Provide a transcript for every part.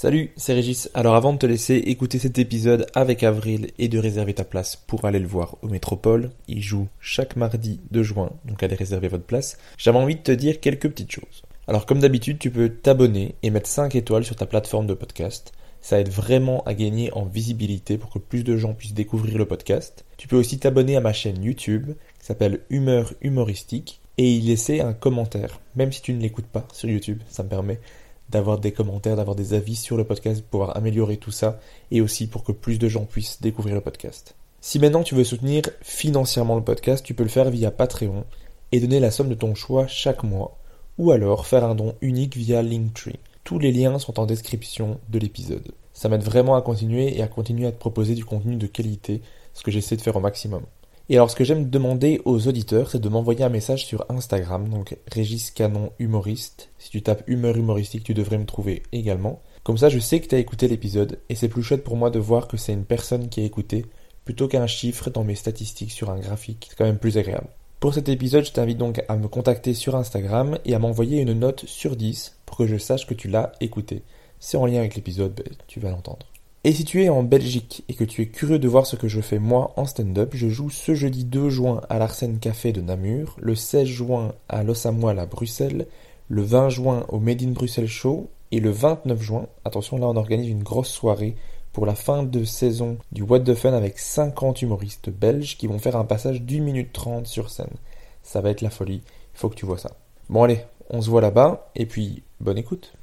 Salut, c'est Régis. Alors avant de te laisser écouter cet épisode avec Avril et de réserver ta place pour aller le voir au Métropole, il joue chaque mardi de juin, donc allez réserver votre place, j'avais envie de te dire quelques petites choses. Alors comme d'habitude, tu peux t'abonner et mettre 5 étoiles sur ta plateforme de podcast. Ça aide vraiment à gagner en visibilité pour que plus de gens puissent découvrir le podcast. Tu peux aussi t'abonner à ma chaîne YouTube qui s'appelle Humeur Humoristique et y laisser un commentaire, même si tu ne l'écoutes pas sur YouTube, ça me permet d'avoir des commentaires, d'avoir des avis sur le podcast, pour pouvoir améliorer tout ça et aussi pour que plus de gens puissent découvrir le podcast. Si maintenant tu veux soutenir financièrement le podcast, tu peux le faire via Patreon et donner la somme de ton choix chaque mois ou alors faire un don unique via Linktree. Tous les liens sont en description de l'épisode. Ça m'aide vraiment à continuer et à continuer à te proposer du contenu de qualité, ce que j'essaie de faire au maximum. Et alors ce que j'aime demander aux auditeurs, c'est de m'envoyer un message sur Instagram, donc Régis Canon Humoriste. Si tu tapes humeur humoristique, tu devrais me trouver également. Comme ça, je sais que tu as écouté l'épisode, et c'est plus chouette pour moi de voir que c'est une personne qui a écouté, plutôt qu'un chiffre dans mes statistiques sur un graphique. C'est quand même plus agréable. Pour cet épisode, je t'invite donc à me contacter sur Instagram et à m'envoyer une note sur 10 pour que je sache que tu l'as écouté. C'est en lien avec l'épisode, ben, tu vas l'entendre. Et si tu es en Belgique et que tu es curieux de voir ce que je fais moi en stand-up, je joue ce jeudi 2 juin à l'Arsène Café de Namur, le 16 juin à Los Amoil à Bruxelles, le 20 juin au Made in Bruxelles Show et le 29 juin, attention là on organise une grosse soirée pour la fin de saison du What the Fun avec 50 humoristes belges qui vont faire un passage d'une minute trente sur scène. Ça va être la folie, il faut que tu vois ça. Bon allez, on se voit là-bas et puis bonne écoute.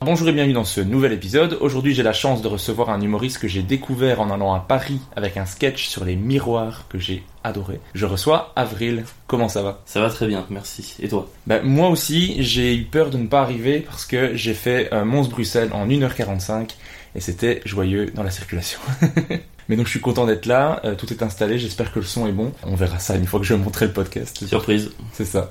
Bonjour et bienvenue dans ce nouvel épisode. Aujourd'hui, j'ai la chance de recevoir un humoriste que j'ai découvert en allant à Paris avec un sketch sur les miroirs que j'ai adoré. Je reçois Avril. Comment ça va? Ça va très bien, merci. Et toi? Ben, Moi aussi, j'ai eu peur de ne pas arriver parce que j'ai fait euh, Mons-Bruxelles en 1h45 et c'était joyeux dans la circulation. Mais donc je suis content d'être là, euh, tout est installé, j'espère que le son est bon. On verra ça une fois que je vais montrer le podcast. Surprise. C'est ça.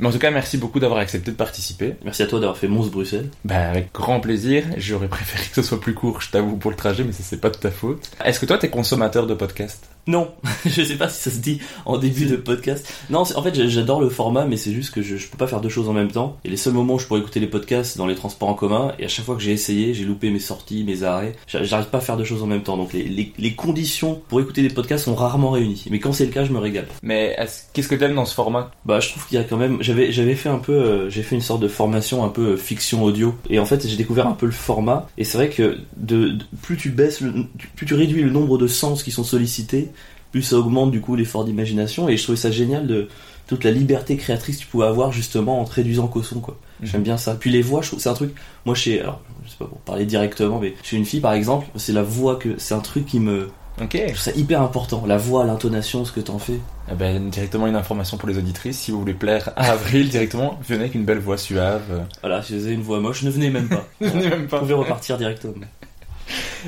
Mais en tout cas, merci beaucoup d'avoir accepté de participer. Merci à toi d'avoir fait Mons-Bruxelles. Bah, avec grand plaisir. J'aurais préféré que ce soit plus court, je t'avoue, pour le trajet, mais ça c'est pas de ta faute. Est-ce que toi t'es consommateur de podcasts? Non, je sais pas si ça se dit en début de podcast. Non, en fait, j'adore le format, mais c'est juste que je, je peux pas faire deux choses en même temps. Et les seuls moments où je pourrais écouter les podcasts, c'est dans les transports en commun. Et à chaque fois que j'ai essayé, j'ai loupé mes sorties, mes arrêts. J'a- J'arrive pas à faire deux choses en même temps. Donc les, les, les conditions pour écouter des podcasts sont rarement réunies. Mais quand c'est le cas, je me régale. Mais est-ce- qu'est-ce que t'aimes dans ce format? Bah, je trouve qu'il y a quand même. J'avais, j'avais fait un peu, euh, j'ai fait une sorte de formation un peu euh, fiction audio, et en fait, j'ai découvert un peu le format. Et c'est vrai que de, de- plus tu baisses, le, plus tu réduis le nombre de sens qui sont sollicités, plus ça augmente du coup l'effort d'imagination. Et je trouvais ça génial de toute la liberté créatrice que tu pouvais avoir justement en te réduisant qu'au son, quoi. J'aime bien ça. Puis les voix, c'est un truc. Moi, chez, alors, je sais pas pour parler directement, mais chez une fille, par exemple, c'est la voix que, c'est un truc qui me, Ok. je trouve ça hyper important. La voix, l'intonation, ce que t'en fais. Eh ben, directement une information pour les auditrices. Si vous voulez plaire à Avril directement, venez avec une belle voix suave. Voilà, si vous avez une voix moche, ne venez même pas. Venez même Vous pas. pouvez repartir directement.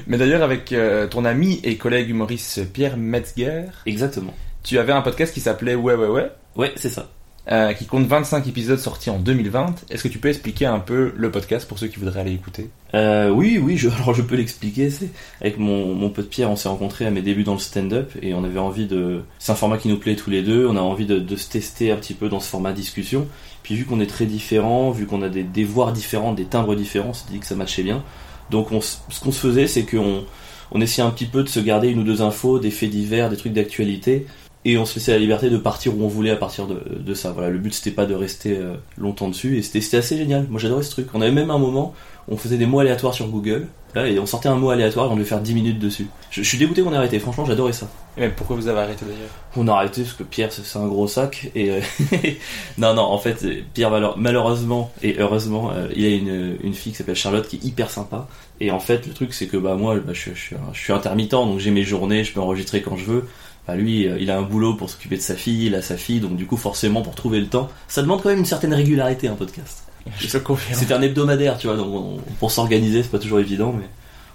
Mais d'ailleurs, avec euh, ton ami et collègue humoriste Pierre Metzger, Exactement. tu avais un podcast qui s'appelait Ouais Ouais Ouais, Ouais, c'est ça. euh, qui compte 25 épisodes sortis en 2020. Est-ce que tu peux expliquer un peu le podcast pour ceux qui voudraient aller écouter? Euh, oui, oui, je, alors je peux l'expliquer. C'est avec mon, mon pote Pierre, on s'est rencontrés à mes débuts dans le stand-up et on avait envie de. C'est un format qui nous plaît tous les deux. On a envie de, de se tester un petit peu dans ce format discussion. Puis vu qu'on est très différents, vu qu'on a des, des voix différentes, des timbres différents, on s'est dit que ça matchait bien. Donc ce qu'on se faisait, c'est qu'on on essayait un petit peu de se garder une ou deux infos, des faits divers, des trucs d'actualité. Et on se laissait la liberté de partir où on voulait à partir de, ça. Voilà, le but c'était pas de rester euh, longtemps dessus et c'était assez génial. Moi j'adorais ce truc. On avait même un moment, on faisait des mots aléatoires sur Google, là, et on sortait un mot aléatoire et on devait faire 10 minutes dessus. Je, je suis dégoûté qu'on ait arrêté, franchement j'adorais ça. Et même pourquoi vous avez arrêté d'ailleurs? On a arrêté parce que Pierre c'est un gros sac et euh, non non en fait Pierre malheur- malheureusement et heureusement euh, il a une, une fille qui s'appelle Charlotte qui est hyper sympa et en fait le truc c'est que bah moi bah, je, je suis intermittent donc j'ai mes journées je peux enregistrer quand je veux bah, lui euh, il a un boulot pour s'occuper de sa fille il a sa fille donc du coup forcément pour trouver le temps ça demande quand même une certaine régularité un podcast Je te confirme. c'est un hebdomadaire tu vois donc on- pour s'organiser c'est pas toujours évident mais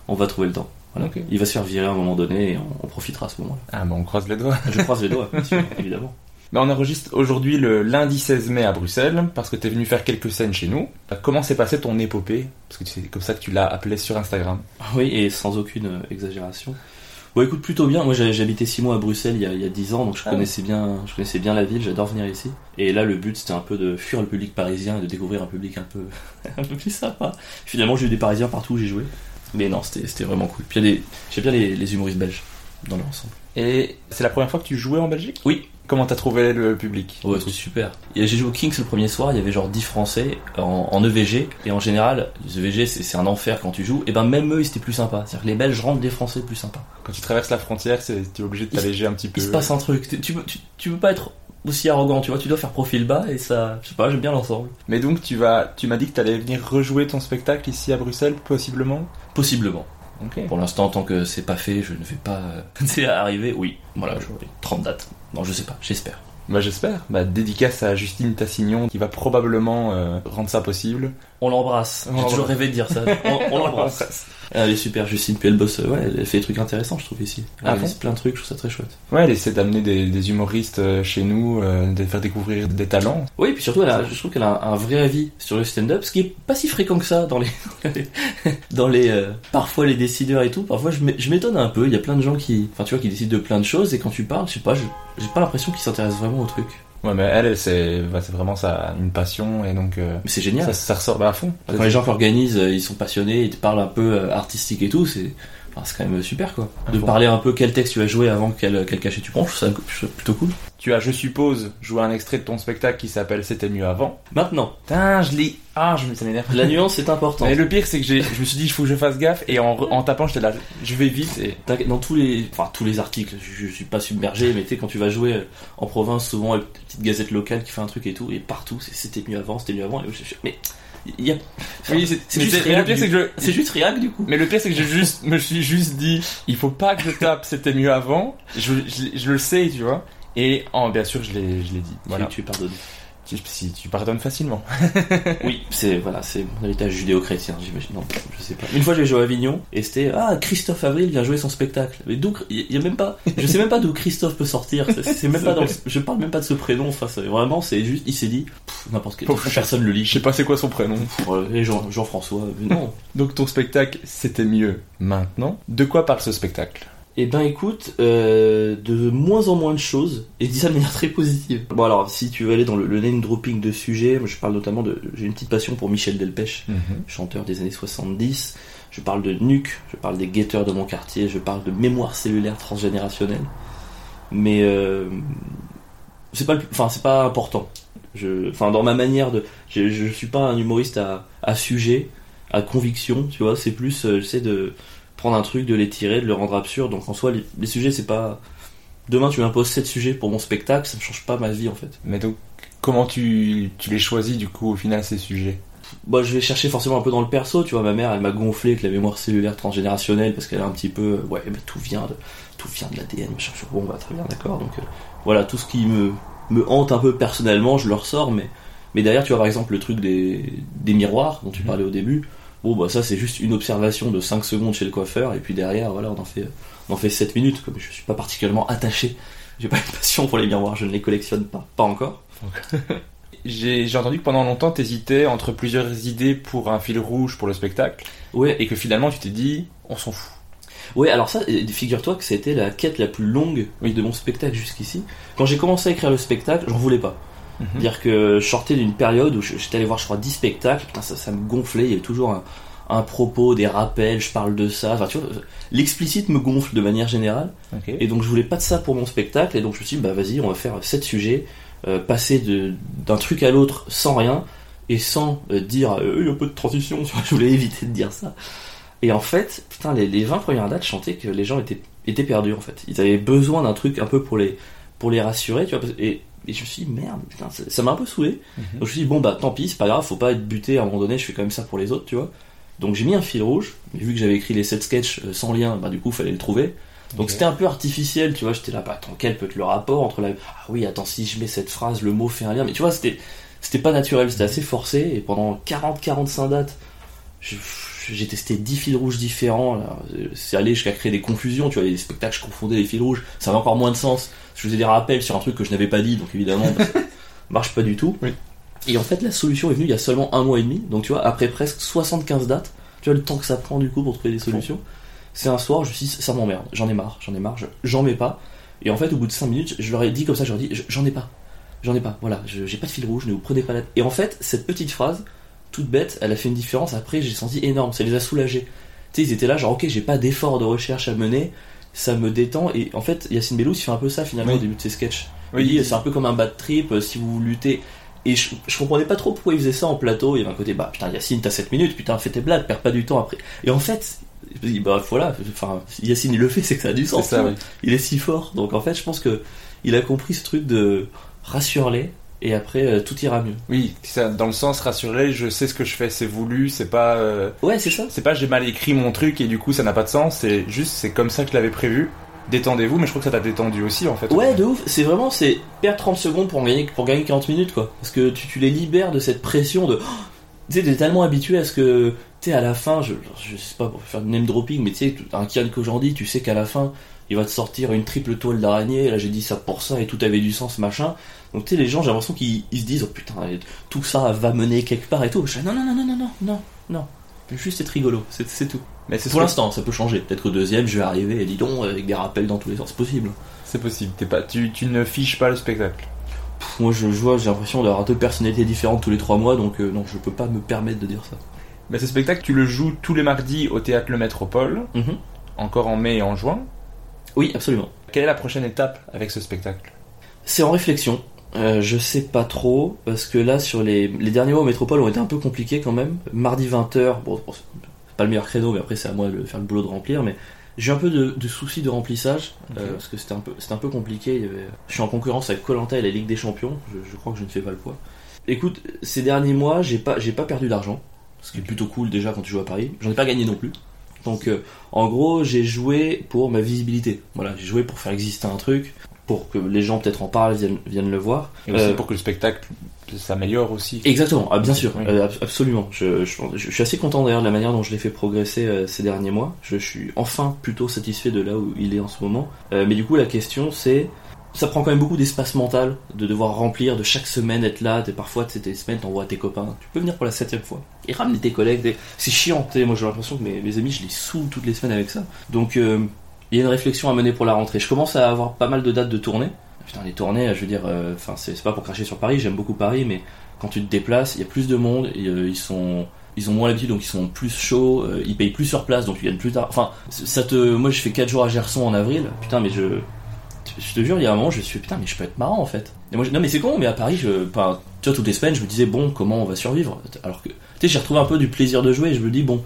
on va trouver le temps voilà. Il va se faire virer à un moment donné et on, on profitera à ce moment-là Ah bah on croise les doigts. je croise les doigts bien sûr, évidemment Bah, on enregistre aujourd'hui le lundi 16 mai à Bruxelles parce que t'es venu faire quelques scènes chez nous. Comment s'est passée ton épopée? Parce que c'est comme ça que tu l'as appelé sur Instagram. Oui, et sans aucune euh, exagération. Bon, écoute, plutôt bien. Moi, habité 6 mois à Bruxelles il y a, il y a 10 ans, donc je Ah connaissais bien, je connaissais bien la ville. J'adore venir ici. Et là, le but, c'était un peu de fuir le public parisien et de découvrir un public un peu, un peu plus sympa. Finalement, j'ai eu des Parisiens partout où j'ai joué. Mais non, c'était vraiment cool. Puis j'aime bien les, les humoristes belges dans leur ensemble. Et c'est la première fois que tu jouais en Belgique? Oui. Comment t'as trouvé le public Ouais, c'était super. J'ai joué au Kings le premier soir, il y avait genre 10 Français en, en EVG, et en général, les EVG c'est c'est un enfer quand tu joues, et ben même eux ils étaient plus sympas. C'est-à-dire que les Belges rendent des Français plus sympas. Quand tu traverses la frontière, c'est- tu es obligé de t'alléger un petit peu. Il se passe un truc, tu, tu, peux- tu, tu peux pas être aussi arrogant, tu vois, tu dois faire profil bas, et ça, je sais pas, j'aime bien l'ensemble. Mais donc tu vas, tu m'as dit que t'allais venir rejouer ton spectacle ici à Bruxelles, possiblement? Possiblement. Ok. Pour l'instant, tant que c'est pas fait, je ne vais pas. euh, C'est arrivé, oui. Voilà, j'aurai 30 dates. Non, je sais pas, j'espère. Bah j'espère. Bah dédicace à Justine Tassignon qui va probablement euh, rendre ça possible. On l'embrasse. J'ai toujours rêvé de dire ça. On, on l'embrasse. Elle est super, Justine. Puis elle bosse, ouais, elle fait des trucs intéressants, je trouve, ici. Elle Ah réalise bon plein de trucs, je trouve ça très chouette. Ouais, elle essaie d'amener des, des humoristes euh, chez nous, euh, de faire découvrir des talents. Oui, puis surtout, elle a, je trouve qu'elle a un, un vrai avis sur le stand-up, ce qui est pas si fréquent que ça dans les, dans les, euh, parfois les décideurs et tout. Parfois, je m'é- je m'étonne un peu. Il y a plein de gens qui, enfin, tu vois, qui décident de plein de choses et quand tu parles, je sais pas, je- j'ai pas l'impression qu'ils s'intéressent vraiment au truc. Ouais, mais elle, elle c'est bah, c'est vraiment ça, une passion et donc euh, Mais c'est génial. ça, ça ressort bah, à fond. Quand les gens qui organisent, euh, ils sont passionnés, ils te parlent un peu euh, artistique et tout, c'est, enfin, c'est quand même super quoi. De parler un peu quel texte tu vas jouer avant quel, quel cachet tu prends, je trouve ça plutôt cool. Tu as, je suppose, joué un extrait de ton spectacle qui s'appelle C'était mieux avant. Maintenant, Putain, je l'ai. Ah, je me ça m'énerve. la nuance est importante. Mais le pire, c'est que j'ai, je me suis dit, il faut que je fasse gaffe et en, tapant, j'étais là, je vais vite et. Dans tous les, enfin tous les articles, je, je suis pas submergé, mais tu sais quand tu vas jouer euh, en province, souvent une petite gazette locale qui fait un truc et tout, et partout, c'était mieux avant, c'était mieux avant. Et je- mais y a, Oui, c'est, juste mais le réac, pire, du- c'est que je, juste réac du coup. Mais le pire, c'est que j'ai juste, me suis juste dit, il faut pas que je tape, c'était mieux avant. Je, je, je le sais, tu vois. Et en, bien sûr, je l'ai, je dit. Voilà. Tu, tu es pardonné. Si tu pardonnes facilement. Oui, c'est voilà, c'est mon héritage judéo-chrétien, j'imagine. Non, je sais pas. Une fois, j'ai joué à Avignon et c'était ah Christophe Avril vient jouer son spectacle. Mais d'où il y a même pas, je sais même pas d'où Christophe peut sortir. C'est- même pas dans, je parle même pas de ce prénom. Enfin, vraiment, c'est juste, il s'est dit n'importe quel, personne le lit. Je sais pas c'est quoi son prénom. Et Jean, Jean-François, mais non. Donc ton spectacle, c'était mieux maintenant. De quoi parle ce spectacle? Eh ben écoute, euh, de moins en moins de choses, et je dis ça de manière très positive. Bon alors, si tu veux aller dans le, le name dropping de sujets, moi, je parle notamment de... J'ai une petite passion pour Michel Delpech, chanteur des années 70. Je parle de nuque, je parle des guetteurs de mon quartier, je parle de mémoire cellulaire transgénérationnelle. Mais euh, c'est pas, le plus- enfin c'est pas important. Je, enfin dans ma manière de, je, je suis pas un humoriste à, à sujet, à conviction, tu vois. C'est plus, euh, j'essaie de prendre un truc, de l'étirer, de le rendre absurde. Donc en soi, les, les sujets c'est pas. Demain tu m'imposes 7 sujets pour mon spectacle, ça ne change pas ma vie en fait. Mais donc, comment tu, tu les choisis du coup au final ces sujets? Bah, je vais chercher forcément un peu dans le perso, tu vois. Ma mère, elle m'a gonflé avec la mémoire cellulaire transgénérationnelle parce qu'elle a un petit peu, ouais, mais tout vient de, tout vient de l'ADN. machin. Je fais, Bon, bah très bien, d'accord. Donc euh, voilà, tout ce qui me, me hante un peu personnellement, je le ressors. Mais, mais derrière, tu vois par exemple le truc des, des miroirs dont tu Mhm. parlais au début. Bon, bah ça, c'est juste une observation de 5 secondes chez le coiffeur, et puis derrière, voilà, on en fait, on en fait 7 minutes. Comme je suis pas particulièrement attaché, j'ai pas une passion pour les miroirs, je ne les collectionne pas, pas encore. J'ai entendu que pendant longtemps, t'hésitais entre plusieurs idées pour un fil rouge pour le spectacle, Ouais, et que finalement, tu t'es dit, on s'en fout. Ouais, alors ça, euh, figure-toi que c'était la quête la plus longue de mon spectacle jusqu'ici. Quand j'ai commencé à écrire le spectacle, j'en voulais pas. Mhm. Dire que je sortais d'une période où j'étais allé voir, je crois, 10 spectacles, putain, ça, ça me gonflait, il y avait toujours un, un propos, des rappels, je parle de ça, enfin, tu vois, l'explicite me gonfle de manière générale, et donc je voulais pas de ça pour mon spectacle, et donc je me suis dit, bah vas-y, on va faire 7 sujets, euh, passer d'un truc à l'autre sans rien, et sans euh, dire, euh, il y a un peu de transition, tu vois, je voulais éviter de dire ça. Et en fait, putain, les, les 20 premières dates, je sentais que les gens étaient, étaient perdus, en fait. Ils avaient besoin d'un truc un peu pour les, pour les rassurer, tu vois, et, et je me suis dit, merde, putain, ça m'a un peu saoulé. Mhm. Donc je me suis dit, bon, bah tant pis, c'est pas grave, faut pas être buté à un moment donné, je fais quand même ça pour les autres, tu vois. Donc j'ai mis un fil rouge, mais vu que j'avais écrit les 7 sketchs euh, sans lien, bah du coup, fallait le trouver. Donc c'était un peu artificiel, tu vois, j'étais là, bah attends, quel peut être le rapport entre la... Ah oui, attends, si je mets cette phrase, le mot fait un lien, mais tu vois, c'était c'était pas naturel, c'était assez forcé, et pendant 40-45 dates, j'ai testé 10 fils rouges différents, c'est allé jusqu'à créer des confusions, tu vois, les spectacles, je confondais les fils rouges, ça avait encore moins de sens, je faisais des rappels sur un truc que je n'avais pas dit, donc évidemment, bah, ça marche pas du tout. Oui. Et en fait, la solution est venue il y a seulement un mois et demi, donc tu vois, après presque 75 dates, tu vois le temps que ça prend du coup pour trouver des solutions, c'est un soir, je me suis dit, ça m'emmerde, j'en ai marre, j'en ai marre, je- j'en mets pas, et en fait, au bout de 5 minutes, je leur ai dit comme ça, je leur ai dit, je- j'en ai pas, j'en ai pas, voilà, j'ai pas de fil rouge, ne vous prenez pas la... Et en fait, cette petite phrase, toute bête, elle a fait une différence. Après, j'ai senti énorme, ça les a soulagés. Tu sais, ils étaient là, genre, ok, j'ai pas d'effort de recherche à mener, ça me détend. Et en fait, Yacine Bellous, il fait un peu ça finalement Oui. au début de ses sketchs. Oui, il dit, il- c'est un peu comme un bad trip, euh, si vous luttez. Et je, je comprenais pas trop pourquoi il faisait ça en plateau. Il y avait un côté, bah putain, Yacine, t'as 7 minutes, putain, fais tes blagues, perds pas du temps après. Et en fait, bah voilà, enfin, Yacine il le fait, c'est que ça a du sens. ça, oui. Il est si fort. Donc en fait, je pense que il a compris ce truc de rassure-les, et après, euh, tout ira mieux. Oui, ça, dans le sens rassuré, je sais ce que je fais, c'est voulu, c'est pas. euh, Ouais, c'est ça. C'est pas j'ai mal écrit mon truc et du coup ça n'a pas de sens, c'est juste c'est comme ça que je l'avais prévu. Détendez-vous, mais je crois que ça t'a détendu aussi en fait. Ouais, de ouf. C'est vraiment, c'est perdre 30 secondes pour en gagner, pour gagner 40 minutes, quoi. Parce que tu, tu les libères de cette pression de. Oh tu sais, t'es tellement habitué à ce que. Tu sais, à la fin, je, je sais pas pour faire du name dropping, mais tu sais, un Kian qu'aujourd'hui, tu sais qu'à la fin, il va te sortir une triple toile d'araignée, là j'ai dit ça pour ça, et tout avait du sens, machin. Donc tu sais, les gens, j'ai l'impression qu'ils se disent, oh putain, tout ça va mener quelque part et tout. Je dis, non, non, non, non, non, non, non, juste c'est rigolo, c'est tout. Mais pour l'instant, ça peut changer. Peut-être que deuxième, je vais arriver, et dis donc, avec des rappels dans tous les sens, c'est possible. C'est possible, es pas, tu, ne fiches pas le spectacle. Moi je vois, j'ai l'impression d'avoir deux personnalités différentes tous les trois mois, donc euh, non, je peux pas me permettre de dire ça. Mais ce spectacle, tu le joues tous les mardis au théâtre Le Métropole, mhm. encore en mai et en juin. Oui, absolument. Quelle est la prochaine étape avec ce spectacle? C'est en réflexion. Euh, je sais pas trop, parce que là, sur les, les derniers mois au Métropole ont été un peu compliqués quand même. Mardi 20h, bon, pas le meilleur créneau, mais après, c'est à moi de faire le boulot de remplir, mais j'ai un peu de, de soucis de remplissage, euh, parce que c'était un, peu- un peu compliqué. avait- Je suis en concurrence avec Colanta et la Ligue des Champions, je, je crois que je ne fais pas le poids. Écoute, ces derniers mois, j'ai pas, j'ai pas perdu d'argent, ce qui est plutôt cool déjà quand tu joues à Paris. J'en ai pas gagné non plus. Donc, euh, en gros, j'ai joué pour ma visibilité. Voilà, j'ai joué pour faire exister un truc, pour que les gens peut-être en parlent, viennent, viennent le voir. Et aussi Euh, pour que le spectacle s'améliore aussi. Exactement, ah, bien sûr, Oui. euh, ab- absolument. Je, je, je suis assez content d'ailleurs de la manière dont je l'ai fait progresser ces derniers mois. Je, suis enfin plutôt satisfait de là où il est en ce moment. Mais du coup, la question c'est, ça prend quand même beaucoup d'espace mental de devoir remplir, de chaque semaine être là. T'es parfois, t'es semaines, t'envoies à tes copains. Tu peux venir pour la septième fois et ramener tes collègues. C'est chiant. Moi, j'ai l'impression que mes, mes amis, je les saoule toutes les semaines avec ça. Donc, euh, il y a une réflexion à mener pour la rentrée. Je commence à avoir pas mal de dates de tournée. Putain, les tournées, je veux dire, euh, c'est pas pour cracher sur Paris. J'aime beaucoup Paris, mais quand tu te déplaces, il y a plus de monde, et, euh, ils sont ils ont moins l'habitude donc ils sont plus chauds, euh, ils payent plus sur place donc tu gagnes plus tard. Enfin, ça te moi je fais 4 jours à Gerson en avril. Putain, mais je je te jure, il y a un moment, je me suis dit, putain, mais je peux être marrant en fait. Et moi, je- non, mais c'est con, mais à Paris, je, enfin, tu vois, toutes les semaines, je me disais, bon, comment on va survivre? Alors que, tu sais, j'ai retrouvé un peu du plaisir de jouer et je me dis, bon,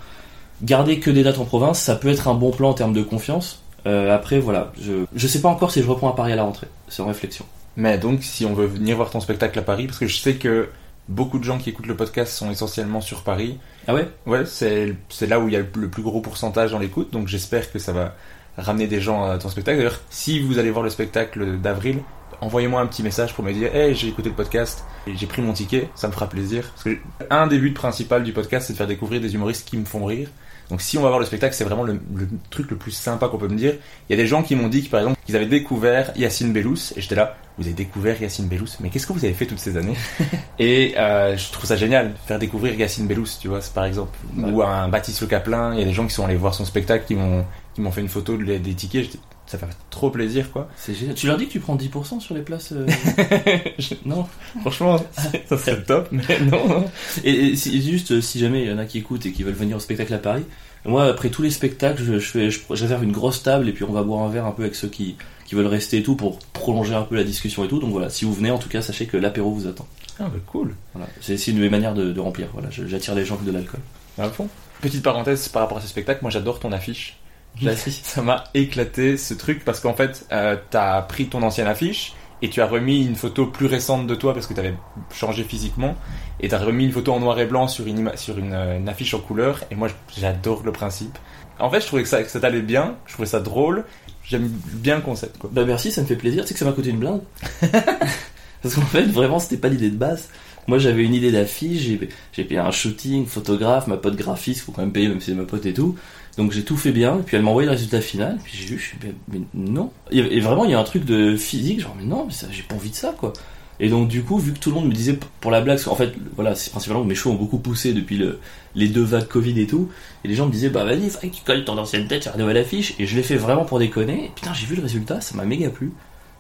garder que des dates en province, ça peut être un bon plan en termes de confiance. Euh, après, voilà, je, je sais pas encore si je reprends à Paris à la rentrée. C'est en réflexion. Mais donc, si on veut venir voir ton spectacle à Paris, parce que je sais que beaucoup de gens qui écoutent le podcast sont essentiellement sur Paris. Ah ouais? Ouais, c'est c'est là où il y a le plus gros pourcentage dans l'écoute, donc j'espère que ça va ramener des gens à ton spectacle. D'ailleurs, si vous allez voir le spectacle d'avril, envoyez-moi un petit message pour me dire Hey, j'ai écouté le podcast j'ai pris mon ticket, ça me fera plaisir. Parce que un des buts principal du podcast, c'est de faire découvrir des humoristes qui me font rire. Donc si on va voir le spectacle, c'est vraiment le, le truc le plus sympa qu'on peut me dire. Il y a des gens qui m'ont dit que, par exemple, qu'ils avaient découvert Yacine Bellous, et j'étais là, vous avez découvert Yacine Bellous, mais qu'est-ce que vous avez fait toutes ces années? Et euh, je trouve ça génial, faire découvrir Yacine Bellous, tu vois, par exemple, ou un Baptiste Le Caplin, il y a des gens qui sont allés voir son spectacle, qui m'ont qui m'ont fait une photo de- des tickets, ça fait trop plaisir, quoi. C'est génial. Tu leur dis que tu prends 10% sur les places euh, Non Franchement, ça serait top, mais non, non. Et, et si- juste, si jamais il y en a qui écoutent et qui veulent venir au spectacle à Paris, moi, après tous les spectacles, je, je fais, je, je réserve une grosse table et puis on va boire un verre un peu avec ceux qui, qui veulent rester et tout pour prolonger un peu la discussion et tout. Donc voilà, si vous venez, en tout cas, sachez que l'apéro vous attend. Ah bah cool. Voilà. C'est c'est une de mes manières de, de remplir. Voilà, j'attire les gens avec de l'alcool. À fond. Petite parenthèse par rapport à ce spectacle, moi j'adore ton affiche. Merci. Ça m'a éclaté ce truc parce qu'en fait, euh, t'as pris ton ancienne affiche et tu as remis une photo plus récente de toi parce que t'avais changé physiquement et t'as remis une photo en noir et blanc sur une, ima- sur une, euh, une affiche en couleur et moi j'adore le principe. En fait, je trouvais que ça, que ça t'allait bien, je trouvais ça drôle, j'aime bien le concept quoi. Bah merci, ça me fait plaisir. Tu sais que ça m'a coûté une blinde. Parce qu'en fait, vraiment, c'était pas l'idée de base. Moi, j'avais une idée d'affiche, j'ai j'ai payé un shooting, photographe, ma pote graphiste, faut quand même payer, même si c'est ma pote et tout. Donc j'ai tout fait bien, et puis elle m'a envoyé le résultat final, puis j'ai vu, je suis, mais, non. Et, et vraiment, il y a un truc de physique, genre, mais non, mais j'ai pas envie de ça, quoi. Et donc, du coup, vu que tout le monde me disait, pour la blague, qu'en fait, voilà, c'est principalement mes shows ont beaucoup poussé depuis le, les deux vagues Covid et tout, et les gens me disaient, bah vas-y, que tu colles ton ancienne tête sur la nouvelle affiche, et je l'ai fait vraiment pour déconner, et putain, j'ai vu le résultat, ça m'a méga plu.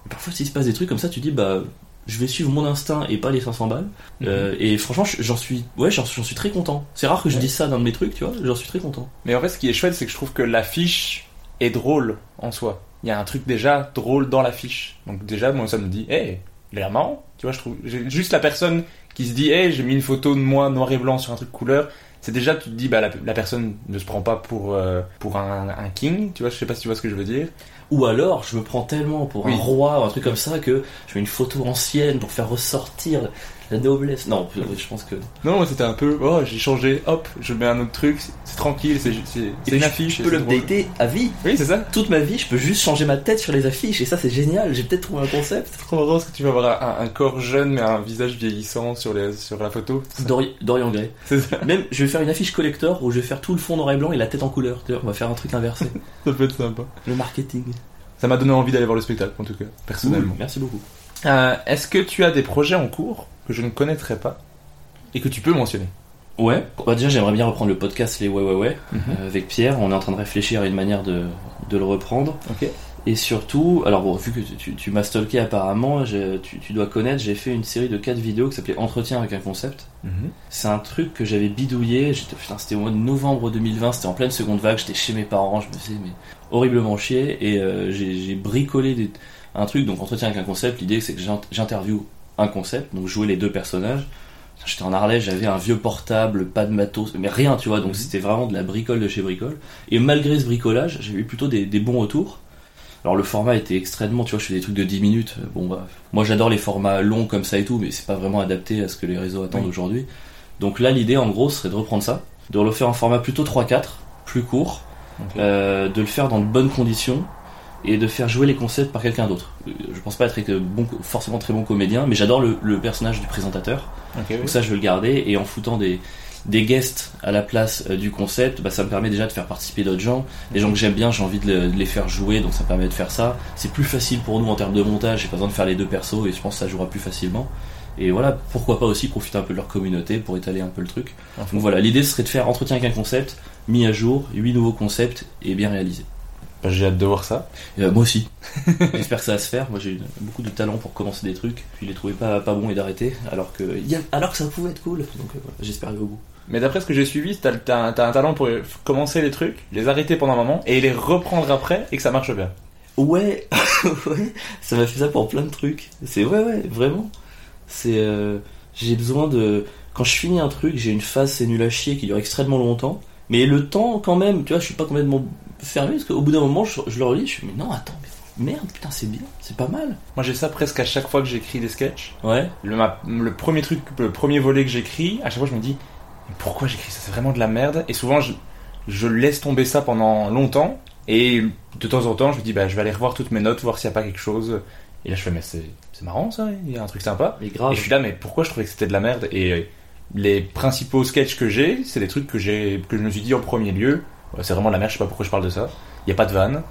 Et parfois, s'il se passe des trucs comme ça, tu dis, bah, je vais suivre mon instinct et pas les 500 balles. Euh, et franchement, je- j'en suis, ouais, j'en suis très content. C'est rare que je Ouais. dise ça dans mes trucs, tu vois, j'en suis très content. Mais en fait, ce qui est chouette, c'est que je trouve que l'affiche est drôle en soi. Il y a un truc déjà drôle dans l'affiche. Donc déjà, moi, ça me dit, hey, il a l'air marrant. Tu vois, je trouve, juste la personne qui se dit, hey, j'ai mis une photo de moi noir et blanc sur un truc couleur. C'est déjà, tu te dis, bah, la, la personne ne se prend pas pour, euh, pour un, un king. Tu vois, je sais pas si tu vois ce que je veux dire. Ou alors, je me prends tellement pour Oui. un roi ou un truc comme ça que je mets une photo ancienne pour faire ressortir la noblesse. Non, je pense que. Non, moi, c'était un peu, oh, j'ai changé, hop, je mets un autre truc, c'est tranquille, c'est une affiche. Je peux l'updater à vie. Oui, c'est ça. Toute ma vie, je peux juste changer ma tête sur les affiches et ça, c'est génial. J'ai peut-être trouvé un concept. C'est trop marrant parce que tu vas avoir un, un corps jeune mais un visage vieillissant sur, les, sur la photo. Dori- Dorian Gray. C'est ça. Même, je vais faire une affiche collector où je vais faire tout le fond noir et blanc et la tête en couleur. On va faire un truc inversé. Ça peut être sympa. le marketing. Ça m'a donné envie d'aller voir le spectacle, en tout cas, personnellement. Merci beaucoup. Euh, Est-ce que tu as des projets en cours que je ne connaîtrais pas et que tu peux mentionner Ouais. Bah déjà, j'aimerais bien reprendre le podcast Les Ouais Ouais Ouais Mhm. euh, avec Pierre. On est en train de réfléchir à une manière de, de le reprendre. Ok. Et surtout, alors bon, vu que tu, tu m'as stalké apparemment, tu, tu dois connaître, j'ai fait une série de 4 vidéos qui s'appelait Entretien avec un concept. C'est un truc que j'avais bidouillé, c'était au mois de novembre 2020, c'était en pleine seconde vague, j'étais chez mes parents, je me faisais mais, horriblement chier, et euh, j'ai, j'ai bricolé des- un truc, donc Entretien avec un concept, l'idée c'est que j'in- j'interviewe un concept, donc jouer les deux personnages. J'étais en Arlège, j'avais un vieux portable, pas de matos, mais rien, tu vois, donc c'était vraiment de la bricole de chez Bricole. Et malgré ce bricolage, j'ai eu plutôt des, des bons retours. Alors le format était extrêmement, tu vois, je fais des trucs de 10 minutes. Bon bah, moi j'adore les formats longs comme ça et tout, mais c'est pas vraiment adapté à ce que les réseaux attendent Oui. aujourd'hui. Donc là, l'idée en gros serait de reprendre ça, de le faire en format plutôt 3-4, plus court, euh, de le faire dans de bonnes conditions et de faire jouer les concepts par quelqu'un d'autre. Je pense pas être bon, forcément très bon comédien, mais j'adore le, le personnage du présentateur. Oui. Donc ça, je veux le garder et en foutant des des guests à la place euh, du concept, bah, ça me permet déjà de faire participer d'autres gens, des gens que j'aime bien, j'ai envie de, le- de les faire jouer, donc ça me permet de faire ça. C'est plus facile pour nous en termes de montage, j'ai pas besoin de faire les deux persos et je pense que ça jouera plus facilement. Et voilà, pourquoi pas aussi profiter un peu de leur communauté pour étaler un peu le truc. Donc voilà, l'idée serait de faire entretien avec un concept, mis à jour, 8 nouveaux concepts et bien réalisés. Bah, J'ai hâte de voir ça. Euh, moi aussi. J'espère que ça va se faire. Moi j'ai eu beaucoup de talent pour commencer des trucs, puis les trouver pas, pas bons et d'arrêter, alors que, alors que ça pouvait être cool. Donc euh, voilà, j'espère arriver au bout. Mais d'après ce que j'ai suivi, t'as t'as- t'as un talent pour commencer les trucs, les arrêter pendant un moment et les reprendre après et que ça marche bien. Ouais, ouais, ça m'a fait ça pour plein de trucs. C'est ouais, ouais, vraiment. C'est, euh, j'ai besoin de, quand je finis un truc, j'ai une phase c'est nul à chier qui dure extrêmement longtemps. Mais le temps, quand même, tu vois, je suis pas complètement fermé parce qu'au bout d'un moment, je, je le relis, je suis mais non, attends, mais merde, putain, c'est bien, c'est pas mal. Moi j'ai ça presque à chaque fois que j'écris des sketchs. Ouais. Le, ma- le premier truc, le premier volet que j'écris, à chaque fois je me dis pourquoi j'écris ça C'est vraiment de la merde? Et souvent je, je laisse tomber ça pendant longtemps. Et de temps en temps je me dis bah je vais aller revoir toutes mes notes, voir s'il n'y a pas quelque chose. Et là je fais mais c'est marrant ça, il y a un truc sympa. Mais grave. Et je suis là, mais pourquoi je trouvais que c'était de la merde? Et euh, les principaux sketchs que j'ai, c'est des trucs que que je me suis dit en premier lieu. C'est vraiment la merde, je sais pas pourquoi je parle de ça. Il y a pas de vanne.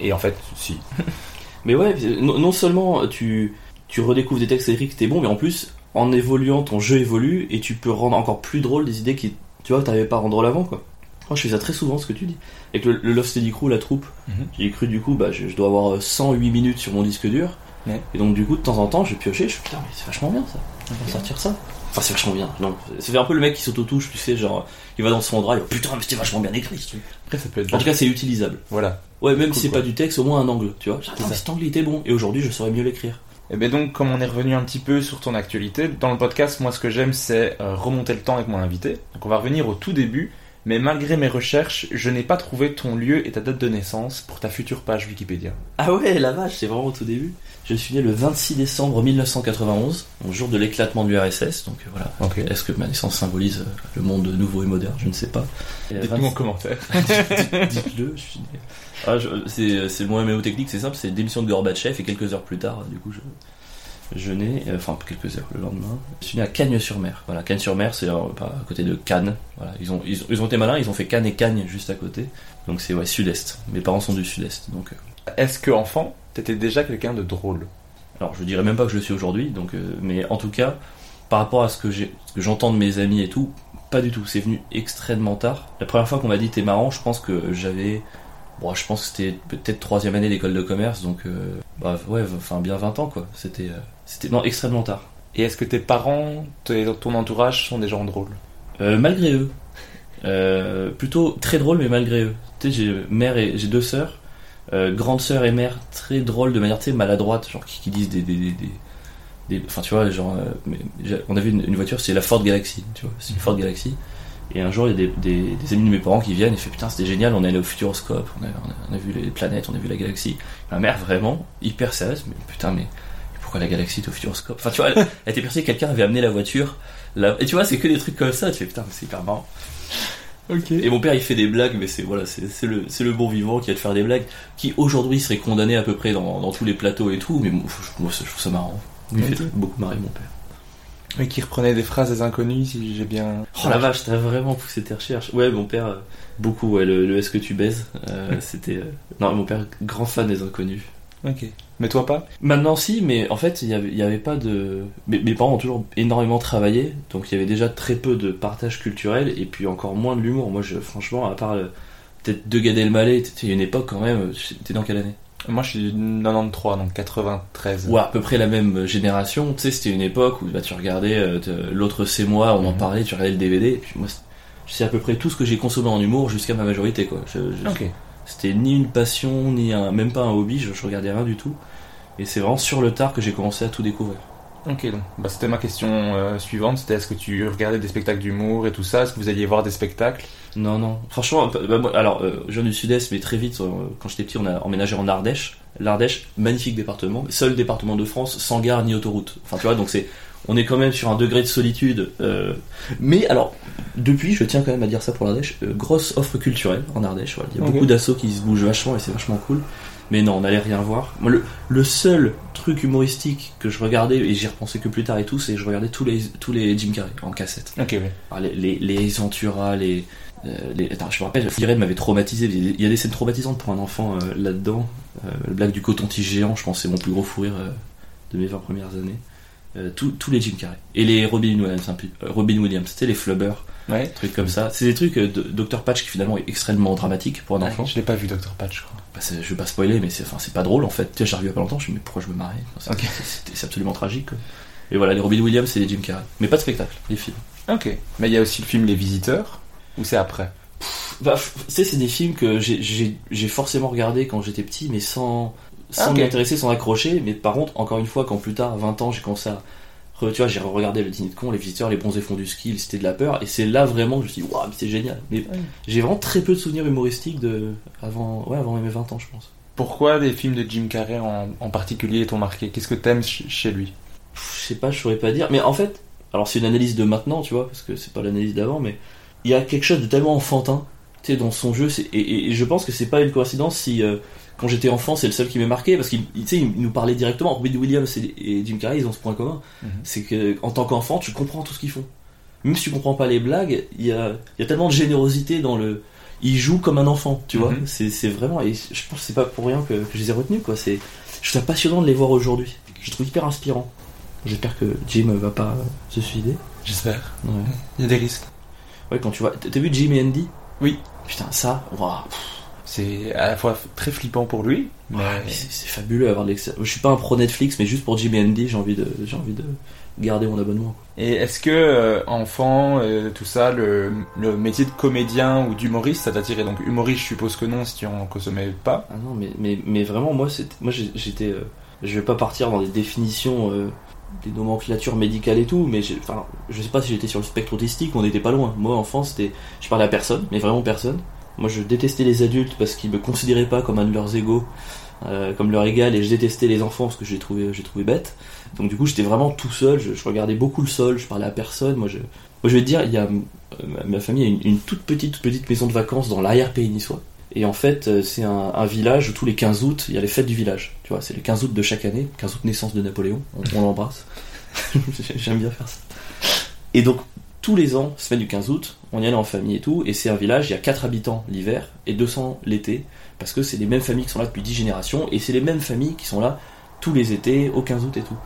Et en fait, si. Mais ouais, non, seulement tu, tu redécouvres des textes écrits que t'es bon, mais en plus, en évoluant, ton jeu évolue et tu peux rendre encore plus drôle des idées qui, tu vois, t'arrivais pas à rendre drôle avant, quoi. Moi, je fais ça très souvent, ce que tu dis. Avec le, le Love Steady Crew, la troupe, Mhm. j'ai cru, du coup, bah, je, je dois avoir 108 minutes sur mon disque dur. Ouais. Et donc, du coup, de temps en temps, je piochais, je suis putain, mais c'est vachement bien ça. On va sortir ça. Enfin, c'est vachement bien. Non, c'est un peu le mec qui s'auto-touche, tu sais, genre, il va dans son drive, putain, mais c'était vachement bien écrit. ce truc. Après, ça peut être. En tout cas, c'est utilisable. voilà. Ouais, même Cool, si c'est pas du texte, au moins un angle, tu vois. Attends, ça. mais cet angle il était bon. Et aujourd'hui, je saurais mieux l'écrire. Et bien donc, comme on est revenu un petit peu sur ton actualité, dans le podcast, moi ce que j'aime c'est euh, remonter le temps avec mon invité. Donc on va revenir au tout début, mais malgré mes recherches, je n'ai pas trouvé ton lieu et ta date de naissance pour ta future page Wikipédia. Ah ouais, la vache, c'est vraiment au tout début. Je suis né le 26 décembre 1991, au jour de l'éclatement de l'URSS. Donc euh, voilà. Est-ce que ma naissance symbolise euh, le monde nouveau et moderne? Je ne sais pas. Dites-nous en commentaire. Dites-le, je suis né. Ah, je- c'est, c'est mon MMO technique, c'est simple, c'est démission de Gorbatchev et quelques heures plus tard, du coup, je, je nais, euh, enfin quelques heures le lendemain. Je suis né à Cagnes-sur-Mer. Voilà, Cagnes-sur-Mer, c'est euh, à côté de Cannes. Voilà, ils ont, ils, ils ont été malins, ils ont fait Cannes et Cagnes juste à côté. Donc c'est ouais, sud-est. Mes parents sont du sud-est, donc. euh, Est-ce que enfant, t'étais déjà quelqu'un de drôle? Alors je dirais même pas que je le suis aujourd'hui, donc euh, mais en tout cas, par rapport à ce que j'ai, ce que j'entends de mes amis et tout, pas du tout. C'est venu extrêmement tard. La première fois qu'on m'a dit t'es marrant, je pense que j'avais, bon, je pense que c'était peut-être troisième année d'école de commerce, donc euh, bah ouais, enfin bien 20 ans quoi. C'était, euh, c'était non extrêmement tard. Et est-ce que tes parents, ton entourage sont des gens drôles? Euh, malgré eux, Euh, plutôt très drôle mais malgré eux. Tu sais, j'ai mère et j'ai deux sœurs, euh, grande sœur et mère très drôles de manière sais maladroite, genre qui, disent des, des, des, enfin tu vois genre euh, on a vu une, voiture c'est la Ford Galaxy, tu vois, c'est une Ford Galaxy. Et un jour il y a des, amis de mes parents qui viennent et fait putain c'était génial, on est allé au Futuroscope, on on, a, on a vu les planètes, on a vu la galaxie. Ma mère vraiment hyper sérieuse, mais putain mais pourquoi la galaxie est au Futuroscope Enfin tu vois, elle, elle était persuadée que quelqu'un avait amené la voiture. Et tu vois c'est que des trucs comme ça, tu fais putain mais c'est hyper marrant. Ok. Et mon père il fait des blagues, mais c'est voilà, c'est le, le bon vivant qui va te faire des blagues, qui aujourd'hui serait condamné à peu près dans, dans tous les plateaux et tout, mais moi, je, moi, je trouve ça marrant. Il fait beaucoup marrer mon père. Oui, qui reprenait des phrases des inconnus, si j'ai bien. Oh la vache, t'as vraiment poussé tes recherches. Ouais, mon père, euh, beaucoup, ouais, le, le Est-ce que tu baises? Euh, C'était. euh, Non, mon père, grand fan des inconnus. Ok. Mais toi pas Maintenant, si, mais en fait, il y avait, pas de. Mes, mes parents ont toujours énormément travaillé, donc il y avait déjà très peu de partage culturel, et puis encore moins de l'humour. Moi, je, franchement, à part euh, peut-être de Gad Elmaleh, il y a une époque quand même. T'es dans quelle année? Moi je suis du 93, donc 93. ou à peu près la même génération. Tu sais, c'était une époque où bah, tu regardais euh, l'autre c'est moi, on en Mhm. parlait, tu regardais le DVD. Et puis moi, c'est- à peu près tout ce que j'ai consommé en humour jusqu'à ma majorité, quoi. Je- je- Ok. C'était ni une passion, ni un, même pas un hobby. Je, je regardais rien du tout. Et c'est vraiment sur le tard que j'ai commencé à tout découvrir. Ok, donc bah, c'était ma question euh, suivante, c'était est-ce que tu regardais des spectacles d'humour et tout ça, est-ce que vous alliez voir des spectacles? Non, non. Franchement, bah, alors, euh, je viens du sud-est, mais très vite, euh, quand j'étais petit, on a emménagé en Ardèche. L'Ardèche, magnifique département, seul département de France sans gare ni autoroute. Enfin, tu vois, donc c'est, on est quand même sur un degré de solitude. euh, mais alors, depuis, je tiens quand même à dire ça pour l'Ardèche, euh, grosse offre culturelle en Ardèche. Voilà. Il y a beaucoup d'assauts qui se bougent vachement et c'est vachement cool. Mais non, on n'allait rien voir. Moi, le, le seul truc humoristique que je regardais, et j'y repensais que plus tard et tout, c'est que je regardais tous les, tous les Jim Carrey en cassette. Ok, oui. Alors, les, les, les Ventura, les, euh, les- Attends, je me rappelle, Fired m'avait traumatisé. Il y a des- scènes traumatisantes pour un enfant là-dedans. Le blague du coton-tige géant, je pense, c'est mon plus gros fou rire de mes 20 premières années. Euh, tous tous les Jim Carrey. Et les Robin Williams, peu- euh, Robin Williams, c'était les Flubbers, Ouais. trucs comme ça. C'est des trucs euh, de Dr. Patch qui finalement est extrêmement dramatique pour un enfant. Je l'ai pas vu, Dr. Patch, je crois. Bah, je vais pas spoiler, mais c'est enfin, pas drôle en fait. J'ai revu il y a pas longtemps, je me suis dit, mais pourquoi je me marrais? C'est absolument tragique. quoi. Et voilà, les Robin Williams, c'est les Jim Carrey. Mais pas de spectacle, les films. Ok. Mais il y a aussi le film Les Visiteurs, ou c'est après? Bah, f- tu sais, c'est des films que j'ai forcément regardé quand j'étais petit, mais sans, sans Ah, ok. m'y intéresser, sans accrocher. Mais par contre, encore une fois, quand plus tard, à 20 ans, j'ai commencé à. re- Tu vois, j'ai regardé le dîner de con, les visiteurs, les bronzés fonds du ski, le cité de la peur, et c'est là vraiment que je me suis dit, waouh, mais c'est génial. Mais Ouais. j'ai vraiment très peu de souvenirs humoristiques de avant, ouais, avant mes 20 ans, je pense. Pourquoi des films de Jim Carrey en, en particulier t'ont marqué? Qu'est-ce que t'aimes ch- chez lui? Pff, Je sais pas, je saurais pas dire. Mais en fait, alors c'est une analyse de maintenant, tu vois, parce que c'est pas l'analyse d'avant, mais il y a quelque chose de tellement enfantin, tu sais, dans son jeu, c'est- et, et- et je pense que c'est pas une coïncidence si, euh, quand j'étais enfant, c'est le seul qui m'est marqué parce qu'il il- il nous parlait directement. Robin Williams et, Jim Carrey, ils ont ce point commun. Mhm. C'est que en tant qu'enfant, tu comprends tout ce qu'ils font. Même si tu comprends pas les blagues, il y a, il y a tellement de générosité dans le. Ils jouent comme un enfant, tu vois. Mhm. C'est c'est vraiment. Et je pense que c'est pas pour rien que, que je les ai retenus, quoi. C'est, je trouve ça passionnant de les voir aujourd'hui. Je trouve hyper inspirant. J'espère que Jim va pas euh, se suicider. J'espère. Ouais. Il y a des risques. Ouais, quand tu vois. T'as vu Jim et Andy? Oui. Putain, ça, waouh. C'est à la fois très flippant pour lui, mais Ouais, mais c'est fabuleux d'avoir de. Je suis pas un pro Netflix, mais juste pour Jim et Andy, j'ai envie de, j'ai envie de garder mon abonnement. Et est-ce que, euh, enfant, euh, tout ça, le, le métier de comédien ou d'humoriste, ça t'attirait Donc, humoriste, je suppose que non, si tu en consommais pas. Ah non, mais, mais, mais vraiment, moi, moi j'étais. euh, je vais pas partir dans des définitions, des nomenclatures médicales et tout, mais enfin, je sais pas si j'étais sur le spectre autistique, on n'était pas loin. Moi, enfant, c'était. Je parlais à personne, mais vraiment personne. Moi, je détestais les adultes parce qu'ils me considéraient pas comme un de leurs égaux, euh, comme leur égal, et je détestais les enfants parce que j'ai trouvé, j'ai trouvé bête. Donc, du coup, j'étais vraiment tout seul, je, regardais beaucoup le sol, je parlais à personne. Moi, je, moi, je vais te dire, il y a. euh, ma, famille a une, toute petite, toute petite maison de vacances dans l'arrière-pays niçois. Et en fait, euh, c'est un, un village où tous les 15 août, il y a les fêtes du village. Tu vois, c'est le 15 août de chaque année, 15 août naissance de Napoléon, on, on l'embrasse. J'aime bien faire ça. Et donc, tous les ans, semaine du 15 août, on y allait en famille et tout, et c'est un village, il y a 4 habitants l'hiver et 200 l'été, parce que c'est les mêmes familles qui sont là depuis 10 générations, et c'est les mêmes familles qui sont là tous les étés, au 15 août et tout.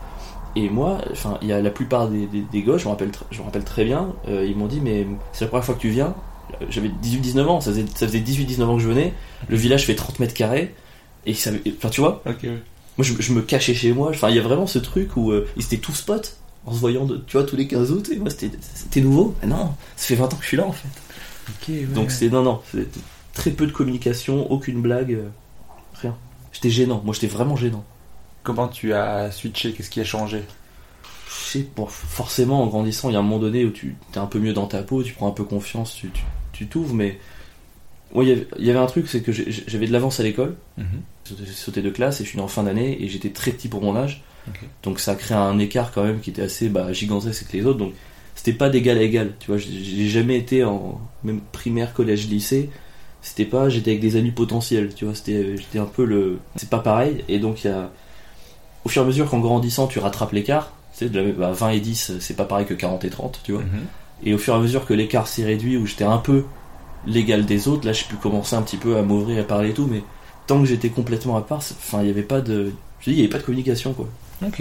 Et moi, enfin, il y a la plupart des, des, des gosses, je me rappelle, tr- je me rappelle très bien, euh, ils m'ont dit, mais c'est la première fois que tu viens, Euh, j'avais 18-19 ans, ça faisait, ça faisait 18-19 ans que je venais, le village fait 30 mètres carrés, et savaient- enfin tu vois, moi je, je me cachais chez moi, enfin il y a vraiment ce truc où euh, ils étaient tous potes, en se voyant, de, tu vois, tous les 15 août, et moi c'était nouveau, Ah non, ça fait 20 ans que je suis là en fait. Donc c'est, non, non, c'est très peu de communication, aucune blague, euh, rien. J'étais gênant, moi j'étais vraiment gênant. Comment tu as switché? Qu'est-ce qui a changé? Je sais, forcément, en grandissant, il y a un moment donné où tu es un peu mieux dans ta peau, tu prends un peu confiance, tu tu- tu t'ouvres, mais. Ouais, il y avait- un truc, c'est que j'avais de l'avance à l'école, j'ai sauté de classe et je suis né en fin d'année et j'étais très petit pour mon âge. Donc ça a créé un écart quand même qui était assez bah, gigantesque avec les autres. Donc c'était pas d'égal à égal. Tu vois, j'ai jamais été en même primaire, collège, lycée. C'était pas, j'étais avec des amis potentiels. Tu vois, c'était, j'étais un peu le. C'est pas pareil. Et donc il y a. Au fur et à mesure qu'en grandissant, tu rattrapes l'écart. Tu sais, de la- bah, 20 et 10, c'est pas pareil que 40 et 30, tu vois. Mhm. Et au fur et à mesure que l'écart s'est réduit, où j'étais un peu l'égal des autres, là j'ai pu commencer un petit peu à m'ouvrir et à parler et tout, mais tant que j'étais complètement à part, enfin il n'y avait pas de. Je dis, il n'y avait pas de communication quoi. Ok.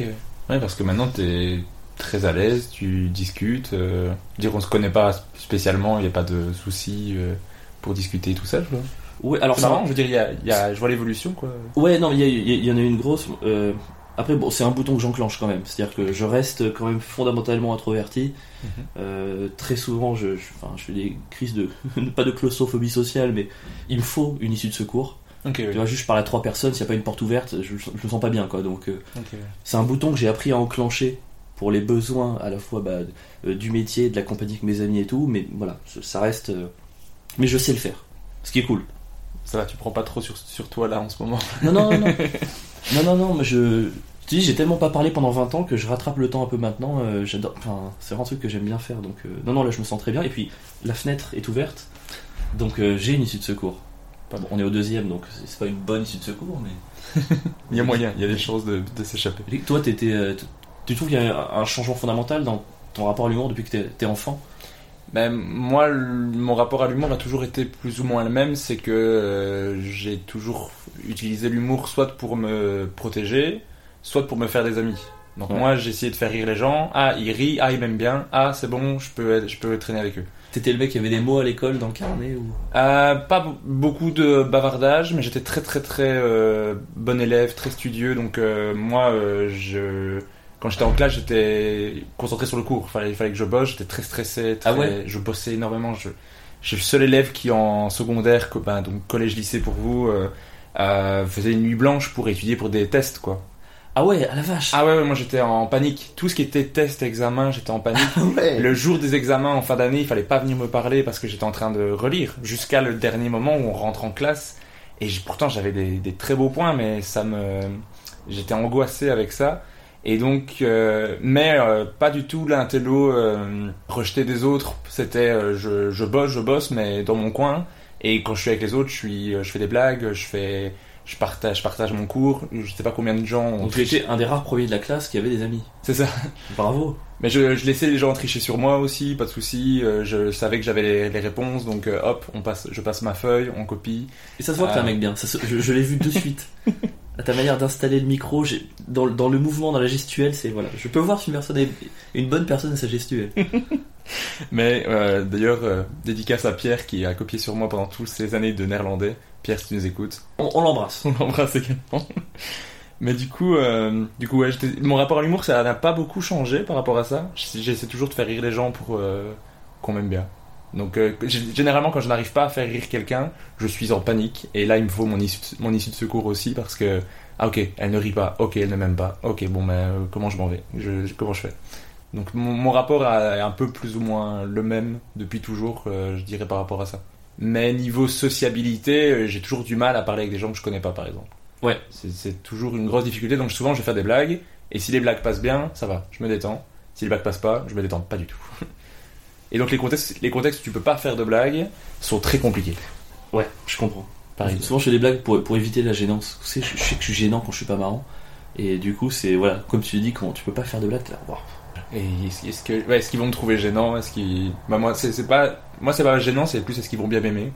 Ouais, parce que maintenant t'es très à l'aise, tu discutes. Euh... Dire on se connaît pas spécialement, il n'y a pas de soucis euh, pour discuter tout ça, je vois. Ouais, alors C'est ça- marrant, je veux dire, y a, il y a- je vois l'évolution quoi. Ouais, non, il y, en a une grosse. euh, Après, bon, c'est un bouton que j'enclenche quand même. C'est-à-dire que je reste quand même fondamentalement introverti. Mhm. Euh, très souvent, je, je fais des crises de. pas de claustrophobie sociale, mais il me faut une issue de secours. Tu vois, juste je parle à trois personnes, s'il n'y a pas une porte ouverte, je, je me sens pas bien quoi. Donc, euh, c'est un bouton que j'ai appris à enclencher pour les besoins à la fois bah, euh, du métier, de la compagnie avec mes amis et tout. Mais voilà, ça- reste. euh, Mais je sais le faire. Ce qui est cool. Ça va, tu prends pas trop sur, sur toi là en ce moment. Non, non, non, non. non, non, non, mais je. Te dis, j'ai tellement pas parlé pendant 20 ans que je rattrape le temps un peu maintenant. j'adore. Enfin, c'est vraiment un truc que j'aime bien faire. Donc, non, non, là, je me sens très bien. Et puis, la fenêtre est ouverte. Donc, j'ai une issue de secours. Bon, on est au deuxième, donc c'est pas une bonne issue de secours, mais. Il y a moyen, il y a des chances de, de s'échapper. Toi, t'étais. euh, tu trouves qu'il y a un changement fondamental dans ton rapport à l'humour depuis que t'es enfant? Ben, moi, mon rapport à l'humour a toujours été plus ou moins le même, c'est que euh, j'ai toujours utilisé l'humour soit pour me protéger, soit pour me faire des amis. Donc Ouais. moi, j'ai essayé de faire rire les gens. Ah, ils rient, ah, ils m'aiment bien. Ah, c'est bon, je peux, être- je peux traîner avec eux. T'étais le mec qui avait des mots à l'école dans le carnet ou... Euh, pas beaucoup de bavardage, mais j'étais très très très euh, bon élève, très studieux. Donc euh, moi, je quand j'étais en classe, j'étais concentré sur le cours. Il fallait, il fallait que je bosse. J'étais très stressé. Très, Ah ouais? Je bossais énormément. Je, je suis le seul élève qui en secondaire, ben, donc collège lycée pour vous, faisait une nuit blanche pour étudier pour des tests quoi. Ah ouais, à la vache Ah ouais, ouais moi j'étais en panique. Tout ce qui était test, examen, j'étais en panique. ouais Le jour des examens en fin d'année, il fallait pas venir me parler parce que j'étais en train de relire jusqu'à le dernier moment où on rentre en classe. Et pourtant, j'avais des, des très beaux points, mais ça me, j'étais angoissé avec ça. Et donc, euh, mais euh, pas du tout l'intello euh, rejeté des autres. C'était, euh, je, je bosse, je bosse, mais dans mon coin. Et quand je suis avec les autres, je suis, euh, je fais des blagues, je fais, je partage, je partage mon cours. Je sais pas combien de gens ont Donc tu triché. étais un des rares premiers de la classe qui avait des amis. C'est ça. Bravo. Mais je, je laissais les gens tricher sur moi aussi, pas de souci. Euh, je savais que j'avais les, les réponses, donc euh, hop, on passe, je passe ma feuille, on copie. Et ça se voit que t'es un Euh. mec bien. Ça se- je je l'ai vu de suite. À ta manière d'installer le micro, dans, le- dans le mouvement, dans la gestuelle, c'est voilà. Je peux voir si une personne est une bonne personne à sa gestuelle. Mais euh, d'ailleurs, euh, dédicace à Pierre qui a copié sur moi pendant toutes ces années de néerlandais. Pierre, si tu nous écoutes, On, on l'embrasse. on l'embrasse également. Mais du coup, euh, du coup, ouais, mon rapport à l'humour, ça n'a pas beaucoup changé par rapport à ça. J'essaie toujours de faire rire les gens pour qu'on m'aime bien. Donc, généralement, quand je n'arrive pas à faire rire quelqu'un, je suis en panique. Et là, il me faut mon issue, de- mon issue de secours aussi parce que, ah ok, elle ne rit pas, ok, elle ne m'aime pas, ok, bon, mais euh, comment je m'en vais? Je- Comment je fais? Donc, mon, mon rapport est un peu plus ou moins le même depuis toujours, euh, je dirais, par rapport à ça. Mais niveau sociabilité, euh, j'ai toujours du mal à parler avec des gens que je connais pas, par exemple. Ouais. C'est- toujours une grosse difficulté, donc souvent je vais faire des blagues, et si les blagues passent bien, ça va, je me détends. Si les blagues passent pas, je me détends pas du tout. Et donc les contextes, les contextes où tu peux pas faire de blagues sont très compliqués. Ouais, je comprends. Par exemple. Souvent, je fais des blagues pour, pour éviter la gênance. Tu sais, je, je sais que je suis gênant quand je suis pas marrant. Et du coup, c'est voilà, comme tu dis, quand tu peux pas faire de blagues, là, waouh. Et est-ce est-ce que, ouais, est-ce qu'ils vont me trouver gênant? Est-ce qu'ils, bah moi c'est c'est pas, moi c'est pas gênant, c'est plus est-ce qu'ils vont bien m'aimer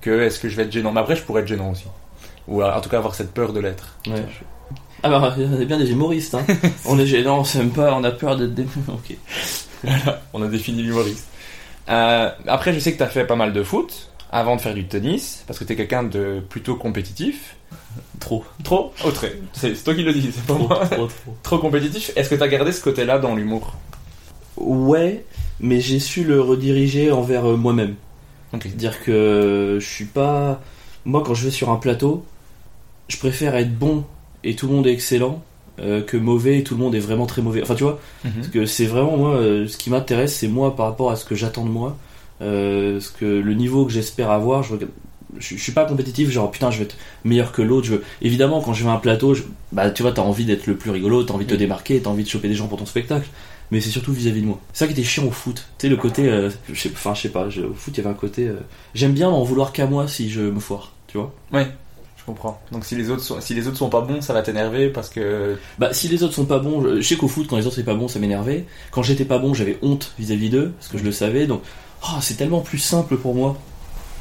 que est-ce que je vais être gênant. Mais après je pourrais être gênant aussi, ou alors, en tout cas avoir cette peur de l'être. Ouais. Bah, on est bien des humoristes, hein. on est gênant, on s'aime pas, on a peur d'être des. Ok. On a défini l'humoriste. Euh, après, je sais que tu as fait pas mal de foot avant de faire du tennis, parce que tu es quelqu'un de plutôt compétitif. Trop. Trop Au trait. C'est toi qui le dis, c'est pas Trop, moi. trop, trop. Trop compétitif. Est-ce que tu as gardé ce côté-là dans l'humour Ouais, mais j'ai su le rediriger envers euh, moi-même. Ok. C'est-à-dire que je suis pas. Moi, quand je vais sur un plateau, je préfère être bon et tout le monde est excellent euh, que mauvais et tout le monde est vraiment très mauvais. Enfin, tu vois, parce que c'est vraiment moi, euh, ce qui m'intéresse, c'est moi par rapport à ce que j'attends de moi, euh, ce que le niveau que j'espère avoir. Je, regarde- je, je suis pas compétitif, genre putain, je vais être meilleur que l'autre. Je veux... Évidemment, quand je vais à un plateau, je- bah tu vois, t'as envie d'être le plus rigolo, t'as envie de te Oui. démarquer, t'as envie de choper des gens pour ton spectacle. Mais c'est surtout vis-à-vis de moi. C'est ça qui était chiant au foot. Tu sais, le côté. euh, je sais, enfin, je sais pas, je- au foot, il y avait un côté. euh, J'aime bien m'en vouloir qu'à moi si je me foire, tu vois. Ouais, je comprends. Donc si les autres sont, si les autres sont pas bons, ça va t'énerver parce que. Bah, si les autres sont pas bons, je, je sais qu'au foot, quand les autres étaient pas bons, ça m'énervait. Quand j'étais pas bon, j'avais honte vis-à-vis d'eux, parce que je le savais. Donc, oh, c'est tellement plus simple pour moi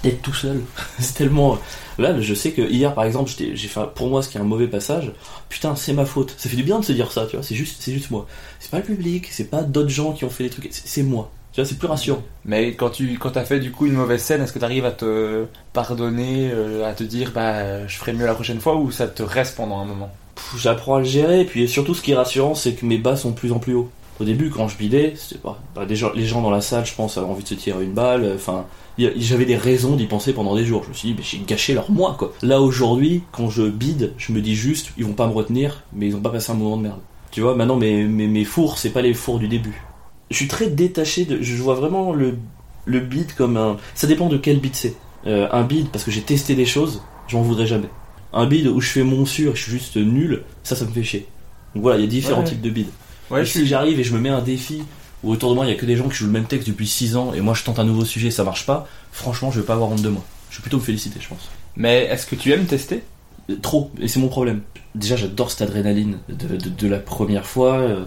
d'être tout seul. c'est tellement. Là, je sais que hier, par exemple, j'ai fait pour moi ce qui est un mauvais passage. Putain, c'est ma faute. Ça fait du bien de se dire ça, tu vois. C'est juste, c'est juste moi. C'est pas le public, c'est pas d'autres gens qui ont fait des trucs. C'est moi. Tu vois, c'est plus rassurant. Mais quand tu quand as fait du coup une mauvaise scène, est-ce que tu arrives à te pardonner, euh, à te dire bah je ferai mieux la prochaine fois ou ça te reste pendant un moment? J'apprends à le gérer. Et puis surtout, ce qui est rassurant, c'est que mes bas sont de plus en plus hauts. Au début, quand je bidais, c'était pas. bah, les gens dans la salle, je pense, avaient envie de se tirer une balle. Enfin, y a- j'avais des raisons d'y penser pendant des jours. Je me suis dit, mais j'ai gâché leur mois, quoi. Là, aujourd'hui, quand je bide, je me dis juste, ils vont pas me retenir, mais ils ont pas passé un moment de merde. Tu vois, maintenant, mes, mes, mes fours, c'est pas les fours du début. Je suis très détaché de. Je vois vraiment le, le bid comme un. Ça dépend de quel bid c'est. Euh, un bid, parce que j'ai testé des choses, j'en voudrais jamais. Un bid où je fais mon sûr et je suis juste nul, ça, ça me fait chier. Donc voilà, il y a différents Ouais. types de bids. Ouais, et si j'arrive et je me mets un défi où autour de moi il y a que des gens qui jouent le même texte depuis 6 ans et moi je tente un nouveau sujet et ça marche pas, franchement je vais pas avoir honte de moi. Je vais plutôt me féliciter, je pense. Mais est-ce que tu aimes tester? Euh, Trop, et c'est mon problème. Déjà j'adore cette adrénaline de, de- de la première fois. euh,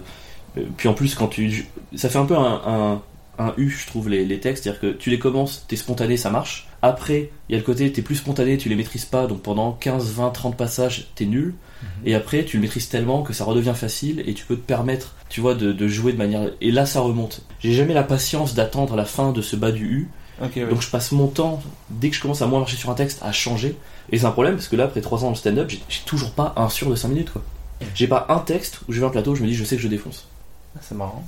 euh, puis en plus quand tu... Ça fait un peu un, un, un U je trouve les, les textes, c'est-à-dire que tu les commences, t'es spontané, ça marche. Après, il y a le côté t'es plus spontané, tu les maîtrises pas, donc pendant 15, 20, 30 passages t'es nul. Et après, tu le maîtrises tellement que ça redevient facile et tu peux te permettre, tu vois, de, de jouer de manière. Et là, ça remonte. J'ai jamais la patience d'attendre la fin de ce bas du U. Ouais. Donc je passe mon temps, dès que je commence à moins marcher sur un texte, à changer. Et c'est un problème parce que là, après 3 ans de stand-up, j'ai toujours pas un sur de 5 minutes, quoi. J'ai pas un texte où je vais un plateau où je me dis, je sais que je défonce. c'est marrant.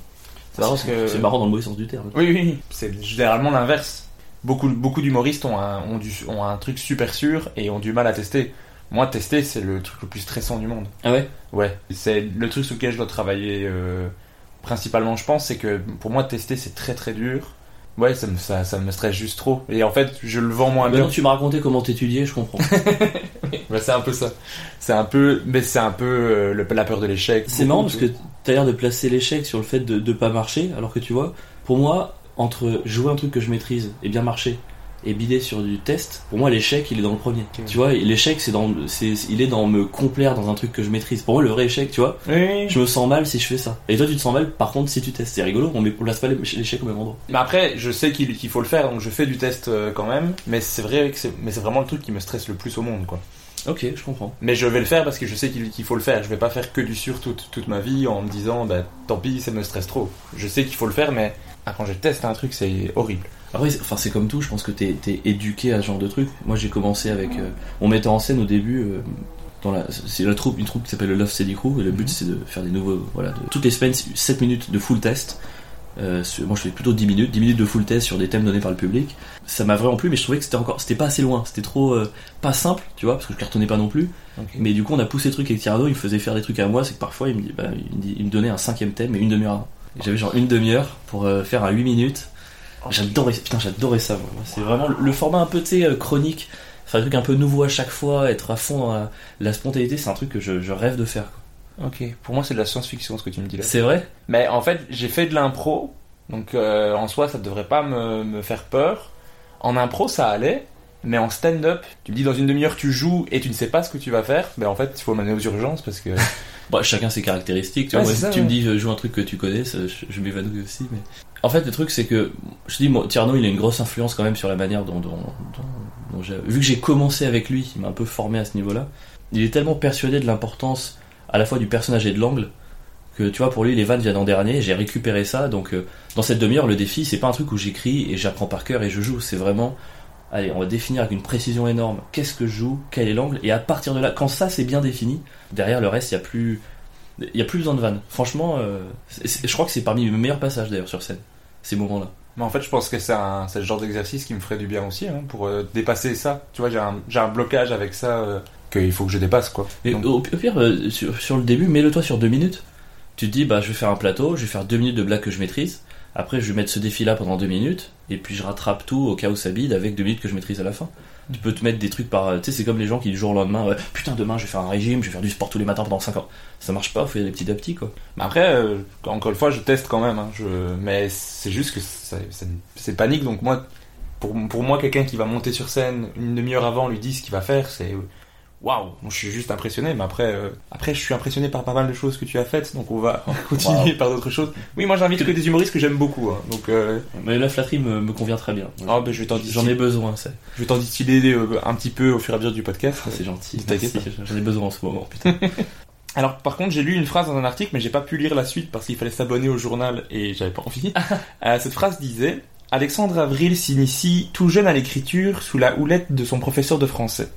C'est marrant que. C'est marrant dans le mauvais sens du terme. Oui, oui, oui. c'est généralement l'inverse. Beaucoup, beaucoup d'humoristes ont un, ont, du, ont un truc super sûr et ont du mal à tester. Moi, tester, c'est le truc le plus stressant du monde. Ah ouais? Ouais, c'est le truc sur lequel je dois travailler euh, principalement, je pense, c'est que pour moi, tester, c'est très très dur. Ouais, ça me, ça, ça me stresse juste trop. Et en fait, je le vends moins bien. Maintenant que tu m'as raconté comment t'étudiais, je comprends. Ouais, c'est un peu ça. C'est un peu, mais c'est un peu euh, le- la peur de l'échec. C'est marrant parce que t'as l'air de placer l'échec sur le fait de, de pas marcher, alors que tu vois, pour moi, entre jouer un truc que je maîtrise et bien marcher, et bider sur du test, pour moi l'échec il est dans le premier. Tu vois, l'échec c'est dans, c'est, il est dans me complaire dans un truc que je maîtrise. Pour moi le vrai échec, tu vois, Oui. je me sens mal si je fais ça. Et toi tu te sens mal par contre si tu testes. C'est rigolo, on met on place pas l'échec au même endroit. Mais après, je sais qu'il faut le faire, donc je fais du test euh, quand même. Mais c'est vrai que c'est, mais c'est vraiment le truc qui me stresse le plus au monde, quoi. Ok, je comprends. Mais je vais le faire parce que je sais qu'il qu'il faut le faire. Je vais pas faire que du sur toute, toute ma vie en me disant, bah tant pis, ça me stresse trop. Je sais qu'il faut le faire, mais ah, quand je teste un truc, c'est horrible. Après, enfin c'est comme tout, je pense que t'es es éduqué à ce genre de truc. Moi j'ai commencé avec, euh, on mettait en scène au début. euh, dans la, c'est la troupe, une troupe qui s'appelle le Love Steady Crew et le but c'est de faire des nouveaux, voilà, de, toutes les semaines 7 minutes de full test. Euh, moi je fais plutôt 10 minutes, 10 minutes de full test sur des thèmes donnés par le public. Ça m'a vraiment plu, mais je trouvais que c'était encore, c'était pas assez loin, c'était trop euh, pas simple, tu vois, parce que je cartonnais pas non plus. Mais du coup on a poussé le truc avec Tirado, il me faisait faire des trucs à moi, c'est que parfois il me, dit, bah, il me, donnait un cinquième thème et une demi-heure avant. J'avais genre une demi-heure pour euh, faire un 8 minutes. J'adorais, putain, j'adorais ça. C'est vraiment le, le format un peu, tu sais, euh, chronique. Faire des trucs un peu nouveaux à chaque fois, être à fond dans la, la spontanéité, c'est un truc que je, je rêve de faire. quoi. Ok, pour moi c'est de la science-fiction ce que tu me dis là. C'est vrai? Mais en fait, j'ai fait de l'impro, donc euh, en soi, ça devrait pas me, me faire peur. En impro, ça allait, mais en stand-up, tu me dis dans une demi-heure tu joues et tu ne sais pas ce que tu vas faire, mais en fait, il faut m'amener aux urgences parce que. Bah, chacun ses caractéristiques. Tu vois, c'est moi, ça, si tu me dis euh, joue un truc que tu connais, ça, je, je m'évanouis aussi. Mais en fait, le truc c'est que je te dis, moi, il a une grosse influence quand même sur la manière dont, dont, dont- j'ai- vu que j'ai commencé avec lui, il m'a un peu formé à ce niveau-là. Il est tellement persuadé de l'importance à la fois du personnage et de l'angle que tu vois pour lui les vannes viennent en dernier. J'ai récupéré ça, donc euh, dans cette demi-heure, le défi c'est pas un truc où j'écris et j'apprends par cœur et je joue. C'est vraiment Allez, on va définir avec une précision énorme qu'est-ce que je joue, quel est l'angle, et à partir de là, quand ça c'est bien défini, derrière le reste, il y a plus, il y a plus besoin de vannes. Franchement, euh, je crois que c'est parmi mes meilleurs passages d'ailleurs sur scène, ces moments-là. Mais en fait, je pense que c'est le genre d'exercice qui me ferait du bien aussi, hein, pour euh, dépasser ça. Tu vois, j'ai un, un blocage avec ça euh, qu'il faut que je dépasse, quoi. Mais Donc- au, au pire, euh, sur, sur le début, mets-le toi sur deux minutes. Tu te dis, bah, je vais faire un plateau, je vais faire deux minutes de blagues que je maîtrise. Après, je vais mettre ce défi-là pendant deux minutes, et puis je rattrape tout au cas où ça bide avec deux minutes que je maîtrise à la fin. Tu peux te mettre des trucs par. Tu sais, c'est comme les gens qui du jour au lendemain, putain, demain je vais faire un régime, je vais faire du sport tous les matins pendant 5 ans. Ça marche pas, faut y aller petit à petit, quoi. Mais après, euh, encore une fois, je teste quand même. Hein, je... Mais c'est juste que c'est panique. Donc moi, pour, pour moi, quelqu'un qui va monter sur scène une demi-heure avant lui dit ce qu'il va faire, c'est waouh. Je suis juste impressionné. Mais après, euh, après, je suis impressionné par pas mal de choses que tu as faites. Donc on va continuer par d'autres choses. Oui, moi j'invite que des humoristes que j'aime beaucoup. hein, donc euh, Mais la flatterie me, me convient très bien. oh, ben, je J'en ai besoin, ça. je vais t'en distiller euh, un petit peu au fur et à mesure du podcast. Ah, c'est gentil. J'en ai besoin en ce moment, putain. Alors par contre j'ai lu une phrase dans un article mais j'ai pas pu lire la suite parce qu'il fallait s'abonner au journal et j'avais pas envie. Euh, cette phrase disait Alexandre Avril s'initie tout jeune à l'écriture sous la houlette de son professeur de français.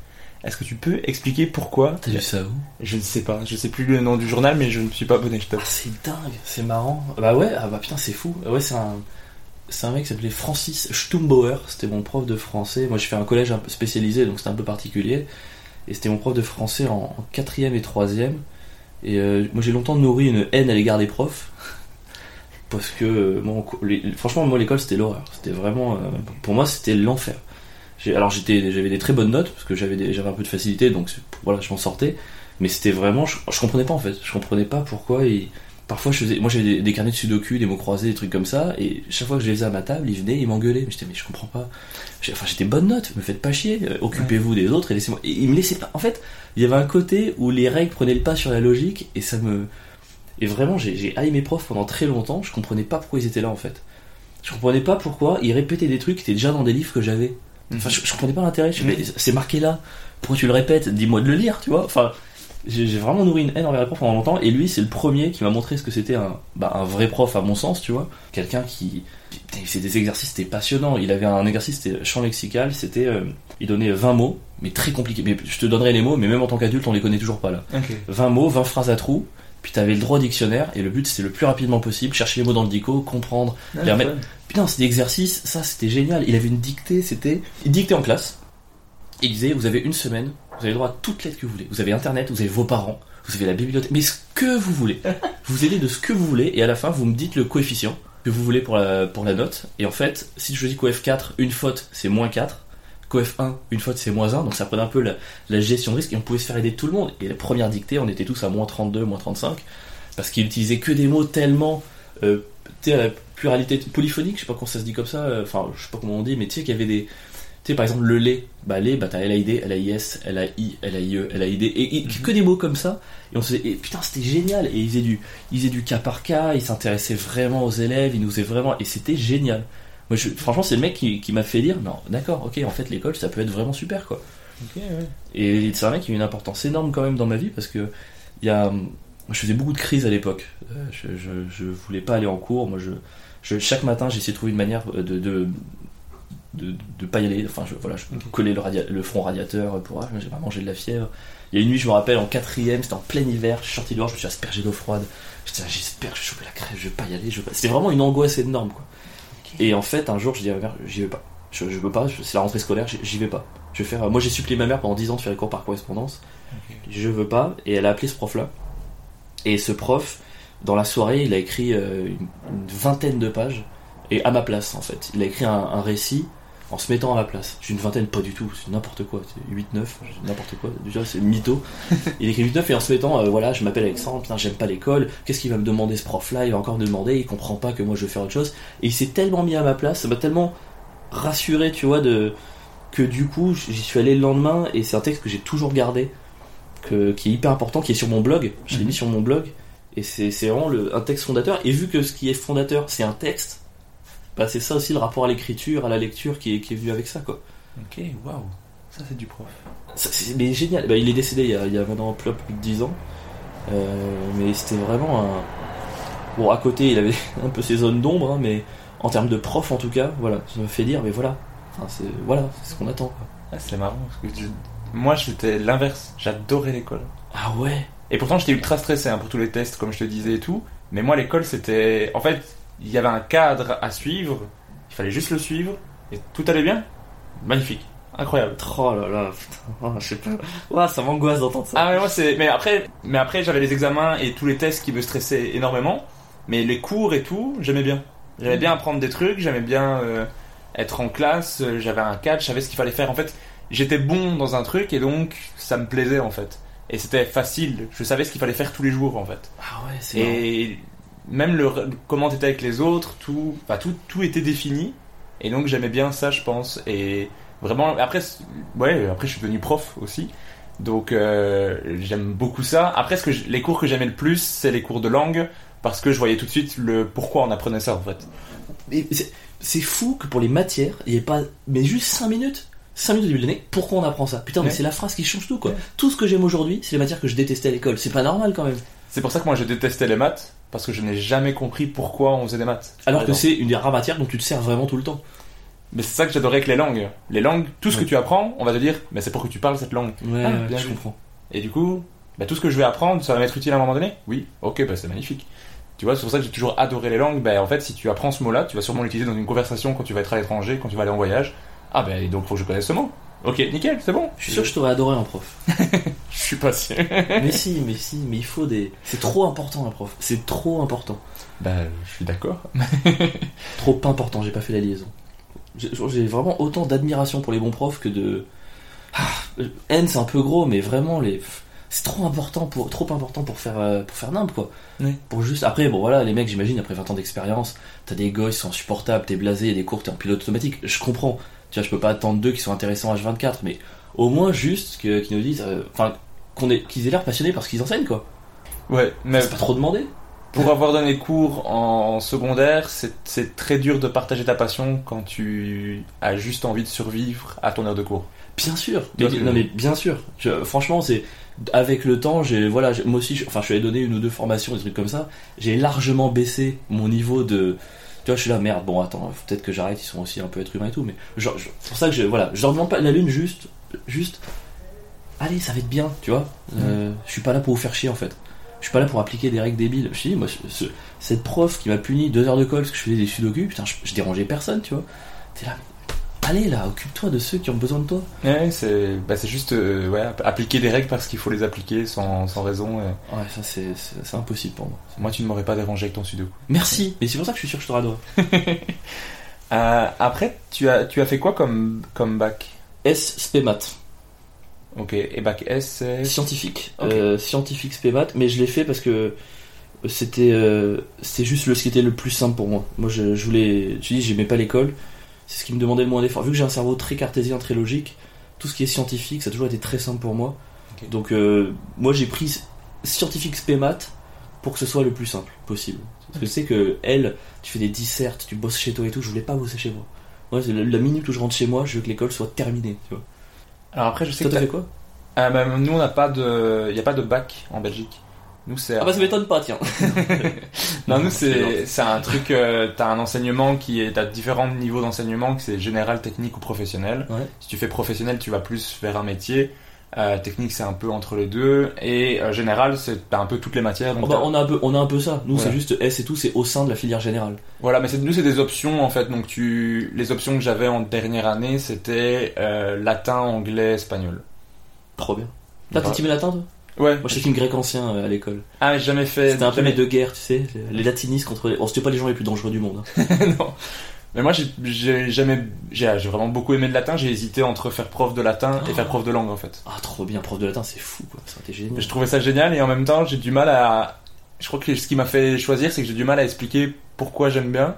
Est-ce que tu peux expliquer pourquoi T'as vu ça où? Je ne sais pas, je sais plus le nom du journal mais je ne suis pas abonné, je Ah, c'est dingue, c'est marrant. Bah ouais, ah bah putain, c'est fou. Ouais, c'est un, c'est un mec qui s'appelait Francis Stumbauer. C'était mon prof de français. Moi, j'ai fait un collège un peu spécialisé, donc c'était un peu particulier. Et c'était mon prof de français en, en quatrième et troisième. Et euh, moi, j'ai longtemps nourri une haine à l'égard des profs. Parce que, euh, moi, les- franchement, moi, l'école, c'était l'horreur. C'était vraiment, euh, pour moi, c'était l'enfer. Alors, j'étais, j'avais des très bonnes notes, parce que j'avais, un peu de facilité, donc voilà, je m'en sortais. Mais c'était vraiment, je, je comprenais pas en fait. Je comprenais pas pourquoi il, Parfois, je faisais, moi j'avais des, des carnets de sudoku, des mots croisés, des trucs comme ça, et chaque fois que je les faisais à ma table, ils venaient, ils m'engueulaient. Mais j'étais, mais je comprends pas. J'ai- Enfin, j'étais bonne note, me faites pas chier, euh, occupez-vous des autres et laissez-moi. Et ils me laissaient pas. En fait, il y avait un côté où les règles prenaient le pas sur la logique, et ça me. Et vraiment, j'ai haï mes profs pendant très longtemps, je comprenais pas pourquoi ils étaient là en fait. Je comprenais pas pourquoi ils répétaient des trucs qui étaient déjà dans des livres que j'avais. Enfin, je, je comprenais pas l'intérêt. Je mais C'est marqué là. Pourquoi tu le répètes? Dis-moi de le lire, tu vois. Enfin, j'ai vraiment nourri une haine envers les profs pendant longtemps. Et lui, c'est le premier qui m'a montré ce que c'était un, bah, un vrai prof, à mon sens, tu vois. Quelqu'un qui. putain, il faisait des exercices, c'était passionnant. Il avait un exercice, c'était champ lexical. C'était. euh, il donnait 20 mots, mais très compliqués. Mais je te donnerai les mots, mais même en tant qu'adulte, on les connaît toujours pas là. Ok. 20 mots, 20 phrases à trous. Puis t'avais le droit au dictionnaire. Et le but, c'était le plus rapidement possible. Chercher les mots dans le dico, comprendre. les remettre. Putain, c'était exercice, ça c'était génial. Il avait une dictée, c'était. Il dictait en classe. Il disait Vous avez une semaine, vous avez le droit à toute lettre que vous voulez. Vous avez internet, vous avez vos parents, vous avez la bibliothèque, mais ce que vous voulez. vous aidez de ce que vous voulez, et à la fin, vous me dites le coefficient que vous voulez pour la, pour la note. Et en fait, si je dis coef 4, une faute, c'est moins 4. Coef 1, une faute, c'est moins 1. Donc ça prenait un peu la, la gestion de risque, et on pouvait se faire aider de tout le monde. Et la première dictée, on était tous à moins 32, moins 35. Parce qu'il utilisait que des mots tellement. Euh, pluralité polyphonique, je sais pas comment ça se dit comme ça, euh, enfin, je sais pas comment on dit, mais tu sais qu'il y avait des. Tu sais, par exemple, le lait. Bah, lait, bah, t'as LAID, LAIS, LAI, LAIE, LAID, et, et que des mots comme ça. Et on se dit, et putain, c'était génial. Et ils faisaient du, ils faisaient du cas par cas, ils s'intéressaient vraiment aux élèves, ils nous faisaient vraiment, et c'était génial. Moi, je- franchement, c'est le mec qui, qui m'a fait dire, non, d'accord, ok, en fait, l'école, ça peut être vraiment super, quoi. Et c'est un mec qui a une importance énorme quand même dans ma vie parce que il y a, je faisais beaucoup de crises à l'époque. Euh, Je, je, je voulais pas aller en cours. Moi, je, je- chaque matin, j'essayais de trouver une manière de de, de, de pas y aller. Enfin, je, voilà, je collais le, front radiateur pour ah, j'ai pas mangé de la fièvre. Il y a une nuit, je me rappelle, en quatrième, c'était en plein hiver. Je suis sorti dehors, je me suis aspergé d'eau froide. J'étais là, j'espère que je vais choper la crève, je vais pas y aller. C'était vraiment une angoisse énorme, quoi. Et en fait, un jour, je dis à ma mère, j'y vais pas. Je, je veux pas, c'est la rentrée scolaire, j'y- vais pas. Je vais faire. Moi, j'ai supplié ma mère pendant 10 ans de faire les cours par correspondance. Je veux pas. Et elle a appelé ce prof-là. Et ce prof, dans la soirée, il a écrit euh, une, une vingtaine de pages. Et à ma place, en fait. Il a écrit un, un récit en se mettant à ma place. J'ai une vingtaine, pas du tout, c'est n'importe quoi. C'est 8-9, j'ai n'importe quoi. Déjà, c'est mytho. il écrit 8-9 et en se mettant, euh, voilà, je m'appelle Alexandre, putain, j'aime pas l'école. Qu'est-ce qu'il va me demander ce prof-là? Il va encore me demander, il comprend pas que moi je veux faire autre chose. Et il s'est tellement mis à ma place, ça m'a tellement rassuré, tu vois, de que du coup, j'y suis allé le lendemain et c'est un texte que j'ai toujours gardé, que, qui est hyper important, qui est sur mon blog. Je l'ai mis sur mon blog et c'est vraiment le, un texte fondateur. Et vu que ce qui est fondateur, c'est un texte, bah c'est ça aussi le rapport à l'écriture, à la lecture qui est, qui est venu avec ça, quoi. Ok, waouh. Ça, c'est du prof. Ça, mais génial. Bah, il est décédé il y a, il y a maintenant plus de 10 ans. Euh, mais c'était vraiment un. Bon, à côté, il avait un peu ses zones d'ombre, hein, mais en termes de prof, en tout cas, voilà, ça me fait dire, mais voilà. Enfin, c'est voilà, ce qu'on attend. Quoi. Ah, c'est marrant. Parce que Moi, j'étais l'inverse. J'adorais l'école. Ah ouais? Et pourtant, j'étais ultra stressé hein, pour tous les tests, comme je te disais et tout. Mais moi, l'école, c'était. En fait, il y avait un cadre à suivre. Il fallait juste le suivre. Et tout allait bien. Magnifique. Incroyable. Oh là là, putain, oh, je sais pas. Ouah, ça m'angoisse d'entendre ça. Ah, mais moi, c'est. Mais après, mais après j'avais les examens et tous les tests qui me stressaient énormément. Mais les cours et tout, j'aimais bien. J'aimais bien apprendre des trucs, j'aimais bien euh, être en classe, euh, j'avais un cadre, je savais ce qu'il fallait faire. En fait, j'étais bon dans un truc et donc ça me plaisait en fait. Et c'était facile, je savais ce qu'il fallait faire tous les jours en fait. Ah ouais, c'est marrant. Et même le, comment t'étais avec les autres, tout, enfin, tout, tout était défini. Et donc j'aimais bien ça, je pense. Et vraiment, après, ouais, après je suis devenu prof aussi. Donc euh, j'aime beaucoup ça. Après, ce que je- les cours que j'aimais le plus, c'est les cours de langue. Parce que je voyais tout de suite le pourquoi on apprenait ça en fait. Mais c'est- c'est fou que pour les matières, il n'y ait pas. Mais juste 5 minutes 5 minutes au début de l'année, pourquoi on apprend ça? Putain, mais Ouais. c'est la phrase qui change tout quoi. Tout ce que j'aime aujourd'hui, c'est les matières que je détestais à l'école. C'est pas normal quand même. C'est pour ça que moi je détestais les maths. Parce que je n'ai jamais compris pourquoi on faisait des maths. Alors que c'est une des rares matières dont tu te sers vraiment tout le temps. Mais c'est ça que j'adorais avec les langues. Les langues, tout ce Ouais. que tu apprends, on va te dire, mais c'est pour que tu parles cette langue. Ouais, Ah, bien je comprends. Et du coup, bah, tout ce que je vais apprendre, ça va m'être utile à un moment donné? Oui, ok, bah, c'est magnifique. Tu vois, c'est pour ça que j'ai toujours adoré les langues. Bah, en fait, si tu apprends ce mot-là, tu vas sûrement l'utiliser dans une conversation quand tu vas être à l'étranger, quand tu vas aller en voyage. Ah, bah, donc faut que je connaisse ce mot. Ok, nickel, c'est bon. Je suis sûr que je t'aurais adoré un prof. Je suis pas sûr. mais si, mais si, mais il faut des. C'est trop important un prof. C'est trop important. bah, je suis d'accord. Trop important, j'ai pas fait la liaison. J'ai vraiment autant d'admiration pour les bons profs que de. Ah, haine, c'est un peu gros, mais vraiment, les. C'est trop important pour, trop important pour faire, euh, pour faire nimble, quoi. Oui. Pour juste. Après, bon, voilà, les mecs, j'imagine, après 20 ans d'expérience, t'as des gosses qui sont insupportables, t'es blasé, a des cours, t'es en pilote automatique. Je comprends. Tu vois, je peux pas attendre d'eux qui sont intéressants H24, mais au moins juste qu'ils nous disent. euh, Enfin, ait- qu'ils aient l'air passionnés parce qu'ils enseignent, quoi. Ouais, mais C'est pas trop demandé. pour avoir donné cours en secondaire, c'est très dur de partager ta passion quand tu as juste envie de survivre à ton heure de cours. Bien sûr. Mais- non mais bien sûr. Je- franchement, c'est avec le temps, j'ai voilà, moi aussi, je, enfin, je suis allé donner une ou deux formations, des trucs comme ça. J'ai largement baissé mon niveau de. Tu vois, je suis là, merde. Bon, attends, peut-être que j'arrête. Ils sont aussi un peu êtres humains et tout, mais genre, je- c'est pour ça que je, voilà, je leur demande pas la lune, juste, juste. Allez, ça va être bien, tu vois. Euh, je suis pas là pour vous faire chier en fait. Je suis pas là pour appliquer des règles débiles. Je dis, moi, ce- cette prof qui m'a puni deux heures de colle parce que je faisais des sudoku, putain, je, je dérangeais personne, tu vois. T'es là, allez là, occupe-toi de ceux qui ont besoin de toi. Ouais, c'est bah, c'est juste euh, ouais, app- appliquer des règles parce qu'il faut les appliquer sans, sans raison. et- Ouais, ça c'est c'est- c'est impossible pour moi. Moi, tu ne m'aurais pas dérangé avec ton sudoku. Merci, mais c'est pour ça que je suis sûr que je te radois. Euh, après, tu as, tu as fait quoi comme, comme bac? S spémat, Ok, et bac S, c'est... scientifique. Euh, scientifique spémat, mais je l'ai fait parce que c'était euh, c'était juste le ce qui était le plus simple pour moi. Moi je, je voulais, je dis j'aimais pas l'école, c'est ce qui me demandait le moins d'efforts. Vu que j'ai un cerveau très cartésien, très logique, tout ce qui est scientifique, ça a toujours été très simple pour moi. Donc euh, moi j'ai pris scientifique spé maths pour que ce soit le plus simple possible. Parce que je sais que elle, tu fais des dissertes, tu bosses chez toi et tout, je voulais pas bosser chez moi. Moi, la minute où je rentre chez moi, je veux que l'école soit terminée. Tu vois. Alors après, je sais Toi, que t'as t'as- fait quoi? Ah, bah, nous, on n'a pas de, il y a pas de bac en Belgique. Nous, c'est. Ah bah ça m'étonne pas, tiens. Non, nous, C'est c'est, un truc, euh, t'as un enseignement qui est, t'as différents niveaux d'enseignement, que c'est général, technique ou professionnel. Ouais. Si tu fais professionnel, tu vas plus vers un métier. Euh, technique, c'est un peu entre les deux. Et euh, général, c'est, t'as un peu toutes les matières. donc Oh bah, on, a un peu, on a un peu ça. Nous, c'est juste S et tout, c'est au sein de la filière générale. Voilà, mais c'est, nous, c'est des options, en fait. Donc, tu, les options que j'avais en dernière année, c'était, euh, latin, anglais, espagnol. Trop bien. Là, t'es team latin, toi Ouais. Moi, j'étais team grec ancien euh, à l'école. Ah, j'ai jamais fait. C'était un peu les deux guerres, tu sais. Les latinistes contre les. Oh, c'était pas les gens les plus dangereux du monde. hein. non. Mais moi, j'ai- j'ai jamais, j'ai j'ai vraiment beaucoup aimé le latin. J'ai hésité entre faire prof de latin et faire prof de langue, en fait. Ah, trop bien, prof de latin, c'est fou, quoi. Ça génial. Je trouvais ça génial et en même temps, j'ai du mal à. Je crois que ce qui m'a fait choisir, c'est que j'ai du mal à expliquer pourquoi j'aime bien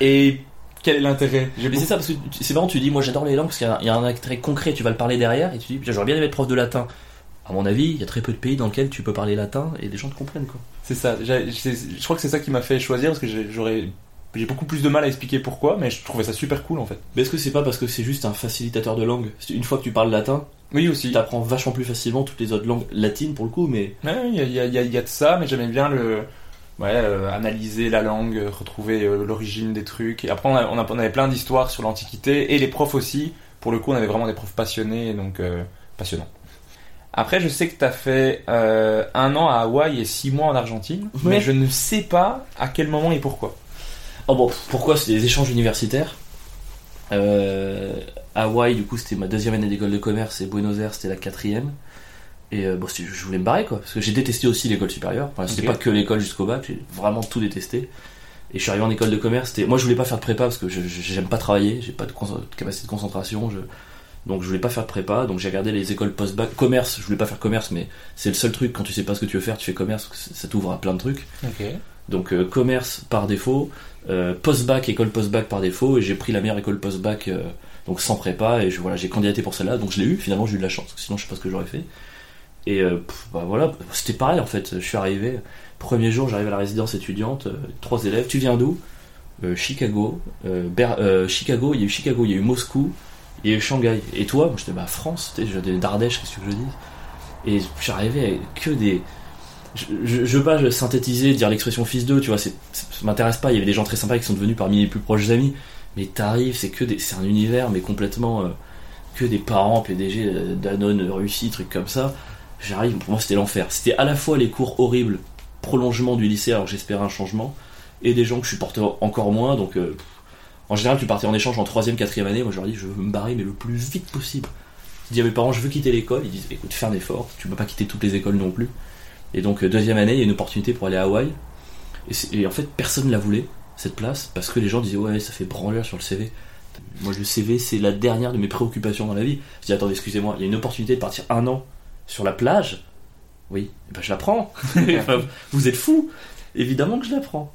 et quel est l'intérêt. J'ai Mais c'est ça, parce que c'est marrant, tu dis, moi j'adore les langues parce qu'il y a un- il y, a un intérêt concret, tu vas le parler derrière, et tu dis, j'aurais bien aimé être prof de latin. À mon avis, il y a très peu de pays dans lesquels tu peux parler latin et des gens te comprennent, quoi. C'est ça. Je crois que c'est ça qui m'a fait choisir parce que j'ai- j'aurais. J'ai beaucoup plus de mal à expliquer pourquoi, mais je trouvais ça super cool en fait. Mais est-ce que c'est pas parce que c'est juste un facilitateur de langue? Une fois que tu parles latin, Oui, aussi. tu apprends vachement plus facilement toutes les autres langues latines pour le coup, mais il y a, il y a- il y a- il y a de ça, mais j'aimais bien le. Ouais, euh, analyser la langue, retrouver euh, l'origine des trucs. Et après, on, a- on, a- on avait plein d'histoires sur l'Antiquité, et les profs aussi. Pour le coup, on avait vraiment des profs passionnés, donc euh, passionnants. Après, je sais que tu as fait euh, un an à Hawaï et six mois en Argentine, Ouais. mais je ne sais pas à quel moment et pourquoi. Oh bon, pourquoi? C'est des échanges universitaires euh, Hawaï, du coup, c'était ma deuxième année d'école de commerce et Buenos Aires, c'était la quatrième. Et euh, bon, je voulais me barrer, quoi. Parce que j'ai détesté aussi l'école supérieure. Enfin, c'était pas que l'école jusqu'au bac, j'ai vraiment tout détesté. Et je suis arrivé en école de commerce. Moi, je voulais pas faire de prépa parce que j'aime pas travailler, j'ai pas de, capacité de concentration. Je... Donc, je voulais pas faire de prépa. Donc, j'ai regardé les écoles post-bac. Commerce, je voulais pas faire commerce, mais c'est le seul truc quand tu sais pas ce que tu veux faire, tu fais commerce, ça t'ouvre à plein de trucs. Donc euh, commerce par défaut, euh, post-bac, école post-bac par défaut, et j'ai pris la meilleure école post-bac, euh, donc sans prépa, et je, voilà, j'ai candidaté pour celle-là, donc je l'ai eu, finalement j'ai eu de la chance, sinon je sais pas ce que j'aurais fait. Et pff, bah voilà, c'était pareil en fait, je suis arrivé, premier jour j'arrive à la résidence étudiante, trois élèves, tu viens d'où? Chicago, Chicago, il y a eu Chicago, il y a eu Moscou, eu Shanghai. Et toi Moi j'étais bah France, tu viens d'Ardèche, qu'est-ce que je dis Et j'arrivais avec que des je, je, veux pas synthétiser, dire l'expression fils d'eux, tu vois, c'est, ça m'intéresse pas. Il y avait des gens très sympas qui sont devenus parmi mes plus proches amis, mais t'arrives, c'est que des, c'est un univers, mais complètement euh, que des parents, PDG, euh, Danone, Russie, trucs comme ça. J'arrive, pour moi c'était l'enfer. C'était à la fois les cours horribles, prolongement du lycée, alors j'espérais un changement, et des gens que je supportais encore moins, donc euh, en général tu partais en échange en troisième, quatrième année, moi je leur dis je veux me barrer mais le plus vite possible. Je dis à mes parents je veux quitter l'école, ils disent écoute fais un effort, tu peux pas quitter toutes les écoles non plus. Et donc, euh, deuxième année, il y a une opportunité pour aller à Hawaï. Et, en fait, personne ne la voulait, cette place, parce que les gens disaient, ouais, ça fait branleur sur le CV. Moi, le CV, c'est la dernière de mes préoccupations dans la vie. Je dis, attendez, excusez-moi, il y a une opportunité de partir un an sur la plage. Oui, eh ben, je la prends. Vous êtes fous. Évidemment que je la prends.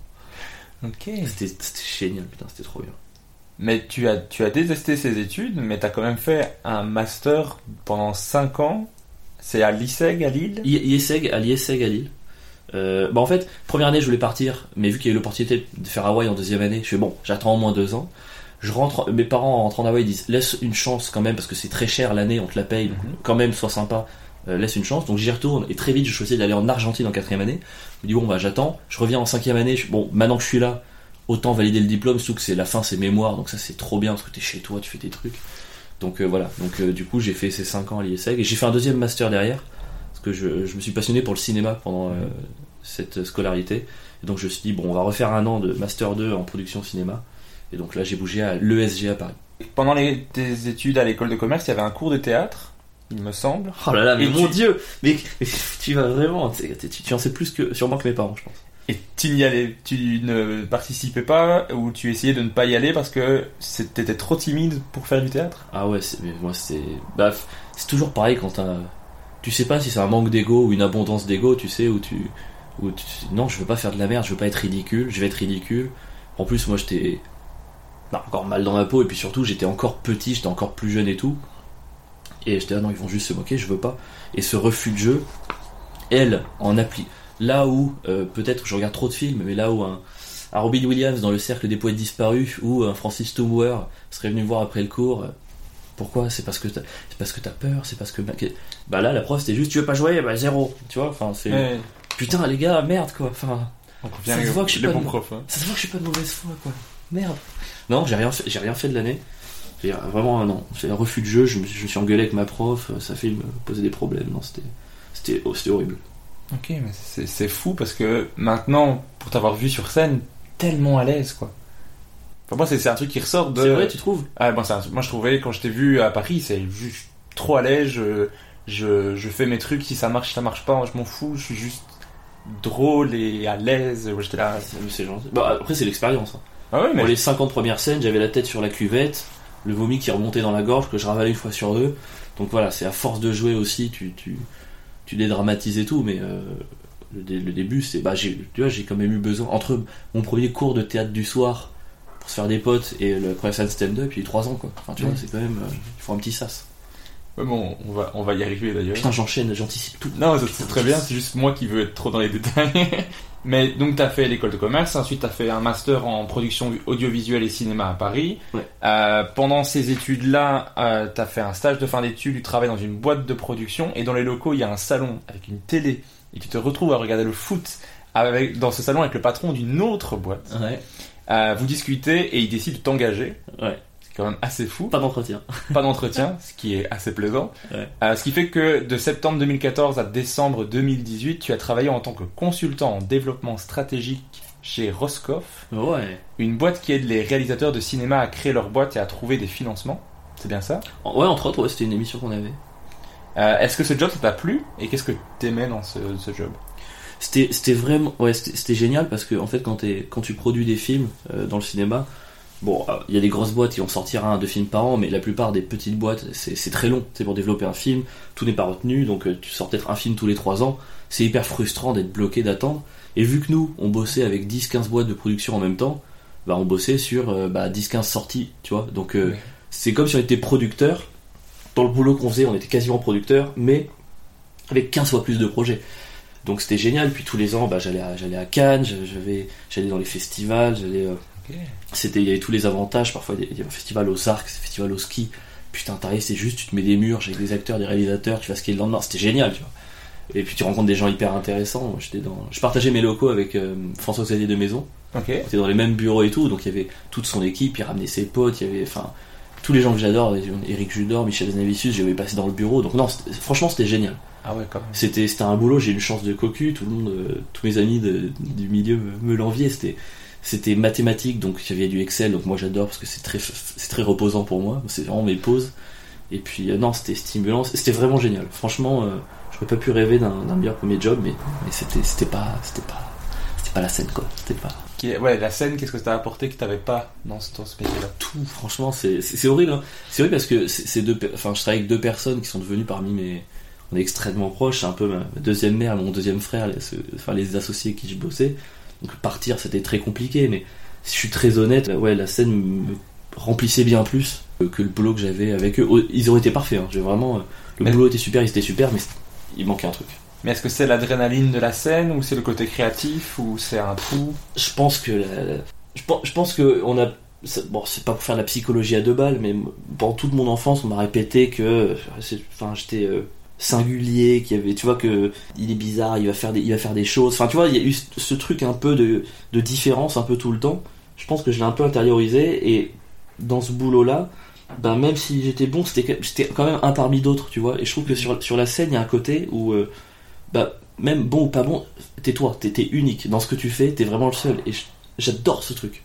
Ok. C'était génial, putain, c'était trop bien. Mais tu as, tu as détesté ces études, mais tu as quand même fait un master pendant 5 ans. C'est à l'ISEG à Lille? I- IESEG, à l'IESEG à Lille. Euh, bah en fait, première année, je voulais partir, mais vu qu'il y a eu l'opportunité de faire Hawaï en deuxième année, je fais bon, j'attends au moins deux ans. Je rentre, mes parents en rentrant d'Hawaï disent laisse une chance quand même parce que c'est très cher l'année, on te la paye, donc Mhm. quand même sois sympa, euh, laisse une chance. Donc j'y retourne et très vite je choisis d'aller en Argentine en quatrième année. Je me dis bon bah j'attends, je reviens en cinquième année. je- bon maintenant que je suis là, autant valider le diplôme, surtout que c'est la fin, c'est mémoire, donc ça c'est trop bien parce que t'es chez toi, tu fais tes trucs. Donc euh, voilà, donc euh, du coup j'ai fait ces 5 ans à l'IESEG et j'ai fait un deuxième master derrière parce que je, je me suis passionné pour le cinéma pendant euh, cette scolarité. Et donc je me suis dit bon on va refaire un an de master 2 en production cinéma. Et donc là j'ai bougé à l'ESG à Paris. Pendant les, tes études à l'école de commerce, il y avait un cours de théâtre, il me semble. Oh là là, mais Et mon tu- dieu Mais, mais tu vas vraiment, tu, tu- tu en sais plus que sûrement que mes parents, je pense. Et tu n'y allais, tu ne participais pas ou tu essayais de ne pas y aller parce que t'étais trop timide pour faire du théâtre? Ah ouais, mais moi c'est. Bah, c'est toujours pareil quand t'as. Tu sais pas si c'est un manque d'ego ou une abondance d'ego, tu sais, où tu. Non, je veux pas faire de la merde, je veux pas être ridicule, je vais être ridicule. En plus, moi j'étais. bah, encore mal dans ma peau, et puis surtout, j'étais encore petit, j'étais encore plus jeune et tout. Et j'étais là, non, ils vont juste se moquer, je veux pas. Et ce refus de jeu, elle, en appli. Là où, euh, peut-être, je regarde trop de films, mais là où un, un Robin Williams dans le cercle des poètes disparus, ou un Francis Tumwer serait venu me voir après le cours. euh, Pourquoi? C'est parce que t'as, c'est parce que t'as peur, c'est parce que bah là la prof c'était juste tu veux pas jouer? Bah zéro, tu vois? Enfin c'est Ouais. putain les gars merde quoi. Enfin Ça se voit que je suis pas de- profs. hein. ça se voit que je suis pas de mauvaise foi quoi. Merde. Non j'ai rien fait, j'ai rien fait de l'année. J'ai vraiment un non. J'ai un refus de jeu. Je me, suis- je me suis engueulé avec ma prof. Ça fait me poser des problèmes. Non c'était c'était oh, c'était horrible. Ok, mais c'est c'est fou parce que maintenant, pour t'avoir vu sur scène, tellement à l'aise quoi. Enfin, moi, c'est c'est un truc qui ressort de. C'est vrai tu trouves? Ah, bon, un- moi je trouvais quand je t'ai vu à Paris, c'est juste trop à l'aise. Je, je, je fais mes trucs, si ça marche, ça marche pas, je m'en fous. Je suis juste drôle et à l'aise. Ouais, J'étais là. C'est c'est gentil. Bah, après c'est l'expérience. hein. Ah ouais, mais Pour les 50 premières scènes, j'avais la tête sur la cuvette, le vomi qui remontait dans la gorge, que je ravalais une fois sur deux. Donc voilà, c'est à force de jouer aussi, tu, tu, tu dédramatises et tout, mais euh, le, dé- le début, c'est. Bah, j'ai, tu vois, j'ai quand même eu besoin. Entre mon premier cours de théâtre du soir, pour se faire des potes, et le première scène stand-up, il y a eu 3 ans, quoi. Enfin, tu vois, c'est quand même. euh, il faut un petit sas. Ouais, bon, on va, on va y arriver d'ailleurs. Putain, j'enchaîne, j'anticipe tout. Non, c'est très bien, c'est juste moi qui veux être trop dans les détails. Mais donc, tu as fait l'école de commerce, ensuite tu as fait un master en production audiovisuelle et cinéma à Paris. Ouais. Euh, pendant ces études-là, tu as fait un stage de fin d'études, tu travailles dans une boîte de production, et dans les locaux, il y a un salon avec une télé, et tu te retrouves à regarder le foot avec, dans ce salon avec le patron d'une autre boîte. Ouais, Euh, vous discutez et il décide de t'engager. ouais. C'est quand même assez fou Pas d'entretien. pas d'entretien, ce qui est assez plaisant. Ouais. Euh, ce qui fait que de septembre 2014 à décembre 2018, tu as travaillé en tant que consultant en développement stratégique chez Roscoff, Ouais. une boîte qui aide les réalisateurs de cinéma à créer leur boîte et à trouver des financements. C'est bien ça? Ouais, entre autres, ouais, c'était une émission qu'on avait. Euh, Est-ce que ce job ça t'a plu? Et qu'est-ce que t'aimais dans ce, ce job? C'était, vraiment, ouais, c'était, génial parce que en fait, quand tu produis des films euh, dans le cinéma, bon, euh, il y a des grosses boîtes qui vont sortir un, deux films par an, mais la plupart des petites boîtes, c'est, très long. C'est pour développer un film, tout n'est pas retenu, donc euh, tu sors peut-être un film tous les trois ans. C'est hyper frustrant d'être bloqué, d'attendre. Et vu que nous, on bossait avec 10-15 boîtes de production en même temps, bah, on bossait sur euh, bah, 10-15 sorties, tu vois. Donc euh, c'est comme si on était producteur. Dans le boulot qu'on faisait, on était quasiment producteur, mais avec 15 fois plus de projets. Donc c'était génial. Puis tous les ans, bah, j'allais à, à Cannes, j'allais dans les festivals, j'allais. euh, C'était, il y avait tous les avantages. Parfois, il y avait un festival aux arcs, un festival au ski. Putain, t'arrives, c'est juste, tu te mets des murs avec des acteurs, des réalisateurs, tu vas skier le lendemain. C'était génial, tu vois. Et puis tu rencontres des gens hyper intéressants. Moi, J'étais dans, je partageais mes locaux avec euh, François Xavier de Maison. Ok. On était dans les mêmes bureaux et tout, donc il y avait toute son équipe, il ramenait ses potes, il y avait, enfin, tous les gens que j'adore, Eric Judor, Michel Zanavicius, j'avais passé dans le bureau. Donc non, c'était- franchement, c'était génial. Ah ouais, quand même. C'était c'était un boulot, j'ai eu une chance de cocu, tout le monde, euh, tous mes amis de- du milieu me, me l'enviaient. C'était c'était mathématique, donc il y avait du Excel, donc moi j'adore parce que c'est très c'est très reposant pour moi. C'est vraiment mes pauses. Et puis euh, non, c'était stimulant, c'était vraiment génial. Franchement, euh, j'aurais pas pu rêver d'un d'un meilleur premier job, mais mais c'était c'était pas c'était pas c'était pas la scène quoi. C'était pas Ouais, la scène, qu'est-ce que ça t'a apporté que t'avais pas dans ce, métier-là? Tout. Franchement, c'est horrible. hein. C'est horrible parce que c'est deux, enfin, je travaille avec deux personnes qui sont devenues parmi mes, on est extrêmement proches. C'est un peu ma deuxième mère, mon deuxième frère, les, enfin les associés avec qui je bossais. Donc partir, c'était très compliqué. Mais si je suis très honnête, ouais, la scène me remplissait bien plus que le boulot que j'avais avec eux. Oh, Ils auraient été parfaits. Hein. J'ai vraiment, euh, le Mais- boulot était super, ils étaient super, mais il manquait un truc. Mais est-ce que c'est l'adrénaline de la scène ou c'est le côté créatif ou c'est un tout? Je pense que la- je pense, je pense que on a bon c'est pas pour faire la psychologie à deux balles mais pendant toute mon enfance on m'a répété que euh, enfin j'étais euh, singulier qu'il y avait tu vois que il est bizarre il va faire des il va faire des choses. Enfin tu vois il y a eu ce, truc un peu de, de différence un peu tout le temps. Je pense que je l'ai un peu intériorisé et dans ce boulot là ben même si j'étais bon c'était quand- j'étais quand même un parmi d'autres tu vois. Et je trouve que sur, sur la scène il y a un côté où euh, bah même bon ou pas bon t'es toi t'es unique dans ce que tu fais t'es vraiment le seul. Et j'adore ce truc.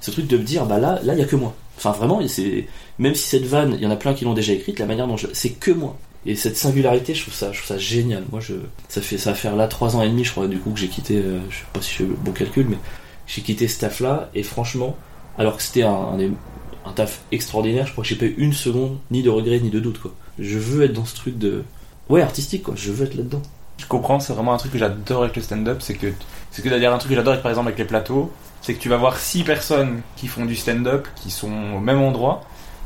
Ce truc de me dire bah là là il y a que moi. Enfin vraiment c'est même si cette vanne il y en a plein qui l'ont déjà écrite la manière dont je c'est que moi et cette singularité je trouve ça je trouve ça génial. Moi je ça fait ça va faire là trois ans et demi je crois du coup que j'ai quitté euh, je sais pas si je fais le bon calcul mais j'ai quitté ce taf là et franchement alors que c'était un, un, taf extraordinaire je crois que j'ai pas eu une seconde ni de regret ni de doute quoi. Je veux être dans ce truc de ouais artistique quoi. Je veux être là dedans Je comprends, c'est vraiment un truc que j'adore avec le stand-up, c'est que c'est que d'ailleurs un truc que j'adore par exemple avec les plateaux, c'est que tu vas voir six personnes qui font du stand-up, qui sont au même endroit,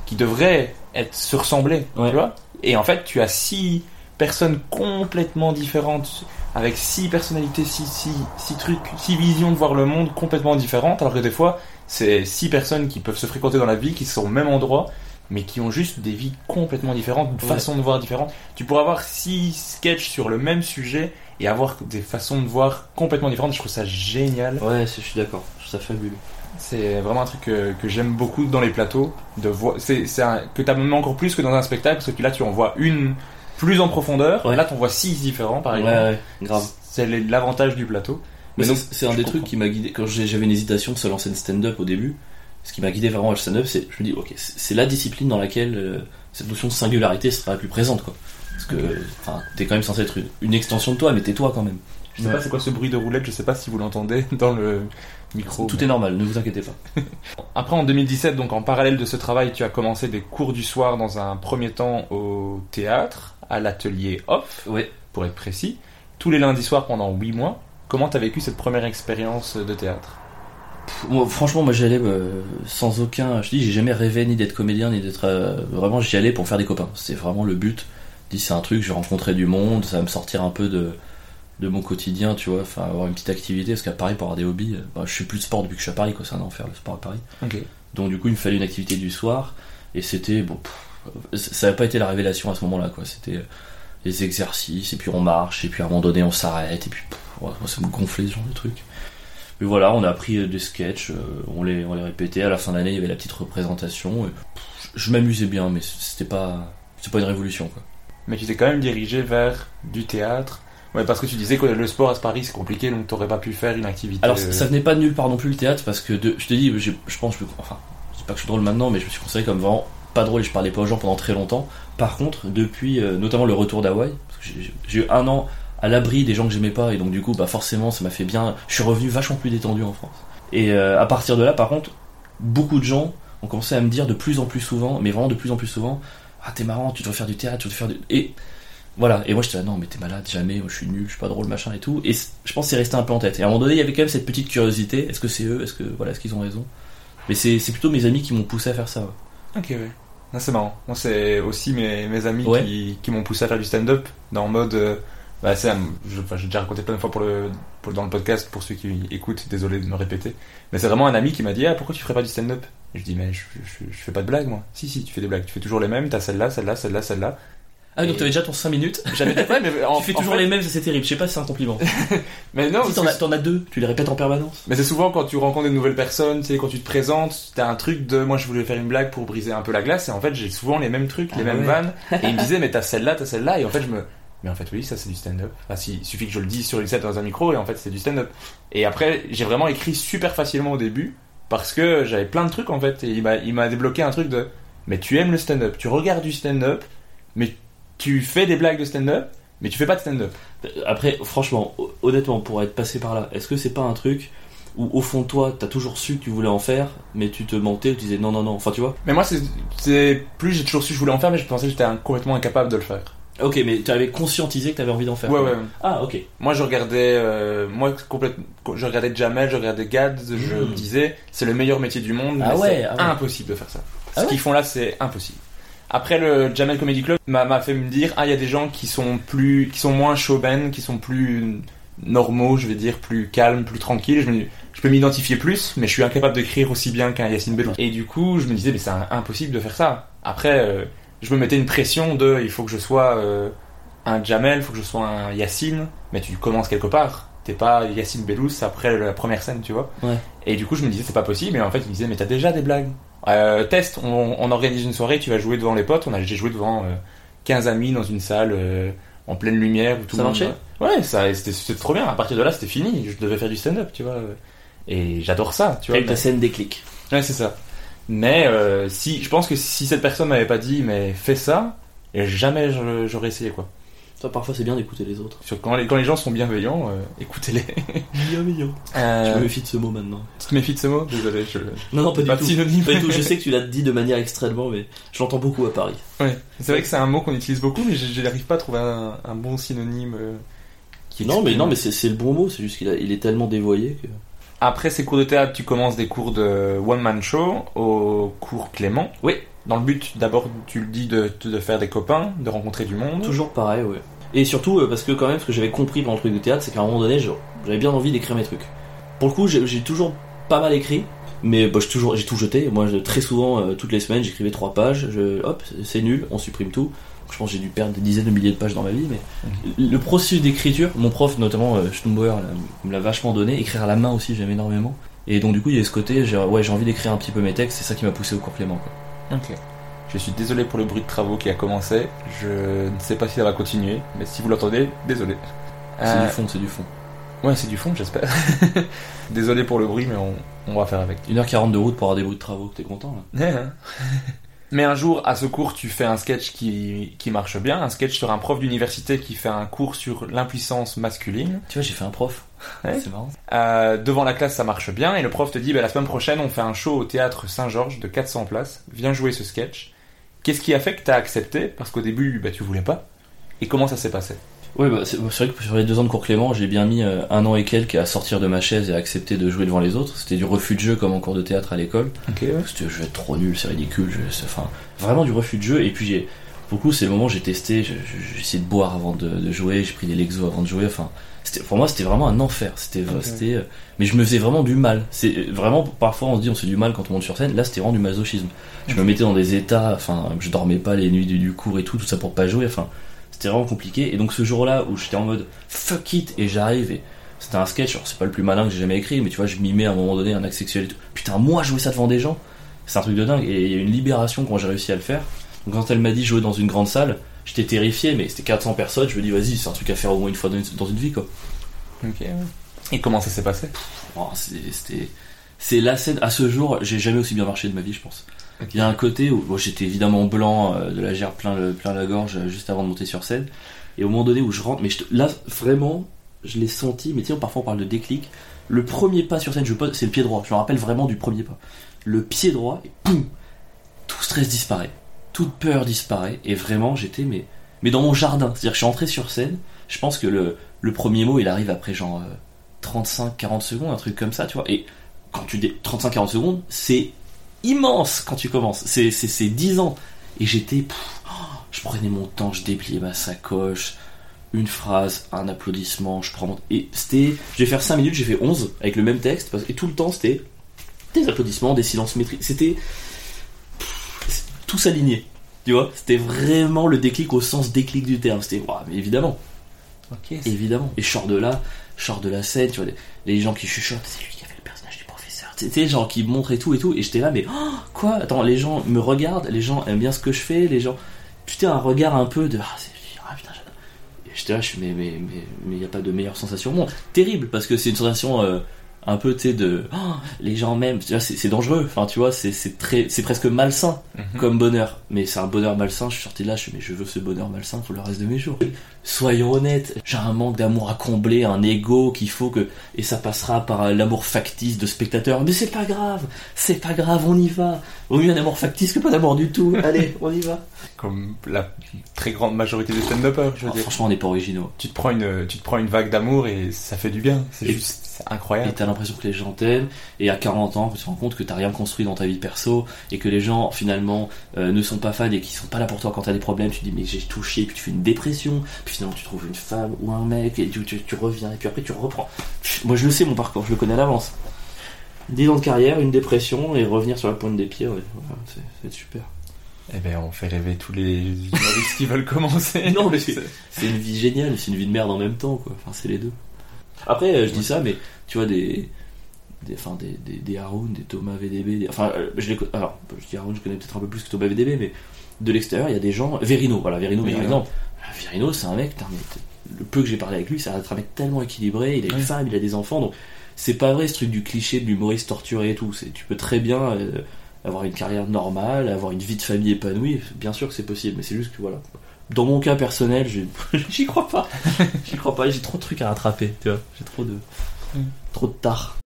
qui devraient être se ressembler, Ouais. tu vois. Et en fait, tu as six personnes complètement différentes, avec six personnalités, six, six, six trucs, six visions de voir le monde complètement différentes, alors que des fois, c'est six personnes qui peuvent se fréquenter dans la vie, qui sont au même endroit, mais qui ont juste des vies complètement différentes, une Ouais. façon de voir différente. Tu pourrais avoir six sketchs sur le même sujet et avoir des façons de voir complètement différentes. Je trouve ça génial. Ouais, je suis d'accord. Je trouve ça fabuleux. C'est vraiment un truc que, que j'aime beaucoup dans les plateaux. De voir, c'est, c'est un- que t'as même encore plus que dans un spectacle, parce que là, tu en vois une plus en profondeur. Ouais. Là, t'en vois six différents, par Ouais, exemple. ouais, grave. C'est l'avantage du plateau. Mais Mais donc, c'est c'est un des comprends. trucs qui m'a guidé quand j'avais une hésitation de se lancer de stand-up au début. Ce qui m'a guidé vraiment à le stand-up, c'est je me dis ok, c'est c'est la discipline dans laquelle euh, cette notion de singularité sera la plus présente quoi. Parce que enfin, t'es quand même censé être une, une extension de toi, mais t'es toi quand même. Je sais Ouais. pas c'est quoi ce bruit de roulette, je sais pas si vous l'entendez dans le micro. Tout est normal, ne vous inquiétez pas. Après, en 2017, donc en parallèle de ce travail, tu as commencé des cours du soir dans un premier temps au théâtre, à l'atelier Off, pour être précis, tous les lundis soirs pendant 8 mois. Comment t'as vécu cette première expérience de théâtre? Pff, moi, franchement, moi j'y allais euh, sans aucun. Je dis, j'ai jamais rêvé ni d'être comédien ni d'être. euh, vraiment, j'y allais pour faire des copains. C'était vraiment le but. Je dis, c'est un truc, je vais rencontrer du monde, ça va me sortir un peu de de mon quotidien, tu vois, enfin avoir une petite activité, parce qu'à Paris, pour avoir des hobbies, euh, bah, je fais plus de sport depuis que je suis à Paris, quoi, c'est un enfer le sport à Paris. Donc du coup, il me fallait une activité du soir, et c'était, bon, pff, ça n'a pas été la révélation à ce moment-là, quoi, c'était euh, les exercices, et puis on marche, et puis à un moment donné, on s'arrête, et puis pff, ça me gonflait ce genre de truc. Mais voilà, on a appris euh, des sketchs, euh, on les, on les répétait, à la fin de l'année, il y avait la petite représentation, et pff, je m'amusais bien, mais c'était pas, c'était pas une révolution, quoi. Mais tu t'es quand même dirigé vers du théâtre. Ouais, parce que tu disais que le sport à Paris c'est compliqué, donc t'aurais pas pu faire une activité. Alors euh, ça venait pas de nulle part non plus le théâtre parce que de, je te dis, je pense, que- enfin, je dis pas que je suis drôle maintenant, mais je me suis considéré comme vraiment pas drôle et je parlais pas aux gens pendant très longtemps. Par contre, depuis euh, notamment le retour d'Hawaï, j'ai- eu un an à l'abri des gens que j'aimais pas et donc du coup, bah forcément, ça m'a fait bien. Je suis revenu vachement plus détendu en France. Et euh, à partir de là, par contre, beaucoup de gens ont commencé à me dire de plus en plus souvent, mais vraiment de plus en plus souvent, ah t'es marrant, tu devrais faire du théâtre, tu devrais faire du et voilà, et moi j'étais là, non, mais t'es malade, jamais, moi je suis nul, je suis pas drôle, machin et tout. Et je pense que c'est resté un peu en tête. Et à un moment donné, il y avait quand même cette petite curiosité est-ce que c'est eux? Est-ce que voilà, est-ce qu'ils ont raison? Mais c'est plutôt mes amis qui m'ont poussé à faire ça. ouais. Ok, ouais. Non, c'est marrant. Moi, c'est aussi mes, mes amis Ouais. qui, qui m'ont poussé à faire du stand-up dans le mode. euh, bah, c'est, je- enfin, j'ai déjà raconté plein de fois pour le, pour- dans le podcast pour ceux qui écoutent, désolé de me répéter. Mais c'est vraiment un ami qui m'a dit Ah, pourquoi tu ferais pas du stand-up? Je dis Mais je, je, je fais pas de blagues, moi. Si, si, tu fais des blagues. Tu fais toujours les mêmes. T'as celle-là, celle-là, celle-là, celle-là. Ah, donc t'avais déjà ton 5 minutes J'avais ouais, mais en, Tu fais en toujours fait- les mêmes, ça, c'est terrible. Je sais pas si c'est un compliment. Mais non, si t'en as, deux, tu les répètes en permanence. Mais c'est souvent quand tu rencontres de nouvelles personnes, tu sais, quand tu te présentes, t'as un truc de moi je voulais faire une blague pour briser un peu la glace, et en fait j'ai souvent les mêmes trucs, les Ah mêmes ouais. vannes, et ils me disaient mais t'as celle-là, t'as celle-là, et en fait je me. Mais en fait oui, ça c'est du stand-up. Enfin, si, il suffit que je le dise sur une set dans un micro, et en fait c'est du stand-up. Et après j'ai vraiment écrit super facilement au début, parce que j'avais plein de trucs en fait, et il m'a, il m'a débloqué un truc de mais tu aimes le stand-up, tu regardes du stand-up, mais tu fais des blagues de stand-up, mais tu fais pas de stand-up. Après, franchement, ho- honnêtement, pour être passé par là, est-ce que c'est pas un truc où au fond de toi, t'as toujours su que tu voulais en faire, mais tu te mentais, tu disais non, non, non. Enfin, tu vois Mais moi c'est, plus j'ai toujours su que je voulais en faire, mais je pensais que j'étais complètement incapable de le faire. Ok, mais tu avais conscientisé que t'avais envie d'en faire. Ouais, ouais. Ah, ok. Moi, je regardais, euh, moi, complètement, je regardais Jamel, je regardais Gad, je Mm. me disais, c'est le meilleur métier du monde, Ah mais ouais, c'est ah ouais. impossible de faire ça. Ah Ce ouais qu'ils font là, c'est impossible. Après, le Jamel Comedy Club m'a fait me dire, ah, il y a des gens qui sont plus, qui sont moins showmen, qui sont plus normaux, je vais dire, plus calmes, plus tranquilles. Je, me je peux m'identifier plus, mais je suis incapable d'écrire aussi bien qu'un Yacine Bellou. Et du coup, je me disais, mais c'est impossible de faire ça. Après, euh, je me mettais une pression de, il faut que je sois euh, un Jamel, il faut que je sois un Yacine, mais tu commences quelque part. T'es pas Yacine Bellous après la première scène, tu vois. Ouais. Et du coup, je me disais, c'est pas possible, mais en fait, il me disait, mais t'as déjà des blagues. Euh, test, on, on organise une soirée, tu vas jouer devant les potes. On a, j'ai joué devant euh, 15 amis dans une salle euh, en pleine lumière. Où tout Ça le monde- marchait? Ouais, ça, c'était, c'était trop bien. À partir de là, c'était fini. Je devais faire du stand-up, tu vois. Et j'adore ça, tu vois. as eu ta scène déclic. Ouais, c'est ça. Mais euh, si, je pense que si cette personne m'avait pas dit, mais fais ça, jamais j'aurais essayé quoi. Parfois, c'est bien d'écouter les autres. Sur- Quand les, quand les gens sont bienveillants, euh, écoutez-les. Bienveillant. Euh, Je me méfie de ce mot maintenant. Tu te méfies de ce mot? Désolé, je. Non, non, pas du Pas tout. synonyme. Pas du tout. Je sais que tu l'as dit de manière extrêmement, mais je l'entends beaucoup à Paris. Ouais. C'est vrai que c'est un mot qu'on utilise beaucoup, mais je je n'arrive pas à trouver un, un bon synonyme. euh, qui Non, mais non, mais c'est le bon mot. C'est juste qu'il il est tellement dévoyé que. Après ces cours de théâtre, tu commences des cours de one-man show au cours Clément. Oui. Dans le but, d'abord, tu le dis, de, de faire des copains, de rencontrer du monde. Toujours pareil, ouais. Et surtout, euh, parce que quand même, ce que j'avais compris dans le truc de théâtre, c'est qu'à un moment donné, j'avais bien envie d'écrire mes trucs. Pour le coup, j'ai toujours pas mal écrit, mais bah, j'ai toujours- j'ai tout jeté. Moi, très souvent, euh, toutes les semaines, j'écrivais trois pages. Je, hop, c'est nul, on supprime tout. Je pense que j'ai dû perdre des dizaines de milliers de pages dans ma vie, mais le processus d'écriture, mon prof, notamment euh, me l'a vachement donné. Écrire à la main aussi, j'aime énormément. Et donc, du coup, il y a ce côté, j'ai ouais, j'ai envie d'écrire un petit peu mes textes, c'est ça qui m'a poussé au cours Clément. quoi. Ok. Je suis désolé pour le bruit de travaux qui a commencé. Je ne sais pas si ça va continuer, mais si vous l'entendez, désolé. C'est Euh, du fond, c'est du fond. Ouais, c'est du fond, j'espère. désolé pour le bruit, mais on, on va faire avec. 1h40 de route pour avoir des bruits de travaux, t'es content là Mais un jour, à ce cours, tu fais un sketch qui, qui marche bien, un sketch sur un prof d'université qui fait un cours sur l'impuissance masculine. Tu vois, j'ai fait un prof. Ouais. C'est marrant. Euh, devant la classe, ça marche bien, et le prof te dit, bah, la semaine prochaine, on fait un show au théâtre Saint-Georges de 400 places, viens jouer ce sketch. Qu'est-ce qui a fait que t'as accepté? Parce qu'au début, bah, tu voulais pas. Et comment ça s'est passé? Ouais, bah, c'est vrai que sur les deux ans de cours Clément, j'ai bien mis euh, un an et quelques à sortir de ma chaise et à accepter de jouer devant les autres. C'était du refus de jeu comme en cours de théâtre à l'école. Ok, Parce que je vais être trop nul, c'est ridicule. Je, enfin, vraiment du refus de jeu. Et puis j'ai, beaucoup, c'est le moment où j'ai testé. J'ai essayé de boire avant de, de jouer. J'ai pris des Lexo avant de jouer. Enfin, pour moi, c'était vraiment un enfer. C'était, Ok. c'était, euh, mais je me faisais vraiment du mal. C'est euh, vraiment parfois on se dit on se fait du mal quand on monte sur scène. Là, c'était vraiment du masochisme. Je me mettais dans des états. Enfin, je dormais pas les nuits du, du cours et tout, tout ça pour pas jouer. Enfin, c'était vraiment compliqué. Et donc ce jour-là où j'étais en mode fuck it et j'arrive et c'était un sketch. Alors c'est pas le plus malin que j'ai jamais écrit, mais tu vois, je m'y mets à un moment donné un acte sexuel et tout. Putain, moi jouer ça devant des gens, c'est un truc de dingue. Et il y a une libération quand j'ai réussi à le faire. Donc quand elle m'a dit jouer dans une grande salle, j'étais terrifié, mais c'était 400 personnes. Je me dis vas-y, c'est un truc à faire au moins une fois dans une, dans une vie quoi. Ok. Et comment ça s'est passé? Oh, c'est- c'était c'est la scène à ce jour j'ai jamais aussi bien marché de ma vie je pense. Il y a un côté où bon, j'étais évidemment blanc euh, de la gerbe plein, le, plein la gorge euh, juste avant de monter sur scène. Et au moment donné où je rentre mais je là vraiment je l'ai senti mais sais parfois on parle de déclic. Le premier pas sur scène je pose c'est le pied droit. Je me rappelle vraiment du premier pas. Le pied droit et poum tout stress disparaît toute peur disparaît et vraiment j'étais mais mais dans mon jardin c'est à dire que je suis entré sur scène je pense que le, le premier mot il arrive après genre euh, 35-40 secondes, un truc comme ça, tu vois. Et quand tu dis 35-40 secondes, c'est immense quand tu commences. C'est, c'est, c'est 10 ans. Et j'étais. je prenais mon temps, je dépliais ma sacoche. Une phrase, un applaudissement, je prends mon. Et c'était. Je vais faire 5 minutes, j'ai fait 11 avec le même texte. Et tout le temps, c'était des applaudissements, des silences maîtrisés. C'était. Pff, Tout s'aligner. Tu vois C'était vraiment le déclic au sens déclic du terme. C'était. ouah, mais évidemment. Ok. Évidemment. Et je sors de là, je sors de la scène, tu vois, les, les gens qui chuchotent, c'est lui qui avait le personnage du professeur. Tu sais, genre qui montrent et tout et tout. Et j'étais là, mais oh, quoi? Attends, les gens me regardent, les gens aiment bien ce que je fais, les gens. Putain, un regard un peu de. Ah, c'est. Ah, putain, j'adore. Et j'étais là, je suis, mais mais mais mais y a pas de meilleure sensation au monde. Terrible, parce que c'est une sensation. euh, un peu, tu sais, de. Oh, les gens m'aiment. C'est dangereux. Enfin, tu vois, c'est très. C'est presque malsain Mhm. comme bonheur. Mais c'est un bonheur malsain. Je suis sorti de là, je suis, mais je veux ce bonheur malsain pour le reste de mes jours. Soyons honnêtes, j'ai un manque d'amour à combler, un ego qu'il faut que. Et ça passera par l'amour factice de spectateurs. Mais c'est pas grave, c'est pas grave, on y va. Vaut mieux un amour factice que pas d'amour du tout. Allez, on y va. Comme la très grande majorité des stand-uppers, je veux dire. franchement, on n'est pas originaux. Tu te prends une, tu te prends une vague d'amour et ça fait du bien. C'est juste c'est Et incroyable. t'as l'impression que les gens t'aiment, et à 40 ans, tu te rends compte que t'as rien construit dans ta vie perso, et que les gens, finalement, euh, ne sont pas fans et qui sont pas là pour toi quand t'as des problèmes. Tu te dis, mais j'ai tout chié, puis tu fais une dépression, puis finalement tu trouves une femme ou un mec, et tu, tu, tu reviens, et puis après tu reprends. Moi je le sais, mon parcours, je le connais à l'avance. 10 ans de carrière, une dépression, et revenir sur la pointe des pieds, ouais, voilà, c'est c'est super. Eh ben, on fait rêver tous les qui veulent commencer. Non, mais c'est c'est une vie géniale, c'est une vie de merde en même temps, quoi. Enfin, c'est les deux. Après, euh, je dis ça, mais tu vois, des. Des, enfin, des, des, des Haroun, des Thomas VDB, des- enfin, euh, je les alors, je dis Haroun, je connais peut-être un peu plus que Thomas VDB, mais de l'extérieur, il y a des gens. Verino, voilà, Verino, par exemple. Euh, Verino, c'est un mec, mais le peu que j'ai parlé avec lui, c'est un un mec tellement équilibré, il a une Ouais. femme, il a des enfants, donc c'est pas vrai ce truc du cliché de l'humoriste torturé et tout. C'est, tu peux très bien euh, avoir une carrière normale, avoir une vie de famille épanouie, bien sûr que c'est possible, mais c'est juste que voilà. Dans mon cas personnel, j'y crois pas. J'y crois pas, j'ai trop de trucs à rattraper, tu vois. J'ai trop de. Mm. trop de tard.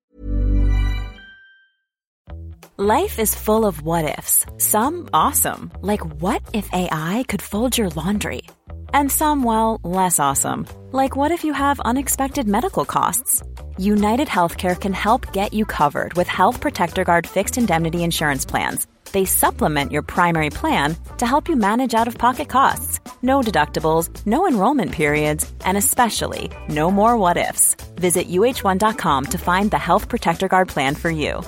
Life is full of what ifs. Some awesome, like what if AI could fold your laundry? And some, well, less awesome, like what if you have unexpected medical costs? United Healthcare can help get you covered with Health Protector Guard fixed indemnity insurance plans. They supplement your primary plan to help you manage out of pocket costs. No deductibles, no enrollment periods, and especially no more what ifs. Visit uh1.com to find the Health Protector Guard plan for you.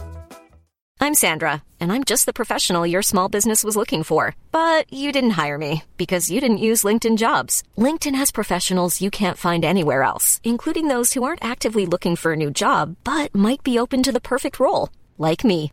I'm Sandra, and I'm just the professional your small business was looking for. But you didn't hire me because you didn't use LinkedIn jobs. LinkedIn has professionals you can't find anywhere else, including those who aren't actively looking for a new job but might be open to the perfect role, like me.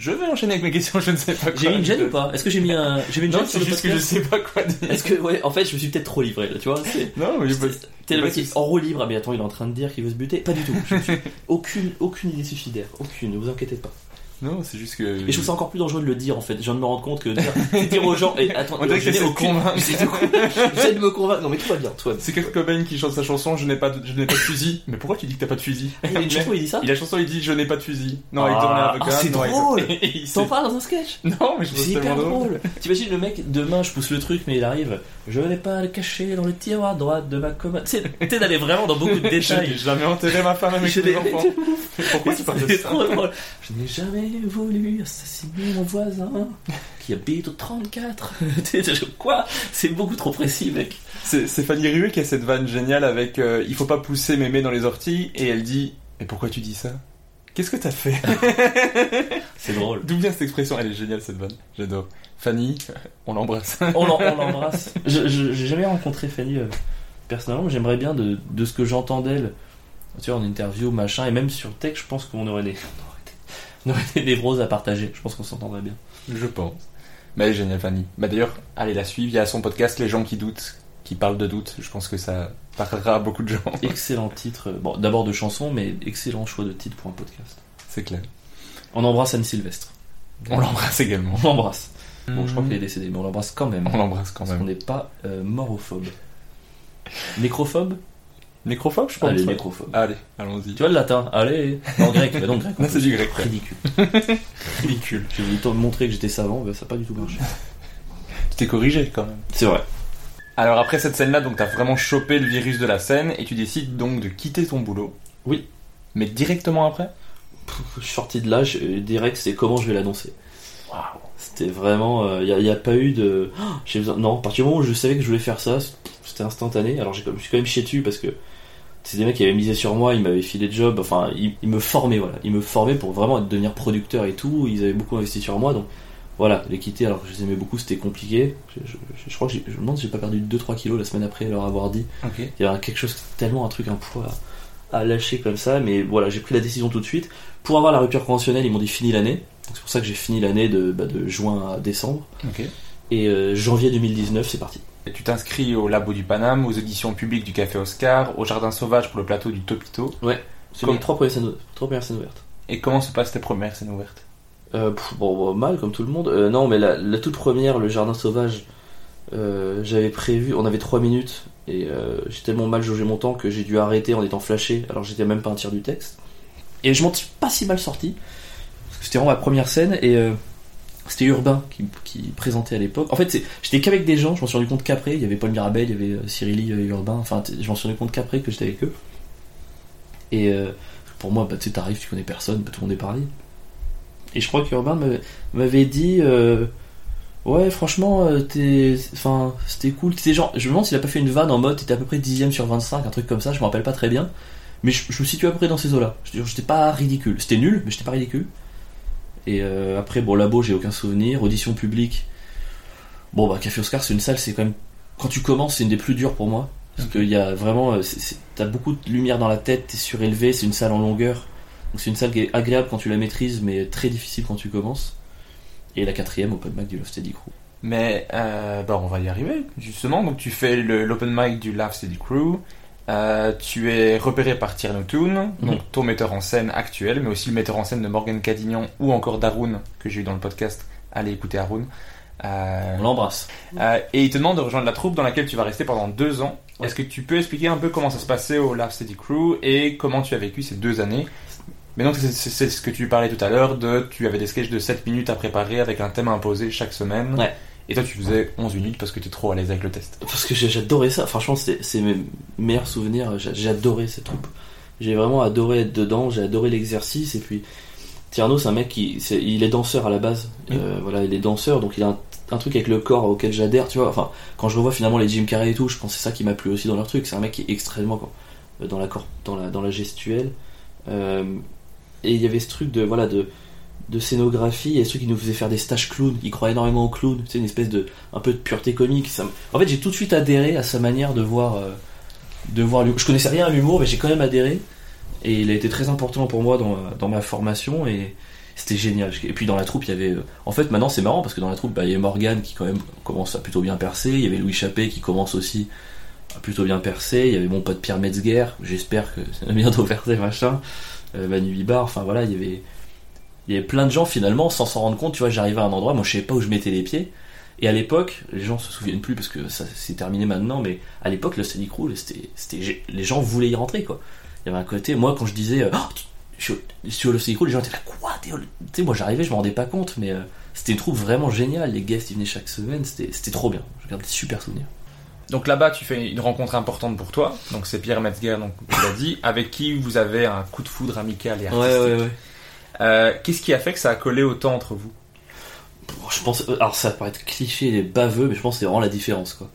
Je vais enchaîner avec mes questions, je ne sais pas quoi. J'ai mis une gêne ou pas Est-ce que j'ai mis un. J'ai mis une Non, gêne sur c'est juste que je sais pas quoi dire. Est-ce que, ouais, en fait, je me suis peut-être trop livré là, tu vois Non, mais pas- T'es le mec qui en roue libre, ah mais attends, il est en train de dire qu'il veut se buter. Pas du tout. Je suis- aucune, aucune idée suicidaire. Aucune, ne vous inquiétez pas. Non, c'est juste que. Et je trouve ça encore plus dangereux de le dire en fait. Je viens de me rendre compte que dire, dire aux gens. Et attends, On dirait que aucune- convaincre. J'essaie de, me convaincre. Non mais tout va bien, bien. C'est Kurt Cobain qui chante sa chanson Je n'ai pas de, je n'ai pas de fusil. Mais pourquoi tu dis que t'as pas de fusil? Il y a une chanson où il dit ça? Il a chanson il dit Je n'ai pas de fusil. Non, Ah, avec tourné avocat. ah, c'est drôle. Il T'en parles dans un sketch? Non, mais je C'est hyper drôle. T'imagines le mec, demain je pousse le truc, mais il arrive. Je n'ai pas à le cacher dans le tiroir droit de ma commode. T'es d'aller vraiment dans beaucoup de Je n'ai détails. jamais enterré ma femme avec mes enfants. Pourquoi tu parles de ça. Je n'ai jamais voulu assassiner mon voisin qui habite au 34. Tu sais, je- Quoi? C'est beaucoup trop précis, mec. C'est Fanny Rué qui a cette vanne géniale avec euh, Il faut pas pousser mémé dans les orties. Et elle dit Mais pourquoi tu dis ça? Qu'est-ce que t'as fait C'est drôle. D'où vient cette expression? Elle est géniale cette vanne. J'adore. Fanny, on l'embrasse. On l'embrasse. J'ai jamais rencontré Fanny euh, personnellement, mais j'aimerais bien de, de ce que j'entends d'elle, tu vois, en interview, machin, et même sur tech, je pense qu'on aurait des, on aurait des, on aurait des névroses à partager. Je pense qu'on s'entendrait bien. Je pense. Mais elle est géniale, Fanny. Bah d'ailleurs, allez la suivre. Il y a son podcast Les gens qui doutent, qui parlent de doute. Je pense que ça parlera à beaucoup de gens. Excellent titre. Bon, d'abord de chanson, mais excellent choix de titre pour un podcast. C'est clair. On embrasse Anne Sylvestre. On l'embrasse également. On l'embrasse. Bon, je crois qu'il est décédé, mais on l'embrasse quand même. On l'embrasse quand Parce qu'on même. n'est pas euh, morophobe. Nécrophobe? Nécrophobe, je pense. Allez, nécrophobe. Allez, allons-y. Tu vois le latin Allez Non, grec, mais non, grec. en Non, c'est du grec. Ridicule. Ridicule. J'ai voulu te montrer que j'étais savant, mais ça n'a pas du tout marché. Tu t'es corrigé quand même. C'est vrai. Alors après cette scène-là, donc t'as vraiment chopé le virus de la scène et tu décides donc de quitter ton boulot. Oui. Mais directement après? Je suis sorti de là, je, direct, c'est comment je vais l'annoncer. C'était vraiment. Il n'y a, y a pas eu de. Oh, j'ai besoin- non, à partir du moment où je savais que je voulais faire ça, c'était instantané. Alors je me suis quand même chié dessus parce que c'est des mecs qui avaient misé sur moi, ils m'avaient filé de job, enfin, ils, ils me formaient, voilà. Ils me formaient pour vraiment devenir producteur et tout. Ils avaient beaucoup investi sur moi, donc voilà, les quitter alors que je les aimais beaucoup, c'était compliqué. Je, je- je- je crois que je me demande si j'ai pas perdu 2-3 kilos la semaine après leur avoir dit. Il y avait quelque chose, tellement un truc, un poids à, à lâcher comme ça. Mais voilà, j'ai pris la décision tout de suite. Pour avoir la rupture conventionnelle, ils m'ont dit fini l'année. C'est pour ça que j'ai fini l'année de, bah, de juin à décembre. Et euh, janvier 2019, c'est parti. Et tu t'inscris au Labo du Paname, aux auditions publiques du Café Oscar, au Jardin Sauvage pour le plateau du Topito. C'est Comme- mes trois premières scènes, trois premières scènes ouvertes. Et comment se passent tes premières scènes ouvertes? Euh, mal comme tout le monde. Euh, non, mais la, toute première, le jardin sauvage, euh, j'avais prévu, on avait 3 minutes et j'ai tellement mal jaugé mon temps que j'ai dû arrêter en étant flashé alors j'étais même pas un tiers du texte. Et je m'en suis pas si mal sorti c'était vraiment ma première scène et c'était Urbain qui, présentait à l'époque. En fait, j'étais qu'avec des gens, je m'en suis rendu compte qu'après, il y avait Paul Mirabel, il y avait Cyrilie Urbain, enfin, je m'en suis rendu compte qu'après que j'étais avec eux. Et pour moi, bah, tu sais, t'arrives, tu connais personne, bah, tout le monde est pareil. Et je crois qu'Urbain m'avait- m'avait dit euh, Ouais, franchement, euh, t'es. Enfin, c'était cool. Genre. Je me demande s'il a pas fait une vanne en mode t'étais à peu près 10ème sur 25, un truc comme ça, je me rappelle pas très bien. Mais je, je me situe à peu près dans ces eaux-là. J'étais pas ridicule. C'était nul, mais j'étais pas ridicule. Et euh, après, bon, labo, j'ai aucun souvenir. Audition publique. Bon, bah, Café Oscar, c'est une salle, c'est quand même. Quand tu commences, c'est une des plus dures pour moi. Parce qu'il y a vraiment. T'as beaucoup de lumière dans la tête, t'es surélevé, c'est une salle en longueur. Donc c'est une salle qui est agréable quand tu la maîtrises, mais très difficile quand tu commences. Et la quatrième, Open Mic du Love Steady Crew. Mais euh, bah, on va y arriver, justement. Donc tu fais l'open mic du Love Steady Crew. Euh, tu es repéré par Tierno Toon, donc Mhm. ton metteur en scène actuel, mais aussi le metteur en scène de Morgan Cadignan ou encore d'Arun, que j'ai eu dans le podcast. Allez écouter Arun. Euh, On l'embrasse. et il te demande de rejoindre la troupe dans laquelle tu vas rester pendant deux ans. Ouais. Est-ce que tu peux expliquer un peu comment ça se passait au Love Steady Crew et comment tu as vécu ces deux années Mais donc, c'est- ce que tu parlais tout à l'heure de tu avais des sketchs de 7 minutes à préparer avec un thème imposé chaque semaine. Ouais. Et toi, tu faisais 11 minutes parce que tu es trop à l'aise avec le test. Parce que j'adorais ça. Franchement, c'est mes meilleurs souvenirs. J'a- J'ai adoré cette troupe. J'ai vraiment adoré être dedans. J'ai adoré l'exercice. Et puis, Tierno, c'est un mec qui, c'est- il est danseur à la base. Euh, voilà, il est danseur, donc il a un, un truc avec le corps auquel j'adhère. Tu vois. Enfin, quand je revois finalement les Jim Carrey et tout, je pense que c'est ça qui m'a plu aussi dans leur truc. C'est un mec qui est extrêmement quoi, dans la dans la dans la gestuelle. Euh, et il y avait ce truc de voilà de de scénographie et ce truc qui nous faisait faire des stages clowns. Il croit énormément au clown. C'est une espèce de un peu de pureté comique. En fait, j'ai tout de suite adhéré à sa manière de voir, euh, de voir. Je connaissais rien à l'humour, mais j'ai quand même adhéré. Et il a été très important pour moi dans, dans ma formation et c'était génial. Et puis dans la troupe, il y avait. euh, En fait, maintenant c'est marrant parce que dans la troupe, bah, il y a Morgan qui quand même commence à plutôt bien percer. Il y avait Louis Chappé qui commence aussi à plutôt bien percer. Il y avait mon pote Pierre Metzger. J'espère que va bientôt percer, machin. Euh, Manu Bibar. Enfin voilà, il y avait. Il y avait plein de gens finalement sans s'en rendre compte. Tu vois, j'arrivais à un endroit, moi je savais pas où je mettais les pieds. Et à l'époque, les gens se souviennent plus parce que ça c'est terminé maintenant, mais à l'époque, le Steady Crew, c'était, les gens voulaient y rentrer quoi. Il y avait un côté, moi quand je disais, Oh, tu- je suis au- Crew, les gens étaient là, quoi Tu sais, moi j'arrivais, je me rendais pas compte, mais euh, c'était une troupe vraiment géniale. Les guests ils venaient chaque semaine, c'était, c'était trop bien. Je garde des super souvenirs. Donc là-bas, tu fais une rencontre importante pour toi. Donc c'est Pierre Metzger, donc tu l'as dit, avec qui vous avez un coup de foudre amical et artistique. Euh, Qu'est-ce qui a fait que ça a collé autant entre vous? Je pense, euh, alors ça paraît être cliché et baveux, mais je pense que c'est vraiment la différence quoi.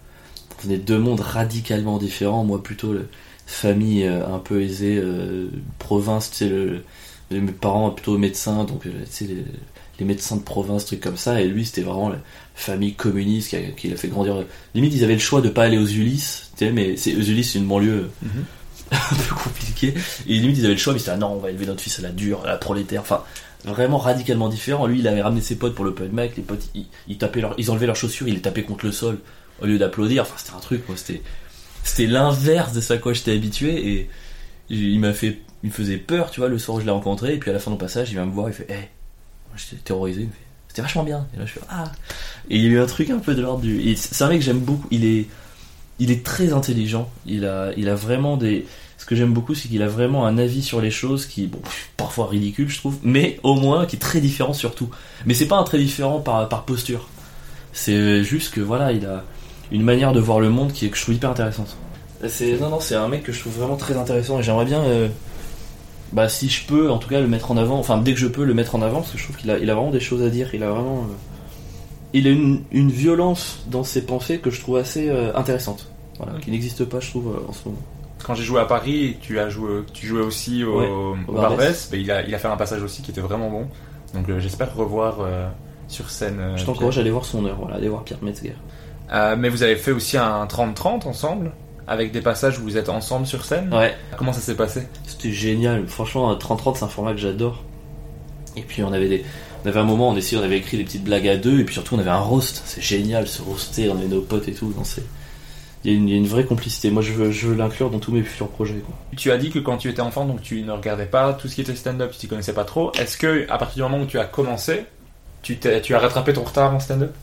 On est deux mondes radicalement différents. Moi plutôt le famille euh, un peu aisée, euh, province, tu sais, le, le- mes parents plutôt médecins, donc tu sais les, les médecins de province, trucs comme ça. Et lui c'était vraiment la famille communiste qui a, qui l'a fait grandir. Limite ils avaient le choix de pas aller aux Ulysses, tu sais, mais c'est Ulysses c'est une banlieue un peu compliquée. Et limite ils avaient le choix, mais c'était ah non on va élever notre fils à la dure, à la prolétaire. Enfin vraiment radicalement différent. Lui, il avait ramené ses potes pour l'open mic. Les potes, ils, ils tapaient leur, ils enlevaient leurs chaussures, ils les tapaient contre le sol au lieu d'applaudir. Enfin, c'était un truc, moi, c'était, c'était l'inverse de ce à quoi j'étais habitué et il m'a fait, il me faisait peur, tu vois, le soir où je l'ai rencontré. Et puis à la fin de mon passage, il vient me voir, il fait, j'étais terrorisé, il c'était vachement bien. Et là, je fais, ah. Et il y a eu un truc un peu de l'ordre du, c'est un mec que j'aime beaucoup. Il est, il est très intelligent. Il a, il a vraiment des, ce que j'aime beaucoup, c'est qu'il a vraiment un avis sur les choses qui, bon, parfois ridicule, je trouve, mais au moins qui est très différent surtout. Mais c'est pas un très différent par, par posture. C'est juste que voilà, il a une manière de voir le monde qui est que je trouve hyper intéressante. C'est non non, c'est un mec que je trouve vraiment très intéressant et j'aimerais bien, euh, bah si je peux, en tout cas le mettre en avant. Enfin dès que je peux le mettre en avant parce que je trouve qu'il a, il a vraiment des choses à dire. Il a vraiment, euh, il a une, une violence dans ses pensées que je trouve assez euh, intéressante. Voilà, qui n'existe pas, je trouve, euh, en ce moment. Quand j'ai joué à Paris, tu as joué, tu jouais aussi au, Ouais, au au Barbès. Il a, il a fait un passage aussi qui était vraiment bon. Donc j'espère revoir sur scène. Je t'encourage à aller voir son heure, voilà, aller voir Pierre Metzger. Mais vous avez fait aussi un 30-30 ensemble, avec des passages où vous êtes ensemble sur scène. Ouais, Comment ça s'est passé C'était génial. Franchement, un 30-30, c'est un format que j'adore. Et puis, on avait des. On avait un moment, on essayait, on avait écrit des petites blagues à deux, et puis surtout, on avait un roast. C'est génial, se roaster, on avait nos potes et tout. Non, c'est. Il y, a une, il y a une vraie complicité. Moi, je veux, je veux l'inclure dans tous mes futurs projets. Quoi. Tu as dit que quand tu étais enfant, donc tu ne regardais pas tout ce qui était stand-up, tu t'y connaissais pas trop. Est-ce que à partir du moment où tu as commencé, tu, tu as rattrapé ton retard en stand-up?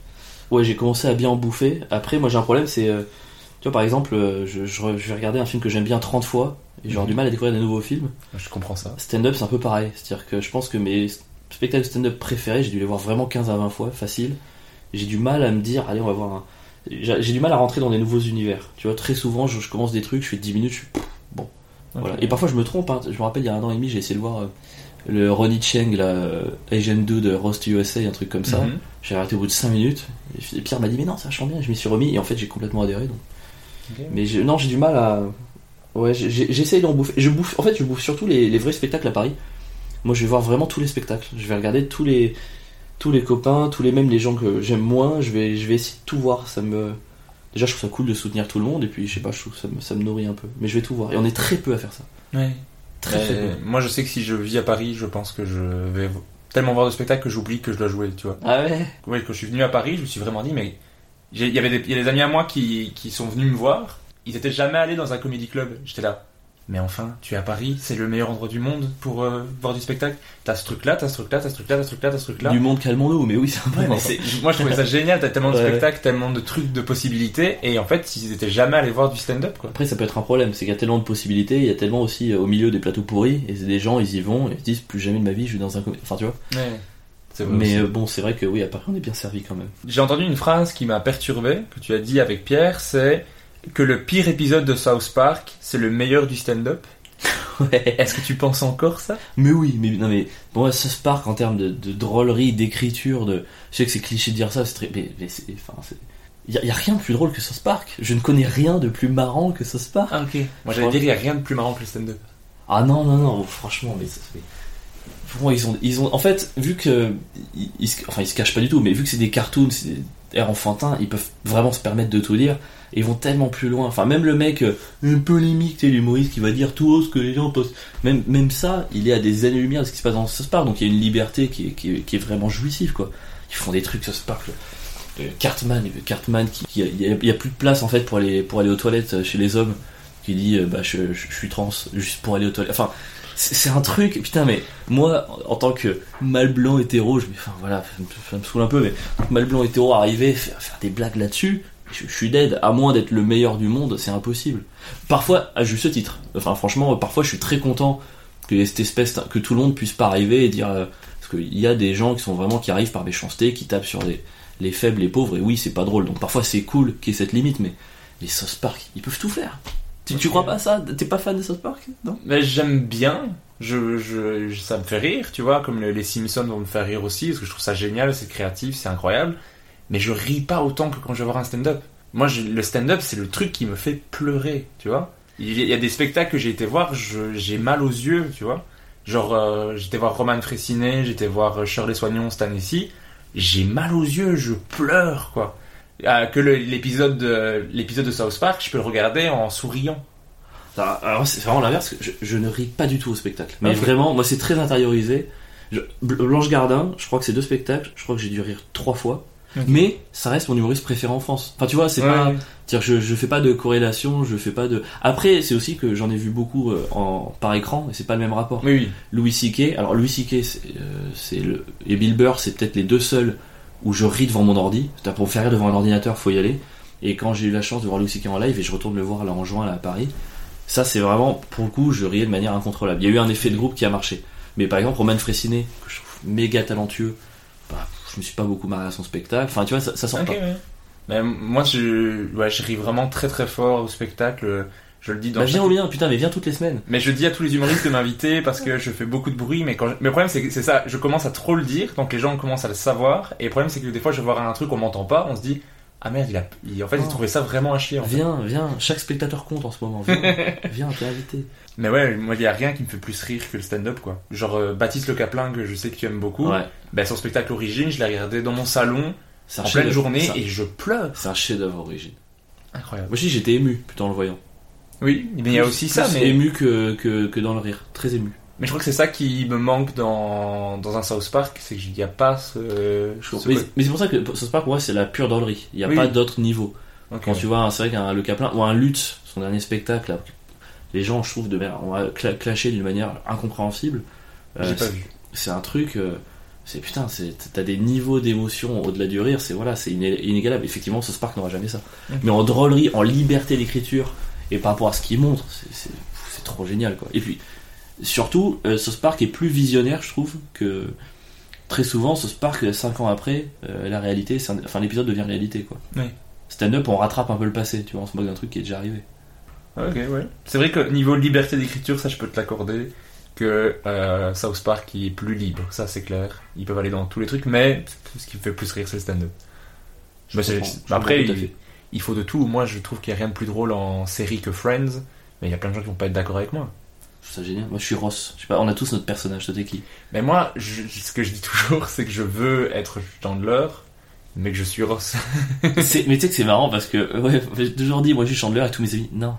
Ouais, j'ai commencé à bien en bouffer. Après, moi, j'ai un problème, c'est. euh, tu vois, par exemple, euh, je, je, re- je vais regarder un film que j'aime bien 30 fois, et j'aurai du mal à découvrir des nouveaux films. Je comprends ça. Stand-up, c'est un peu pareil. C'est-à-dire que je pense que mes spectacles stand-up préférés, j'ai dû les voir vraiment 15 à 20 fois, facile. J'ai du mal à me dire, allez, on va voir un. J'ai j'ai du mal à rentrer dans des nouveaux univers. Tu vois, très souvent, je, je commence des trucs, je fais 10 minutes, je suis. Bon. Voilà. Et parfois, je me trompe. hein. Je me rappelle, il y a un an et demi, j'ai essayé de voir euh, le Ronnie Cheng, la euh, Asian Dude de Roast USA, un truc comme ça. Mhm. J'ai arrêté au bout de 5 minutes. Et Pierre m'a dit, mais non, ça vachement bien. Je m'y suis remis, et en fait, j'ai complètement adhéré. Donc. Mais non, j'ai du mal à. Ouais, j'essaye d'en bouffer. Je bouffe. En fait, je bouffe surtout les, les vrais spectacles à Paris. Moi, je vais voir vraiment tous les spectacles. Je vais regarder tous les tous les copains, tous les mêmes les gens que j'aime moins. Je vais je vais essayer de tout voir. Ça me déjà, je trouve ça cool de soutenir tout le monde. Et puis, je sais pas, je trouve que ça me, ça me nourrit un peu. Mais je vais tout voir. Et on est très peu à faire ça. Très très peu. Moi, je sais que si je vis à Paris, je pense que je vais tellement voir de spectacles que j'oublie que je dois jouer, tu vois. Ah ouais? Oui, quand je suis venu à Paris, je me suis vraiment dit, mais il y avait des, il y a des amis à moi qui, qui sont venus me voir. Ils étaient jamais allés dans un comédie club. J'étais là. Mais enfin, tu es à Paris, c'est le meilleur endroit du monde pour euh, voir du spectacle. T'as ce truc-là, t'as ce truc-là, t'as ce truc-là, t'as ce truc-là, t'as ce truc-là. Du monde, calmons-nous, mais oui, c'est un Ouais, moi je trouvais ça génial, t'as tellement de Ouais. spectacles, tellement de trucs, de possibilités, et en fait ils étaient jamais allés voir du stand-up quoi. Après, ça peut être un problème, c'est qu'il y a tellement de possibilités, il y a tellement aussi euh, au milieu des plateaux pourris, et c'est des gens, ils y vont, et ils se disent plus jamais de ma vie, je vais dans un Enfin, tu vois. Mais aussi. euh, bon, c'est vrai que oui, à Paris, on est bien servi quand même. J'ai entendu une phrase qui m'a perturbé, que tu as dit avec Pierre, c'est que le pire épisode de South Park, c'est le meilleur du stand-up. Ouais. Est-ce que tu penses encore ça? Mais oui, mais non, mais bon, se parque en termes de, de drôlerie, d'écriture, de. Je sais que c'est cliché de dire ça, c'est très. Mais, mais c'est. Enfin, c'est. Y a, y a rien de plus drôle que South Park. Je ne connais rien de plus marrant que South Park. Ah ok. Moi j'allais dire, il n'y a rien de plus marrant que le stand-up. Ah non, non, non, franchement, mais ça se ils ont, ils ont, en fait, vu que, enfin, ils se cachent pas du tout, mais vu que c'est des cartoons, c'est des airs ils peuvent vraiment se permettre de tout dire, ils vont tellement plus loin. Enfin, même le mec, euh, un polémique, sais, l'humoriste qui va dire tout haut ce que les gens postent, même, même ça, il est à des années-lumière de ce qui se passe dans South Park, donc il y a une liberté qui est, qui est, vraiment jouissive, quoi. Ils font des trucs South Park, le- le Cartman, le Cartman qui, il y, a, a plus de place en fait pour aller, pour aller aux toilettes euh, chez les hommes, qui dit, euh, bah, je, je suis trans, juste pour aller aux toilettes. Enfin, c'est un truc, putain, mais moi, en tant que mâle blanc hétéro, je me, enfin voilà, ça me, saoule un peu, mais mâle blanc hétéro arriver, faire, faire des blagues là-dessus, je, suis dead, à moins d'être le meilleur du monde, c'est impossible. Parfois, à juste titre, enfin franchement, parfois je suis très content que cette espèce, que tout le monde puisse pas arriver et dire, euh, parce qu'il y a des gens qui arrivent par méchanceté, qui tapent sur les, les faibles, les pauvres, et oui, c'est pas drôle, donc parfois c'est cool qu'il y ait cette limite, mais les South Park, ils peuvent tout faire. Tu, tu crois pas ça? T'es pas fan de South Park? Non? Mais j'aime bien, je, je, ça me fait rire, tu vois, comme le- les Simpsons vont me faire rire aussi, parce que je trouve ça génial, c'est créatif, c'est incroyable. Mais je ris pas autant que quand je vais voir un stand-up. Moi, je- le stand-up, c'est le truc qui me fait pleurer, tu vois. Il y a- des spectacles que j'ai été voir, j'ai mal aux yeux, tu vois. Genre, euh, j'étais voir Roman Fressinet, j'étais voir euh, Shirley Soignon cette année-ci. J'ai mal aux yeux, je pleure, quoi. Ah, que l'épisode de, l'épisode de South Park, je peux le regarder en souriant. Alors, alors, c'est vraiment l'inverse, je, je ne ris pas du tout au spectacle. Mais Ok. vraiment, moi c'est très intériorisé. Je- Blanche Gardin, je crois que c'est deux spectacles, je crois que j'ai dû rire trois fois. Mais ça reste mon humoriste préféré en France. Enfin, tu vois, c'est pas. Ouais. Je, je fais pas de corrélation, je fais pas de. Après, c'est aussi que j'en ai vu beaucoup euh, en, par écran et c'est pas le même rapport. Oui, oui. Louis C.K. Alors Louis C.K. euh, c'est le et Bill Burr, c'est peut-être les deux seuls où je ris devant mon ordi. Pour me faire rire devant un ordinateur, faut y aller. Et quand j'ai eu la chance de voir Louis C.K. en live et je retourne le voir là en juin là à Paris, ça c'est vraiment pour le coup, je riais de manière incontrôlable. Il y a eu un effet de groupe qui a marché. Mais par exemple, Roman Fressinet, que je trouve méga talentueux, bah, je me suis pas beaucoup marré à son spectacle. Enfin, tu vois, ça, Ok, pas. ouais. Mais moi, je, ouais, je ris vraiment très très fort au spectacle. Je le dis dans. Bah, viens au mien, putain, mais viens toutes les semaines. Mais je dis à tous les humoristes de m'inviter parce que je fais beaucoup de bruit. Mais quand je- mais le problème c'est que c'est ça, je commence à trop le dire, donc les gens commencent à le savoir. Et le problème c'est que des fois je vais voir un truc on m'entend pas, on se dit ah merde il a, il- en fait il Oh. trouvait ça vraiment à chier. En fait. Viens, viens, chaque spectateur compte en ce moment. Viens, viens, t'es invité. Mais ouais, moi il y a rien qui me fait plus rire que le stand-up quoi. Genre euh, Baptiste Le Caplin que je sais que tu aimes beaucoup. Ouais, Ben son spectacle Origine, je l'ai regardé dans mon salon en pleine journée un- et je pleure. C'est un chef-d'œuvre origine. Incroyable. Moi aussi j'étais ému, putain, en le voyant. Oui, mais il y a Plus- aussi ça, plus mais ému que, que, que dans le rire. Très ému. Mais je crois que c'est ça qui me manque dans, dans un South Park, c'est qu'il n'y a pas ce. Ce mais c'est pour ça que South Park, pour moi, c'est la pure drôlerie. Il n'y a Oui. pas d'autre niveau. Quand tu vois, c'est vrai qu'un Le Caplin, ou un Lutz, son dernier spectacle, là, les gens, je trouve, de manière, on va cla- clasher d'une manière incompréhensible. Euh, J'ai pas c'est- vu. c'est un truc. euh, c'est putain, t'as des niveaux d'émotion au-delà du rire. C'est voilà, c'est iné- inégalable. Effectivement, South Park n'aura jamais ça. Mais en drôlerie, en liberté d'écriture et par rapport à ce qu'il montre, c'est- trop génial quoi. Et puis surtout, euh, South Park est plus visionnaire, je trouve, que très souvent South Park 5 ans après, euh, la réalité, un- enfin l'épisode devient réalité quoi. Oui. Stand-up, on rattrape un peu le passé, tu vois, on se moque d'un truc qui est déjà arrivé. Ok, ouais. C'est vrai que niveau liberté d'écriture, ça je peux te l'accorder. Que euh, South Park est plus libre, ça c'est clair. Ils peuvent aller dans tous les trucs, mais ce qui me fait plus rire c'est le stand-up. Bah, après, il. Il faut de tout. Moi je trouve qu'il n'y a rien de plus drôle en série que Friends, mais il y a plein de gens qui vont pas être d'accord avec moi. Je trouve ça génial. Moi, je suis Ross. Je sais pas, on a tous notre personnage. Toi, t'es qui? Mais moi, je- ce que je dis toujours, c'est que je veux être Chandler, mais que je suis Ross. Mais tu sais que c'est marrant parce que ouais, j'ai toujours dit moi je suis Chandler et tous mes amis non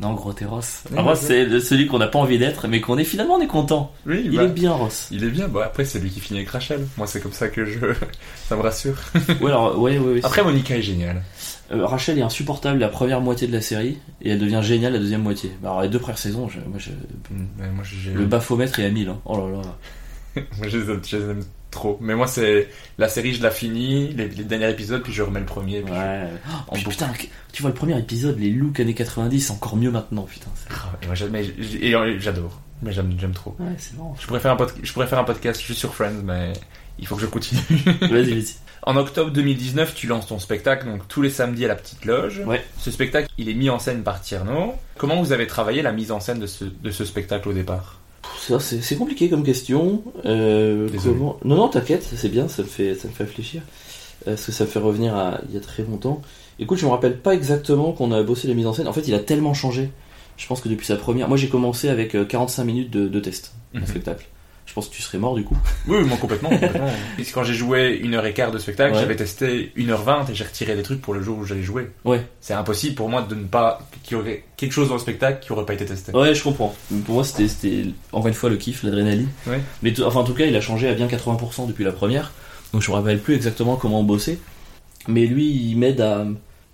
Non, gros t'es Ross. Oui, Ross, c'est celui qu'on n'a pas envie d'être, mais qu'on est finalement on est content. Oui, Il bah, est bien, Ross. Il est bien. Bon, après, c'est lui qui finit avec Rachel. Moi, c'est comme ça que je. ça me rassure. ouais, alors, ouais, ouais, ouais. Après, Monica est géniale. Euh, Rachel est insupportable la première moitié de la série, et elle devient géniale la deuxième moitié. Bah, alors, les deux premières saisons, je- moi, je- Mm, moi, le bafomètre est à 1000. Hein. Oh là là. Moi, je les, aime, je les aime trop. Mais moi, c'est. La série, je la finis, les, les derniers épisodes, puis je remets le premier. Puis Ouais. Oh, puis, boucle. putain, tu vois le premier épisode, les looks années 90, c'est encore mieux maintenant, putain. Ah, euh, j'adore. Mais j'aime, trop. Ouais, c'est marrant. Je pourrais, faire un pod- je pourrais faire un podcast juste sur Friends, mais il faut que je continue. Vas-y, vas-y. En octobre 2019, tu lances ton spectacle, donc tous les samedis à la petite loge. Ouais. Ce spectacle, il est mis en scène par Tierno. Comment vous avez travaillé la mise en scène de ce, de ce spectacle au départ? Ça, c'est compliqué comme question. Euh, comment... Non, non, t'inquiète, c'est bien, ça me fait, ça me fait réfléchir. Euh, Parce que ça me fait revenir à il y a très longtemps. Écoute, je me rappelle pas exactement qu'on a bossé la mise en scène. En fait, il a tellement changé. Je pense que depuis sa première. Moi, j'ai commencé avec euh, 45 minutes de, de test, un Mhm. spectacle. Je pense que tu serais mort du coup. Oui, moi complètement. complètement. Et quand j'ai joué une heure et quart de spectacle, Ouais. j'avais testé 1h20 et j'ai retiré des trucs pour le jour où j'allais jouer. Ouais. C'est impossible pour moi de ne pas. qu'il y aurait quelque chose dans le spectacle qui aurait pas été testé. Ouais, je comprends. Pour moi, c'était, encore une fois le kiff, l'adrénaline. Ouais. Mais enfin, en tout cas, il a changé à bien 80% depuis la première. Donc, je me rappelle plus exactement comment on bossait. Mais lui, il m'aide à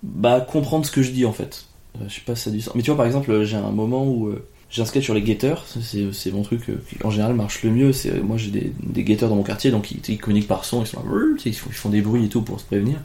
bah, comprendre ce que je dis en fait. Euh, je sais pas si ça a du sens. Mais tu vois, par exemple, j'ai un moment où euh, j'ai sur les guetteurs. C'est, mon truc euh, qui en général marche le mieux. C'est, moi, j'ai des, des guetteurs dans mon quartier, donc ils, communiquent par son. Ils, font, ils font des bruits et tout pour se prévenir.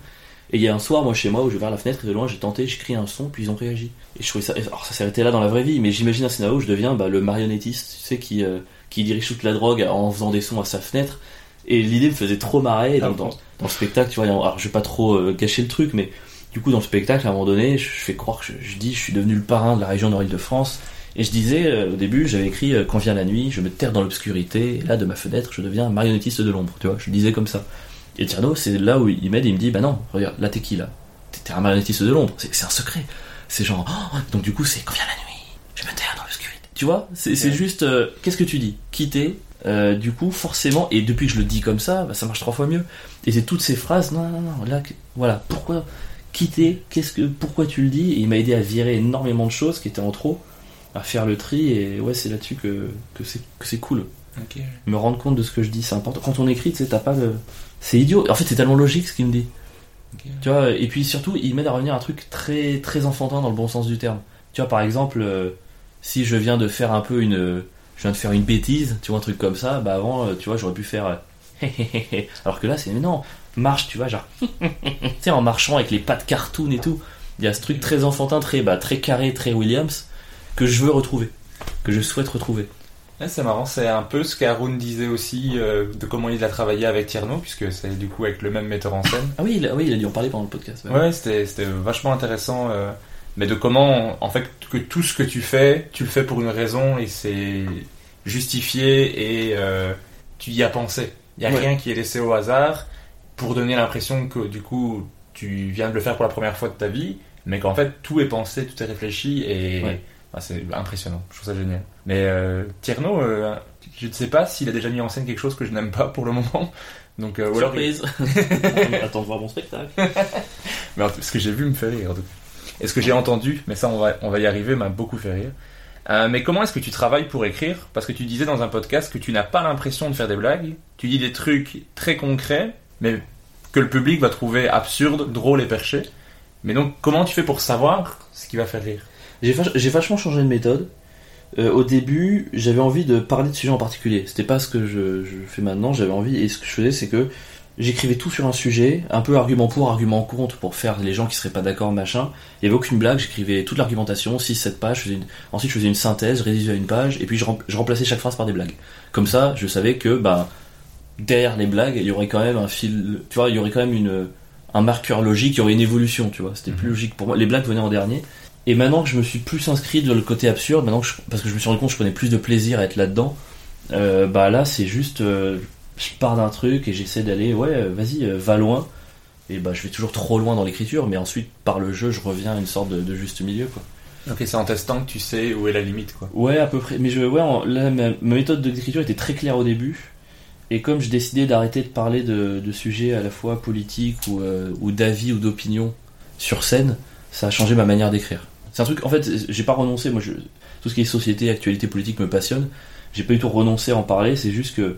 Et il y a un soir, moi, chez moi, où je vais vers la fenêtre et de loin, j'ai tenté, j'ai crié un son, puis ils ont réagi. Et je trouvais ça. Alors, ça s'est arrêté là dans la vraie vie, mais j'imagine un scénario où je deviens bah, le marionnettiste, tu sais, qui, euh, qui dirige toute la drogue en faisant des sons à sa fenêtre. Et l'idée me faisait trop marrer. Dans, dans le spectacle, tu vois, alors je vais pas trop euh, gâcher le truc, mais du coup, dans le spectacle, à un moment donné, je, fais croire que je, je dis, je suis devenu le parrain de la région Nord-Île-de-France. Et je disais, euh, au début, j'avais écrit euh, Quand vient la nuit, je me terre dans l'obscurité, et là, de ma fenêtre, je deviens un marionnettiste de l'ombre, tu vois, je le disais comme ça. Et Tierno, c'est là où il m'aide, il me dit, bah non, regarde, là, t'es qui, là? T'es- un marionnettiste de l'ombre, c'est un secret. C'est genre, oh, donc du coup, c'est Quand vient la nuit, je me terre dans l'obscurité. Tu vois, c'est Ouais. juste, euh, qu'est-ce que tu dis? Quitter, euh, du coup, forcément, et depuis que je le dis comme ça, bah, ça marche trois fois mieux. Et c'est toutes ces phrases, non, non, non, là, voilà, pourquoi quitter, qu'est-ce que, pourquoi tu le dis? Et il m'a aidé à virer énormément de choses qui étaient en trop, à faire le tri, et ouais, c'est là-dessus que, que c'est que c'est cool. Me rendre compte de ce que je dis, c'est important. Quand on écrit, tu sais, t'as pas le. C'est idiot. En fait, c'est tellement logique ce qu'il me dit. Tu vois, et puis surtout, il m'aide à revenir à un truc très, très enfantin dans le bon sens du terme. Tu vois, par exemple, euh, si je viens de faire un peu une. Je viens de faire une bêtise, tu vois, un truc comme ça, bah avant, euh, tu vois, j'aurais pu faire. euh, Alors que là, c'est. Mais non, marche, tu vois, genre. tu sais, en marchant avec les pattes cartoon et tout. Il y a ce truc très enfantin, très, bah, très carré, très Williams, que je veux retrouver. Que je souhaite retrouver. Ouais, c'est marrant, c'est un peu ce qu'Haroun disait aussi euh, de comment il a travaillé avec Tierno, puisque c'est du coup avec le même metteur en scène. Ah oui, il a, oui, il a dû en parler pendant le podcast. ouais. Ouais, c'était vachement intéressant, euh, mais de comment, en fait, que tout ce que tu fais, tu le fais pour une raison et c'est justifié et euh, tu y as pensé. Il y a Ouais. rien qui est laissé au hasard pour donner l'impression que du coup tu viens de le faire pour la première fois de ta vie, mais qu'en fait tout est pensé, tout est réfléchi et Ouais. Ah, c'est impressionnant. Je trouve ça génial. Mais euh, Tierno, euh, je ne sais pas s'il a déjà mis en scène quelque chose que je n'aime pas pour le moment. Donc, euh, il- Surprise Attends de voir mon spectacle. mais ce que j'ai vu me fait rire. en tout cas. Et ce que j'ai entendu, mais ça on va, on va y arriver, m'a beaucoup fait rire. Euh, mais comment est-ce que tu travailles pour écrire? Parce que tu disais dans un podcast que tu n'as pas l'impression de faire des blagues. Tu dis des trucs très concrets, mais que le public va trouver absurde, drôle et perché. Mais donc, comment tu fais pour savoir ce qui va faire rire? J'ai vach- vachement changé de méthode. Euh, au début, j'avais envie de parler de sujets en particulier. C'était pas ce que je, je fais maintenant. J'avais envie, et ce que je faisais, c'est que j'écrivais tout sur un sujet, un peu argument pour, argument contre, pour faire les gens qui seraient pas d'accord, machin. Il y avait aucune blague. J'écrivais toute l'argumentation, 6-7 pages. je faisais une- Ensuite, je faisais une synthèse, je rédigeais une page, et puis je, rem- je remplaçais chaque phrase par des blagues. Comme ça, je savais que, bah, derrière les blagues, il y aurait quand même un fil. Tu vois, il y aurait quand même une un marqueur logique, il y aurait une évolution, tu vois. C'était plus Mhm. logique pour moi. Les blagues venaient en dernier. Et maintenant que je me suis plus inscrit dans le côté absurde, maintenant que je- parce que je me suis rendu compte que je prenais plus de plaisir à être là-dedans, euh, bah là c'est juste, euh, je pars d'un truc et j'essaie d'aller, ouais, euh, vas-y, euh, va loin. Et bah je vais toujours trop loin dans l'écriture, mais ensuite par le jeu je reviens à une sorte de, de juste milieu, quoi. Ok, c'est en testant que tu sais où est la limite, quoi. Ouais, à peu près. Mais je, ouais, en- là, ma, ma méthode d'écriture était très claire au début. Et comme je décidais d'arrêter de parler de, de sujets à la fois politiques ou, ou d'avis ou d'opinion sur scène, ça a changé ma manière d'écrire. C'est un truc, en fait, j'ai pas renoncé. Moi, je, tout ce qui est société, actualité politique me passionne. J'ai pas du tout renoncé à en parler. C'est juste que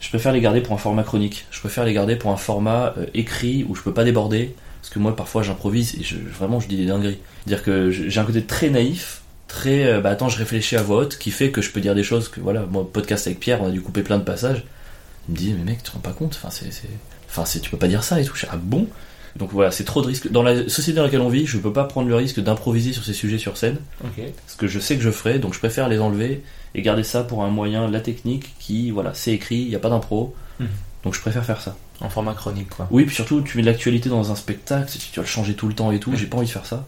je préfère les garder pour un format chronique. Je préfère les garder pour un format euh, écrit où je peux pas déborder. Parce que moi, parfois, j'improvise et je, vraiment, je dis des dingueries. Dire que j'ai un côté très naïf, très. euh, bah attends, je réfléchis à voix haute, qui fait que je peux dire des choses que, voilà, moi, podcast avec Pierre, on a dû couper plein de passages. Il me dit, mais mec, tu te rends pas compte Enfin, c'est. Enfin, tu peux pas dire ça et tout. Je dis, ah bon? Donc voilà, c'est trop de risques. Dans la société dans laquelle on vit, je peux pas prendre le risque d'improviser sur ces sujets sur scène. Ce que je sais que je ferai, donc je préfère les enlever et garder ça pour un moyen, la technique, qui, voilà, c'est écrit, il n'y a pas d'impro. Mhm. Donc je préfère faire ça. En format chronique, quoi. Oui, puis surtout, tu mets de l'actualité dans un spectacle, tu vas le changer tout le temps et tout, j'ai pas envie de faire ça.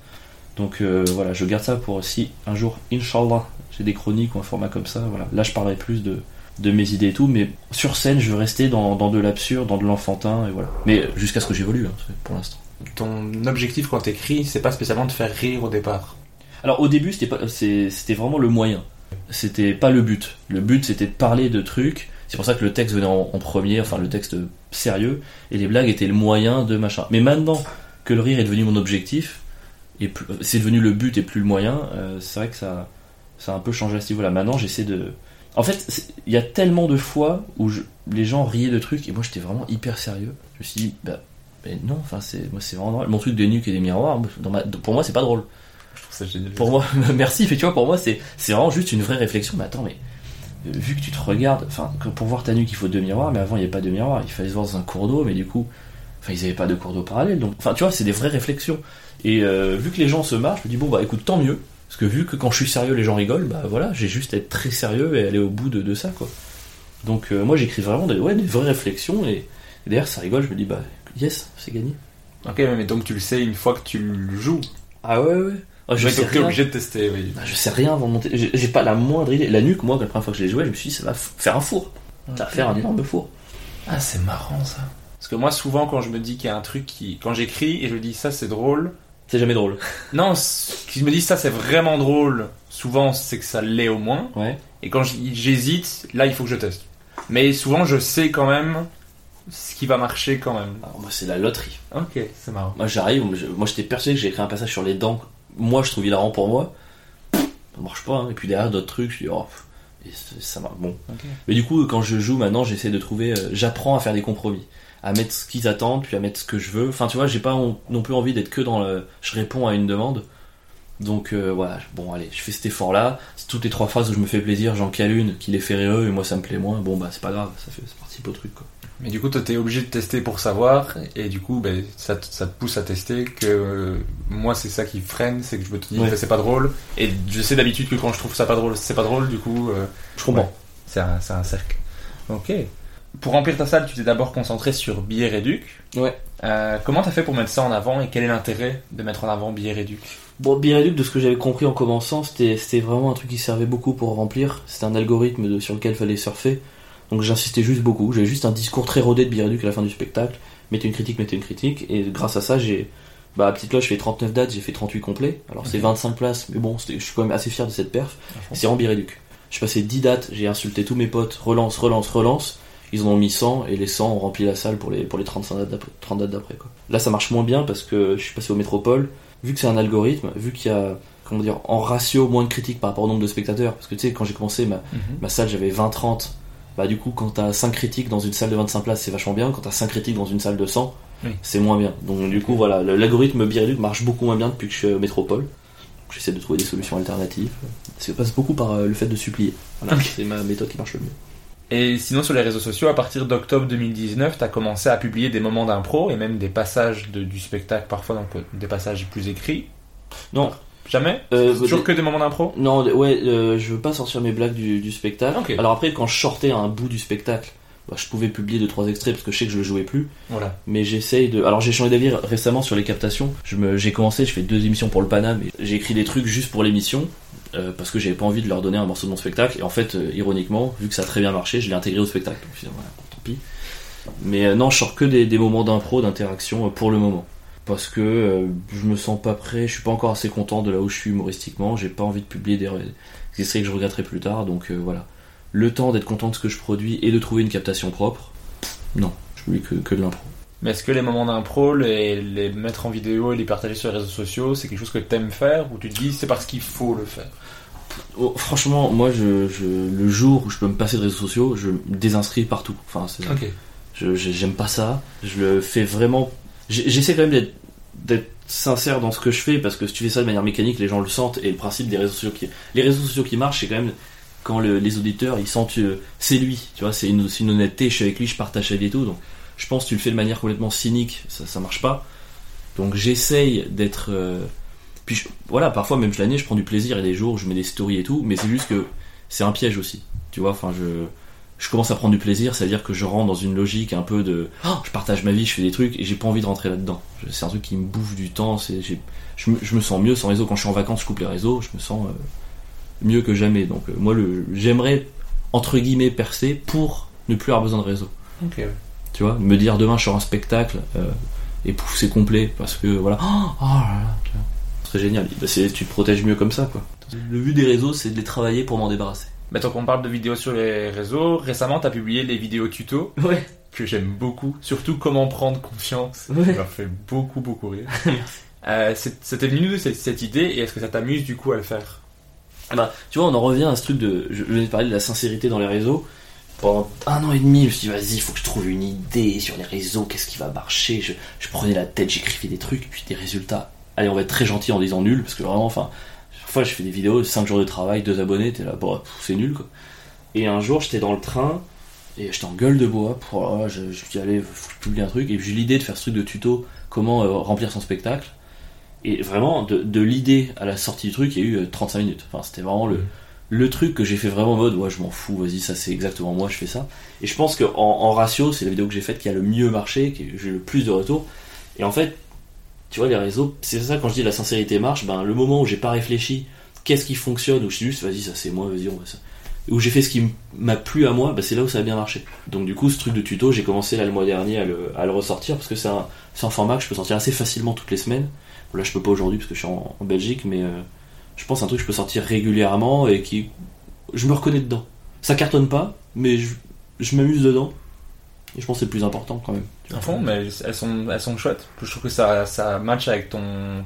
Donc euh, voilà, je garde ça pour si un jour, Inch'Allah, j'ai des chroniques ou un format comme ça, voilà. Là, je parlerai plus de, de mes idées et tout, mais sur scène, je rester dans, dans de l'absurde, dans de l'enfantin, et voilà. Mais jusqu'à ce que j'évolue, hein, pour l'instant. Ton objectif quand t'écris, c'est pas spécialement de faire rire au départ. Alors au début, c'était pas, c'est- c'était vraiment le moyen. C'était pas le but. Le but, c'était de parler de trucs. C'est pour ça que le texte venait en, en premier, enfin le texte sérieux, et les blagues étaient le moyen de machin. Mais maintenant que le rire est devenu mon objectif, et plus- c'est devenu le but et plus le moyen, euh, c'est vrai que ça, ça a un peu changé à ce niveau-là. Maintenant, j'essaie de. En fait, il y a tellement de fois où je- les gens riaient de trucs, et moi j'étais vraiment hyper sérieux. Je me suis dit, bah, mais non, enfin c'est, moi c'est vraiment drôle. Mon truc de nuque et des miroirs, dans ma- pour moi c'est pas drôle. Je trouve ça génial. Pour moi, merci, mais tu vois, pour moi, c'est c'est vraiment juste une vraie réflexion. Mais attends, mais euh, vu que tu te regardes, enfin, pour voir ta nuque, il faut deux miroirs, mais avant, il n'y avait pas de miroirs, il fallait se voir dans un cours d'eau, mais du coup, enfin, ils n'avaient pas de cours d'eau parallèle. Donc, enfin, tu vois, c'est des vraies réflexions. Et euh, vu que les gens se marrent, je me dis, bon, bah écoute, tant mieux. Parce que vu que quand je suis sérieux, les gens rigolent, bah voilà, j'ai juste à être très sérieux et aller au bout de, de ça, quoi. Donc, euh, moi, j'écris vraiment des, ouais, des vraies réflexions, et, et derrière, ça rigole, je me dis, bah, yes, c'est gagné. Ok, mais donc tu le sais une fois que tu le joues. Ah ouais, ouais. Ah, je rien. obligé de tester, oui. Bah, je sais rien avant de monter. J'ai j'ai pas la moindre idée. La nuque, moi, la première fois que je l'ai joué, je me suis dit, ça va f- faire un four. Ça va faire un énorme four. Ah, c'est marrant ça. Parce que moi, souvent, quand je me dis qu'il y a un truc qui. Quand j'écris et je me dis ça, c'est drôle. C'est jamais drôle. Non, qui me dis ça, c'est vraiment drôle. Souvent, c'est que ça l'est au moins. Ouais. Et quand j'hésite, là, il faut que je teste. Mais souvent, je sais quand même ce qui va marcher quand même. Alors, moi, c'est la loterie. Ok, c'est marrant. Moi, j'arrive, moi, j'étais persuadé que j'ai écrit un passage sur les dents. Moi, je trouve hilarant pour moi. Pff, Ça marche pas. hein. Et puis derrière, d'autres trucs, je dis, oh, pff, et c- ça marche. Bon. Ok. Mais du coup, quand je joue maintenant, j'essaie de trouver. euh, J'apprends à faire des compromis. À mettre ce qu'ils attendent, puis à mettre ce que je veux. Enfin, tu vois, j'ai pas on- non plus envie d'être que dans le. Je réponds à une demande. Donc euh, voilà, bon allez, je fais cet effort-là. C'est Toutes les trois phrases où je me fais plaisir, j'en cale une qui les fait rire eux et moi ça me plaît moins. Bon bah c'est pas grave, ça fait participe au truc quoi. Mais du coup, toi, t'es obligé de tester pour savoir. Et du coup, ben, ça, te- ça te pousse à tester. Que euh, moi, c'est ça qui freine. C'est que je me dis, Ouais. ben, c'est pas drôle. Et je sais d'habitude que quand je trouve ça pas drôle, c'est pas drôle. Du coup, euh, Je comprends. Ouais. c'est un, c'est un cercle. Ok. Pour remplir ta salle, tu t'es d'abord concentré sur billet réduc. Ouais. Euh, comment t'as fait pour mettre ça en avant et quel est l'intérêt de mettre en avant billet réduc? Bon, Bireduc, de ce que j'avais compris en commençant, c'était c'était vraiment un truc qui servait beaucoup pour remplir. C'était un algorithme de- sur lequel fallait surfer. Donc j'insistais juste beaucoup. J'avais juste un discours très rodé de Bireduc à la fin du spectacle. Mettez une critique, mettez une critique. Et grâce à ça, j'ai. Bah, à petite cloche, je fais 39 dates, j'ai fait 38 complets. Alors c'est 25 places, mais bon, je suis quand même assez fier de cette perf. C'est en Bireduc. Je passé 10 dates, j'ai insulté tous mes potes, relance, relance, relance. Ils en ont mis 100 et les 100 ont rempli la salle pour les, pour les 35 dates d'après, 30 dates d'après. Quoi. Là, ça marche moins bien parce que je suis passé au métropole. Vu que c'est un algorithme, vu qu'il y a, comment dire, en ratio moins de critiques par rapport au nombre de spectateurs. Parce que tu sais, quand j'ai commencé ma, ma salle, j'avais 20-30. Bah, du coup, quand t'as 5 critiques dans une salle de 25 places, c'est vachement bien. Quand t'as 5 critiques dans une salle de 100, Oui. c'est moins bien. Donc, du coup, voilà, l'algorithme Bireduc marche beaucoup moins bien depuis que je suis au métropole. J'essaie de trouver des solutions alternatives. Ça passe beaucoup par euh, le fait de supplier. Voilà, c'est ma méthode qui marche le mieux. Et sinon, sur les réseaux sociaux, à partir d'octobre 2019, t'as commencé à publier des moments d'impro et même des passages de- du spectacle, parfois donc euh, des passages plus écrits. Non, Jamais? Euh, Toujours des- que des moments d'impro? Non, ouais, euh, je veux pas sortir mes blagues du, du spectacle. Ok. Alors après, quand je sortais un bout du spectacle, bah, je pouvais publier deux trois extraits parce que je sais que je le jouais plus. Voilà. Mais j'essaye de. Alors j'ai changé d'avis récemment sur les captations. Je me, j'ai commencé, je fais deux émissions pour le Paname. J'ai écrit des trucs juste pour l'émission euh, parce que j'avais pas envie de leur donner un morceau de mon spectacle. Et en fait, euh, ironiquement, vu que ça a très bien marché, je l'ai intégré au spectacle. Donc finalement, voilà, tant pis. Mais euh, non, je sors que des, des moments d'impro, d'interaction pour le moment. Parce que je me sens pas prêt, je suis pas encore assez content de là où je suis humoristiquement, j'ai pas envie de publier des, des extraits que je regretterai plus tard, donc voilà. Le temps d'être content de ce que je produis et de trouver une captation propre, non, je publie que, que de l'impro. Mais est-ce que les moments d'impro, les, les mettre en vidéo et les partager sur les réseaux sociaux, c'est quelque chose que t'aimes faire ou tu te dis c'est parce qu'il faut le faire? Oh, franchement, moi, je, je- le jour où je peux me passer de réseaux sociaux, je me désinscris partout. Enfin, c'est- Ok. je- je- j'aime pas ça. Je le fais vraiment. J'essaie quand même d'être d'être sincère dans ce que je fais parce que si tu fais ça de manière mécanique, les gens le sentent. Et le principe des réseaux sociaux qui, les réseaux sociaux qui marchent, c'est quand même quand le- les auditeurs ils sentent euh, c'est lui. Tu vois, c'est une, honnêteté. Je suis avec lui, je partage sa vie et tout. Donc, je pense que tu le fais de manière complètement cynique, ça, ça marche pas. Donc, j'essaye d'être. euh, Puis voilà, parfois même l'année, je prends du plaisir. A des jours je mets des stories et tout, mais c'est juste que c'est un piège aussi. Tu vois, enfin, je commence à prendre du plaisir, c'est-à-dire que je rentre dans une logique un peu de Oh, je partage ma vie, je fais des trucs et j'ai pas envie de rentrer là-dedans. C'est un truc qui me bouffe du temps, je me sens mieux sans réseau quand je suis en vacances, je coupe les réseaux, je me sens euh, mieux que jamais. Donc euh, moi j'aimerais entre guillemets percer pour ne plus avoir besoin de réseau. Ok. Tu vois, me dire demain je sors un spectacle euh, et pouf c'est complet parce que voilà. Oh, oh là là, tu vois. C'est génial. Bah, c'est- tu te protèges mieux comme ça quoi. Le but des réseaux c'est de les travailler pour m'en débarrasser. Mais tant qu'on parle de vidéos sur les réseaux, récemment t'as publié les vidéos tuto Ouais. que j'aime beaucoup, surtout comment prendre confiance. Ouais. Ça m'a fait beaucoup beaucoup rire. Euh, C'était venu de cette, cette idée et est-ce que ça t'amuse du coup à le faire? Bah, tu vois, on en revient à ce truc de. Je je venais de parler de la sincérité dans les réseaux. Pendant un an et demi, je me suis dit, vas-y, il faut que je trouve une idée sur les réseaux, qu'est-ce qui va marcher. Je, prenais la tête, j'écrivais des trucs, puis des résultats. Allez, on va être très gentil en disant nul, parce que vraiment, enfin, chaque fois, je fais des vidéos, 5 jours de travail, 2 abonnés, t'es là, bon, c'est nul, quoi. Et un jour, j'étais dans le train, et j'étais en gueule de bois, pour, oh, je, me suis dit, allez, faut que je publie un truc, et j'ai eu l'idée de faire ce truc de tuto, comment euh, remplir son spectacle. Et vraiment, de, l'idée à la sortie du truc, il y a eu euh, 35 minutes. Enfin, c'était vraiment le, le truc que j'ai fait vraiment en mode, ouais, je m'en fous, vas-y, ça c'est exactement moi, je fais ça. Et je pense qu'en en ratio, c'est la vidéo que j'ai faite qui a le mieux marché, que j'ai le plus de retours. Et en fait, tu vois, les réseaux, c'est ça quand je dis la sincérité marche, ben le moment où j'ai pas réfléchi, qu'est-ce qui fonctionne, où je suis juste, vas-y, ça c'est moi, vas-y, on va ça. Où j'ai fait ce qui m'a plu à moi, ben, c'est là où ça a bien marché. Donc du coup, ce truc de tuto, j'ai commencé là le mois dernier à le, à le ressortir parce que c'est un, un format que je peux sortir assez facilement toutes les semaines. Là, je peux pas aujourd'hui parce que je suis en, en Belgique, mais euh, je pense un truc que je peux sortir régulièrement et qui. Je me reconnais dedans. Ça cartonne pas, mais je, je m'amuse dedans. Et je pense que c'est le plus important quand même. Tu À vois. fond, mais elles sont, elles sont chouettes. Je trouve que ça, ça match avec ton,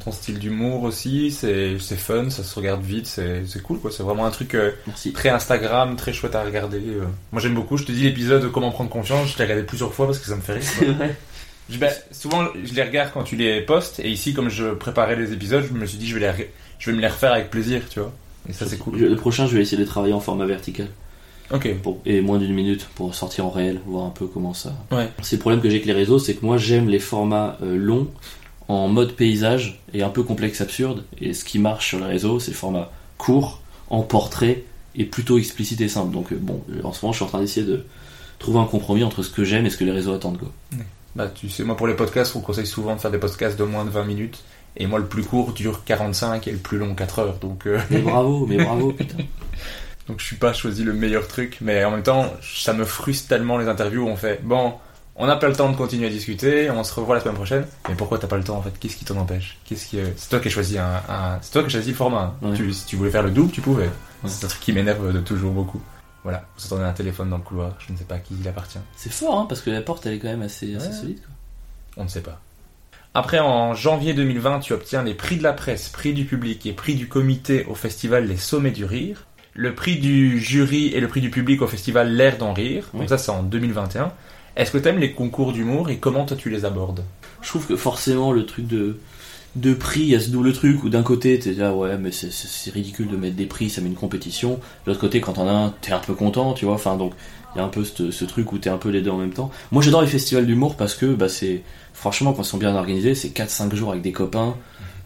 ton style d'humour aussi. C'est fun, ça se regarde vite, c'est cool quoi. C'est vraiment un truc euh, très Instagram, très chouette à regarder. euh. Moi j'aime beaucoup. Je te dis l'épisode de Comment prendre confiance, je l'ai regardé plusieurs fois parce que ça me fait rire. Je- ben, souvent je les regarde quand tu les postes et ici comme je préparais les épisodes, je me suis dit je vais, les, je vais me les refaire avec plaisir, tu vois. Et ça c'est cool. Le prochain, je vais essayer de travailler en format vertical. Ok. Pour, et moins d'une minute pour sortir en réel, voir un peu comment ça. Ouais. C'est le problème que j'ai avec les réseaux, c'est que moi j'aime les formats euh, longs en mode paysage et un peu complexe absurde. Et ce qui marche sur les réseaux, c'est le format court, en portrait et plutôt explicite et simple. Donc euh, bon, en ce moment, je suis en train d'essayer de trouver un compromis entre ce que j'aime et ce que les réseaux attendent. Quoi. Bah tu sais, moi pour les podcasts, on conseille souvent de faire des podcasts de moins de 20 minutes. Et moi le plus court dure 45 et le plus long 4 heures. Donc euh, Mais bravo, mais bravo, putain. Donc je suis pas choisi le meilleur truc, mais en même temps, ça me frustre tellement les interviews où on fait bon, on n'a pas le temps de continuer à discuter, on se revoit la semaine prochaine. Mais pourquoi t'as pas le temps en fait? Qu'est-ce qui t'en empêche? Qu'est-ce qui euh, C'est toi qui as choisi un, un- c'est toi qui as choisi le format. Ouais. Tu- si tu voulais faire le double, tu pouvais. C'est un truc qui m'énerve de toujours beaucoup. Voilà, vous entendez un téléphone dans le couloir, je ne sais pas à qui il appartient. C'est fort, hein, parce que la porte, elle est quand même assez, assez Ouais. solide. Quoi. On ne sait pas. Après, en janvier 2020, tu obtiens les prix de la presse, prix du public et prix du comité au festival Les Sommets du Rire. Le prix du jury et le prix du public au festival L'air d'en rire. Donc ça, c'est en 2021. Est-ce que tu aimes les concours d'humour et comment toi tu les abordes? Je trouve que forcément, le truc de, de prix, il y a ce double truc où d'un côté, t'es là, ouais, mais c'est- ridicule de mettre des prix, ça met une compétition. De l'autre côté, quand t'en as un, t'es un peu content, tu vois. Enfin, donc, il y a un peu ce, ce truc où t'es un peu les deux en même temps. Moi, j'adore les festivals d'humour parce que, bah, c'est, franchement, quand ils sont bien organisés, c'est 4-5 jours avec des copains,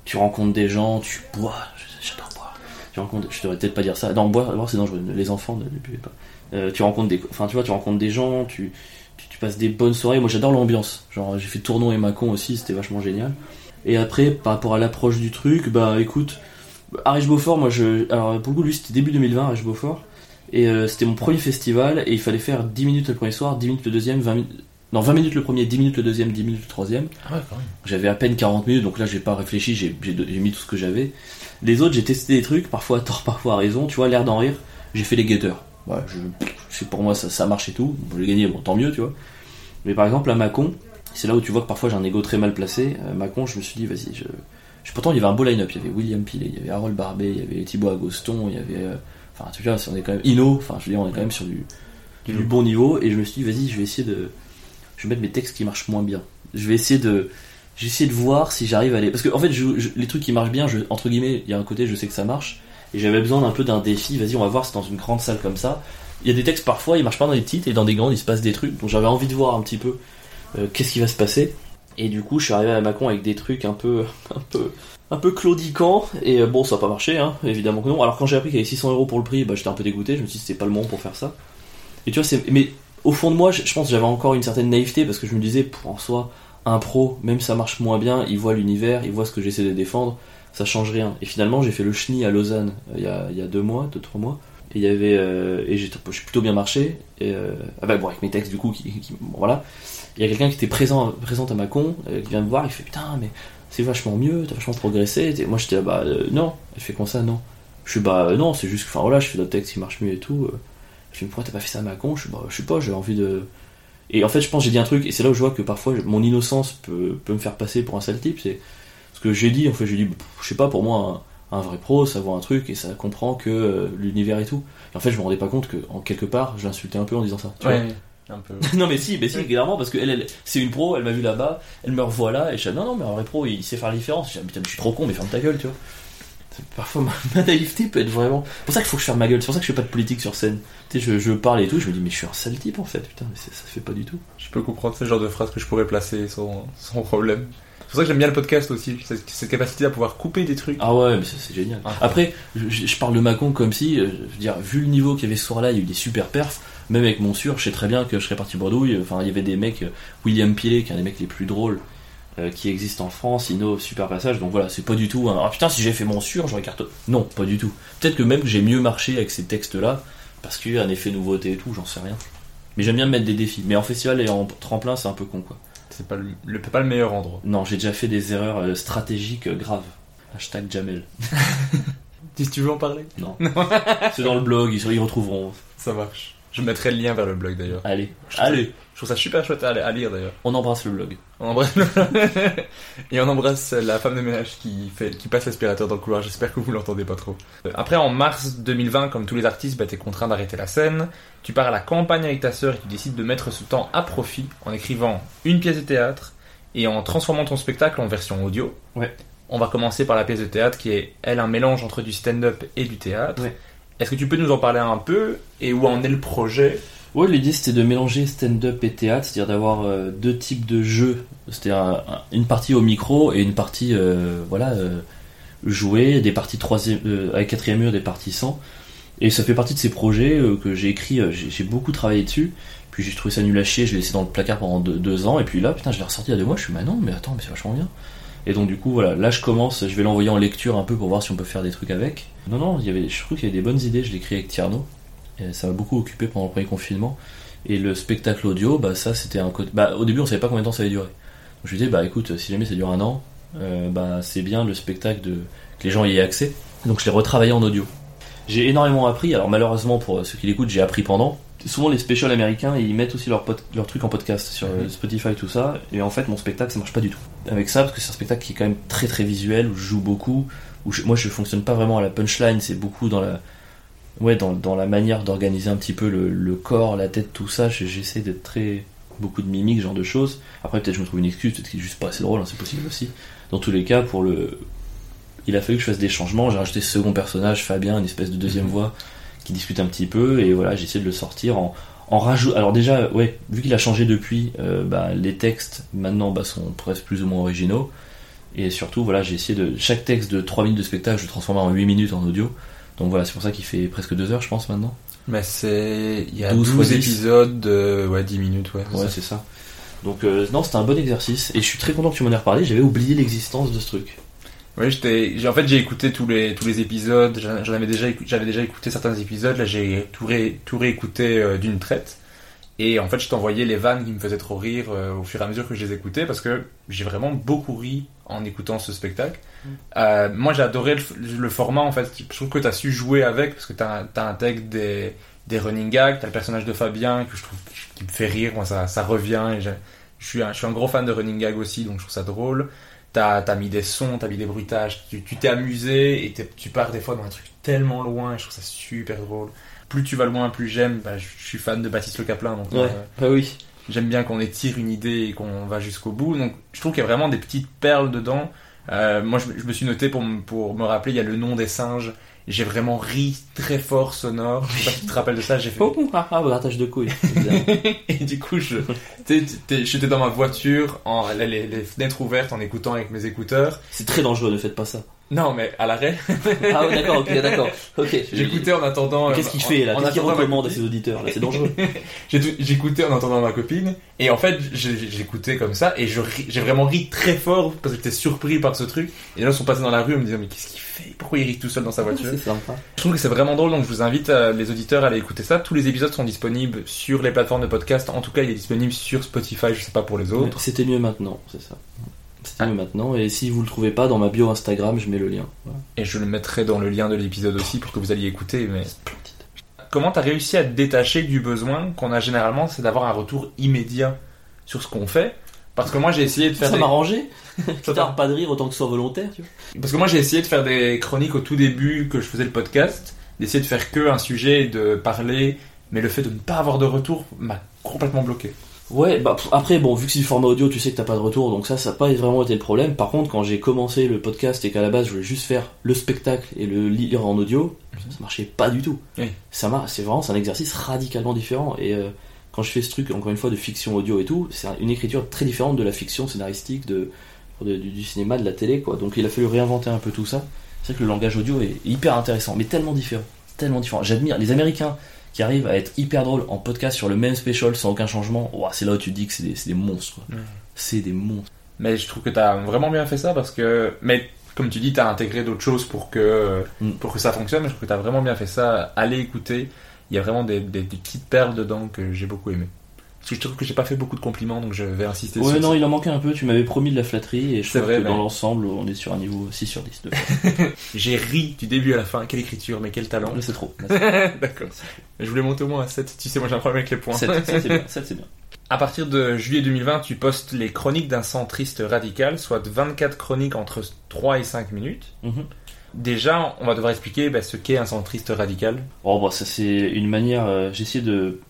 tu rencontres des gens, tu bois, j'adore boire. Tu rencontres, je devrais peut-être pas dire ça. Non, boire, boire c'est dangereux, les enfants ne, ne buvez pas. Euh, tu rencontres des, enfin, tu vois, tu rencontres des gens, tu, tu, tu passes des bonnes soirées. Moi, j'adore l'ambiance. Genre, j'ai fait Tournon et Macon aussi, c'était vachement génial. Et après, par rapport à l'approche du truc, bah écoute, Arish Beaufort, moi je. Alors pour le coup, lui c'était début 2020, Arish Beaufort. Et euh, c'était mon premier festival, et il fallait faire 10 minutes le premier soir, 10 minutes le deuxième, 20 minutes. Non, 20 minutes le premier, 10 minutes le deuxième, 10 minutes le troisième. Ah ouais, quand même. J'avais à peine 40 minutes, donc là j'ai pas réfléchi, j'ai j'ai- j'ai mis tout ce que j'avais. Les autres, j'ai testé des trucs, parfois à tort, parfois à raison. Tu vois, l'air d'en rire, j'ai fait les guetteurs. Ouais, je, pour moi ça, ça marche et tout. J'ai gagné, bon tant mieux, tu vois. Mais par exemple, à Macon, C'est là où tu vois que parfois j'ai un ego très mal placé. Euh, Macon, je me suis dit, vas-y, je... je- Pourtant, il y avait un beau line-up. Il y avait William Pillet, il y avait Harold Barbet, il y avait Thibaut Agoston, il y avait. euh, Enfin, tu vois, on est quand même. Ino, enfin, je veux dire, on est quand même sur du, du bon niveau. Et je me suis dit, vas-y, je vais essayer de. Je vais mettre mes textes qui marchent moins bien. Je vais essayer de. J'ai essayé de voir si j'arrive à les. Parce que, en fait, je- je- les trucs qui marchent bien, je, entre guillemets, il y a un côté, je sais que ça marche. Et j'avais besoin d'un peu d'un défi. Vas-y, on va voir, c'est dans une grande salle comme ça. Il y a des textes parfois, ils marchent pas dans les petites, et dans des grandes, il se passe des trucs. Donc j'avais envie de voir un petit peu qu'est-ce qui va se passer. Et du coup, je suis arrivé à Macon avec des trucs un peu, un peu, un peu claudiquants. Et euh, bon, ça n'a pas marché, hein, évidemment que non. Alors quand j'ai appris qu'il y avait 600 euros pour le prix, bah, j'étais un peu dégoûté. Je me suis dit c'était pas le moment pour faire ça. Et tu vois, mais au fond de moi, je, pense que j'avais encore une certaine naïveté parce que je me disais, pour en soi, un pro, même ça marche moins bien, il voit l'univers, il voit ce que j'essaie de défendre, ça change rien. Et finalement, j'ai fait le chenille à Lausanne euh, il y, a, deux mois, deux trois mois. Et il y avait euh, et j'ai plutôt bien marché. Euh, ah bah bon avec mes textes du coup qui, voilà. Il y a quelqu'un qui était présent à Macon euh, qui vient me voir, il fait putain mais c'est vachement mieux, t'as vachement progressé. Et moi j'étais là, bah euh, non, il fait comme ça non? Je suis bah euh, non, c'est juste que enfin voilà, je fais d'autres textes qui marchent mieux et tout. Je me dis pourquoi t'as pas fait ça à Macon Je suis bah je sais pas, j'ai envie de et en fait, je pense j'ai dit un truc, et c'est là où je vois que parfois mon innocence peut, peut me faire passer pour un sale type. C'est ce que j'ai dit, en fait, j'ai dit, pff, je sais pas, pour moi, un, un vrai pro, ça voit un truc et ça comprend que euh, l'univers et tout. Et en fait, je me rendais pas compte que, en quelque part, je l'insultais un peu en disant ça. tu vois. Ouais, un peu. non, mais si, mais si, clairement, parce que elle, elle- c'est une pro, elle m'a vu là-bas, elle me revoit là, et je dis, non, non, mais un vrai pro, il sait faire la différence. Je dis, putain, mais je suis trop con, mais ferme ta gueule, tu vois. Parfois, ma, ma naïveté peut être vraiment. C'est pour ça qu'il faut que je ferme ma gueule, c'est pour ça que je fais pas de politique sur scène. Tu sais, je, je parle et tout, je me dis, mais je suis un sale type en fait, putain, mais ça se fait pas du tout. Je peux comprendre ce genre de phrase que je pourrais placer sans, sans problème. C'est pour ça que j'aime bien le podcast aussi, cette, cette capacité à pouvoir couper des trucs. Ah ouais, mais ça, c'est génial. Ah. Après, je, parle de Macon comme si, euh, je veux dire, vu le niveau qu'il y avait ce soir-là, il y a eu des super perfs. Même avec mon sûr, je sais très bien que je serais parti bredouille. Enfin, il y avait des mecs, euh, William Pillet, qui est un des mecs les plus drôles euh, qui existent en France, Ino, super passage. Donc voilà, c'est pas du tout. Ah putain, si j'ai fait mon sûr, j'aurais cartonné. Non, pas du tout. Peut-être que même que j'ai mieux marché avec ces textes-là, parce qu'il y a un effet nouveauté et tout, j'en sais rien. Mais j'aime bien me mettre des défis. Mais en festival et en tremplin, c'est un peu con quoi. C'est pas le, le- pas le meilleur endroit. Non, j'ai déjà fait des erreurs euh, stratégiques euh, graves. Hashtag Jamel. Si tu veux en parler, Non. c'est dans le blog, ils, ils retrouveront. ça marche. Je mettrai le lien vers le blog d'ailleurs. Allez, Je allez, Je trouve ça super chouette à, à lire d'ailleurs. on embrasse le blog. On embrasse et on embrasse la femme de ménage qui fait qui passe l'aspirateur dans le couloir. J'espère que vous l'entendez pas trop. Euh, Après, en mars 2020, comme tous les artistes, bah, t'es contraint d'arrêter la scène. Tu pars à la campagne avec ta sœur et tu décides de mettre ce temps à profit en écrivant une pièce de théâtre et en transformant ton spectacle en version audio. Ouais. On va commencer par la pièce de théâtre qui est, elle, un mélange entre du stand-up et du théâtre. Ouais. Est-ce que tu peux nous en parler un peu et où en est le projet? Ouais, l'idée c'était de mélanger stand-up et théâtre, c'est-à-dire d'avoir euh, deux types de jeux. Un- une partie au micro et une partie, euh, voilà, euh, jouée, des parties troisième, avec quatrième mur, des parties sans. Et ça fait partie de ces projets que j'ai écrit, j'ai beaucoup travaillé dessus. Puis j'ai trouvé ça nul à chier, je l'ai laissé dans le placard pendant deux, ans. Et puis là, putain, je l'ai ressorti il y a deux mois, je suis, bah non, mais attends, mais c'est vachement bien. Et donc du coup, voilà, là je commence, je vais l'envoyer en lecture un peu pour voir si on peut faire des trucs avec. Non, non, il y avait, je trouve qu'il y avait des bonnes idées, je l'ai écrit avec Tierno. Et ça m'a beaucoup occupé pendant le premier confinement. Et le spectacle audio, bah ça c'était un côté. Bah au début on savait pas combien de temps ça allait durer. Donc je lui disais bah écoute si jamais ça dure un an, euh, bah c'est bien le spectacle de que les gens y aient accès. Donc je l'ai retravaillé en audio. J'ai énormément appris. Alors malheureusement pour ceux qui l'écoutent, j'ai appris pendant. Souvent les specials américains ils mettent aussi leur leur truc en podcast sur euh, Spotify tout ça. Et en fait mon spectacle ça marche pas du tout. Avec ça parce que c'est un spectacle qui est quand même très très visuel où je joue beaucoup. Où je- moi je fonctionne pas vraiment à la punchline, c'est beaucoup dans la ouais, dans, dans la manière d'organiser un petit peu le, le corps, la tête, tout ça, j'essaie d'être très. beaucoup de mimiques, ce genre de choses. Après, peut-être je me trouve une excuse, peut-être qu'il est juste pas assez drôle, hein, c'est possible aussi. Dans tous les cas, pour le. Il a fallu que je fasse des changements, j'ai rajouté ce second personnage, Fabien, une espèce de deuxième voix, qui discute un petit peu, et voilà, j'ai essayé de le sortir en. En rajout... Alors déjà, ouais, vu qu'il a changé depuis, euh, bah, les textes maintenant bah, sont presque plus ou moins originaux. Et surtout, voilà, j'ai essayé de. Chaque texte de 3 minutes de spectacle, je le transforme en 8 minutes en audio. Donc voilà, c'est pour ça qu'il fait presque 2 heures, je pense, maintenant. Mais c'est. Il y a 12 12, fois 10. épisodes de ouais, 10 minutes, ouais. Ouais, c'est ça. Donc euh, non, c'était un bon exercice. Et je suis très content que tu m'en aies reparlé, j'avais oublié l'existence de ce truc. Ouais, j'étais. En fait, j'ai écouté tous les tous les épisodes. J'en avais déjà, j'avais déjà écouté certains épisodes. Là, j'ai tout, ré, tout réécouté euh, d'une traite. Et en fait, je t'envoyais les vannes qui me faisaient trop rire euh, au fur et à mesure que je les écoutais parce que j'ai vraiment beaucoup ri en écoutant ce spectacle. Euh, moi, j'ai adoré le, format en fait. Je trouve que tu as su jouer avec parce que tu as, intègres des, des running gags. Tu as le personnage de Fabien que je trouve qui me fait rire. Moi, ça, ça revient. Et Je suis un, je suis un gros fan de running gag aussi, donc je trouve ça drôle. T'as as mis des sons, t'as mis des bruitages, tu t'es amusé et tu pars des fois dans un truc tellement loin et je trouve ça super drôle. Plus tu vas loin, plus j'aime. Bah, je suis fan de Baptiste Le Caplin, donc Ouais, euh, bah oui. j'aime bien qu'on étire une idée et qu'on va jusqu'au bout. Donc je trouve qu'il y a vraiment des petites perles dedans. Euh, moi, je, me- je me suis noté pour, pour me rappeler, il y a le nom des singes. J'ai vraiment ri très fort, sonore. Je sais pas si tu te rappelles de ça. J'ai fait. Oh, ah, ah, grattage de couilles. Et du coup, je, j'étais dans ma voiture, en, les, les- les fenêtres ouvertes, en écoutant avec mes écouteurs. C'est très dangereux, ne faites pas ça. Non, mais à l'arrêt, Ah ouais, d'accord, ok, d'accord. Ok. j'écoutais en attendant. Qu'est-ce qu'il fait là en Qu'est-ce qu'il attendant ma recommande à ses auditeurs là C'est dangereux. J'écoutais en entendant ma copine, et en fait, j'écoutais comme ça, et j'ai vraiment ri très fort parce que j'étais surpris par ce truc. Et là, ils sont passés dans la rue en me disant, mais qu'est-ce qu'il fait? Pourquoi il rit tout seul dans sa voiture? C'est sympa. Je trouve que c'est vraiment drôle, donc je vous invite euh, les auditeurs à aller écouter ça. Tous les épisodes sont disponibles sur les plateformes de podcast. En tout cas, il est disponible sur Spotify, je sais pas pour les autres. C'était mieux maintenant, c'est ça. Mieux maintenant. Et si vous le trouvez pas, dans ma bio Instagram, je mets le lien. Voilà. Et je le mettrai dans le lien de l'épisode aussi pour que vous alliez écouter. Mais Splendide. comment t'as réussi à te détacher du besoin qu'on a généralement, c'est d'avoir un retour immédiat sur ce qu'on fait? Parce que moi j'ai essayé de faire Ça des... m'a. Ça Putain, pas de rire autant que ce soit volontaire, tu vois. Parce que moi j'ai essayé de faire des chroniques au tout début que je faisais le podcast, d'essayer de faire que un sujet, et de parler, mais le fait de ne pas avoir de retour m'a complètement bloqué. Ouais, bah après, bon, vu que c'est du format audio, tu sais que t'as pas de retour, donc ça, ça n'a pas vraiment été le problème. Par contre, quand j'ai commencé le podcast et qu'à la base je voulais juste faire le spectacle et le lire en audio, ça marchait pas du tout. Oui. Ça m'a, c'est vraiment, c'est un exercice radicalement différent. Et euh, quand je fais ce truc, encore une fois, de fiction audio et tout, c'est un- une écriture très différente de la fiction scénaristique, de, de- du, du cinéma, de la télé, quoi. Donc il a fallu réinventer un peu tout ça. C'est vrai que le langage audio est hyper intéressant, mais tellement différent. Tellement différent. J'admire les Américains qui arrivent à être hyper drôles en podcast sur le même special sans aucun changement. Ouah, c'est là où tu te dis que c'est des, monstres. C'est des monstres. Mais je trouve que t'as vraiment bien fait ça parce que... Mais comme tu dis, t'as intégré d'autres choses pour que, Mm. pour que ça fonctionne, mais je trouve que t'as vraiment bien fait ça. Allez écouter, il y a vraiment des, des- des petites perles dedans que j'ai beaucoup aimé. Que je trouve que j'ai pas fait beaucoup de compliments, donc je vais insister Ouais, sur non, ça. il en manquait un peu. Tu m'avais promis de la flatterie et je trouve vrai, que dans l'ensemble, on est sur un niveau 6 sur 10. De... J'ai ri du début à la fin, quelle écriture, mais quel talent. C'est trop. D'accord. Je voulais monter au moins à 7. Tu sais, moi j'ai un problème avec les points. c'est- 7, c'est bien. 7, c'est bien. À partir de juillet 2020, tu postes les chroniques d'un centriste radical, soit 24 chroniques entre 3 et 5 minutes. Mhm. Déjà, on va devoir expliquer bah, ce qu'est un centriste radical. Oh, bah, ça, c'est une manière. euh, J'ai essayé de,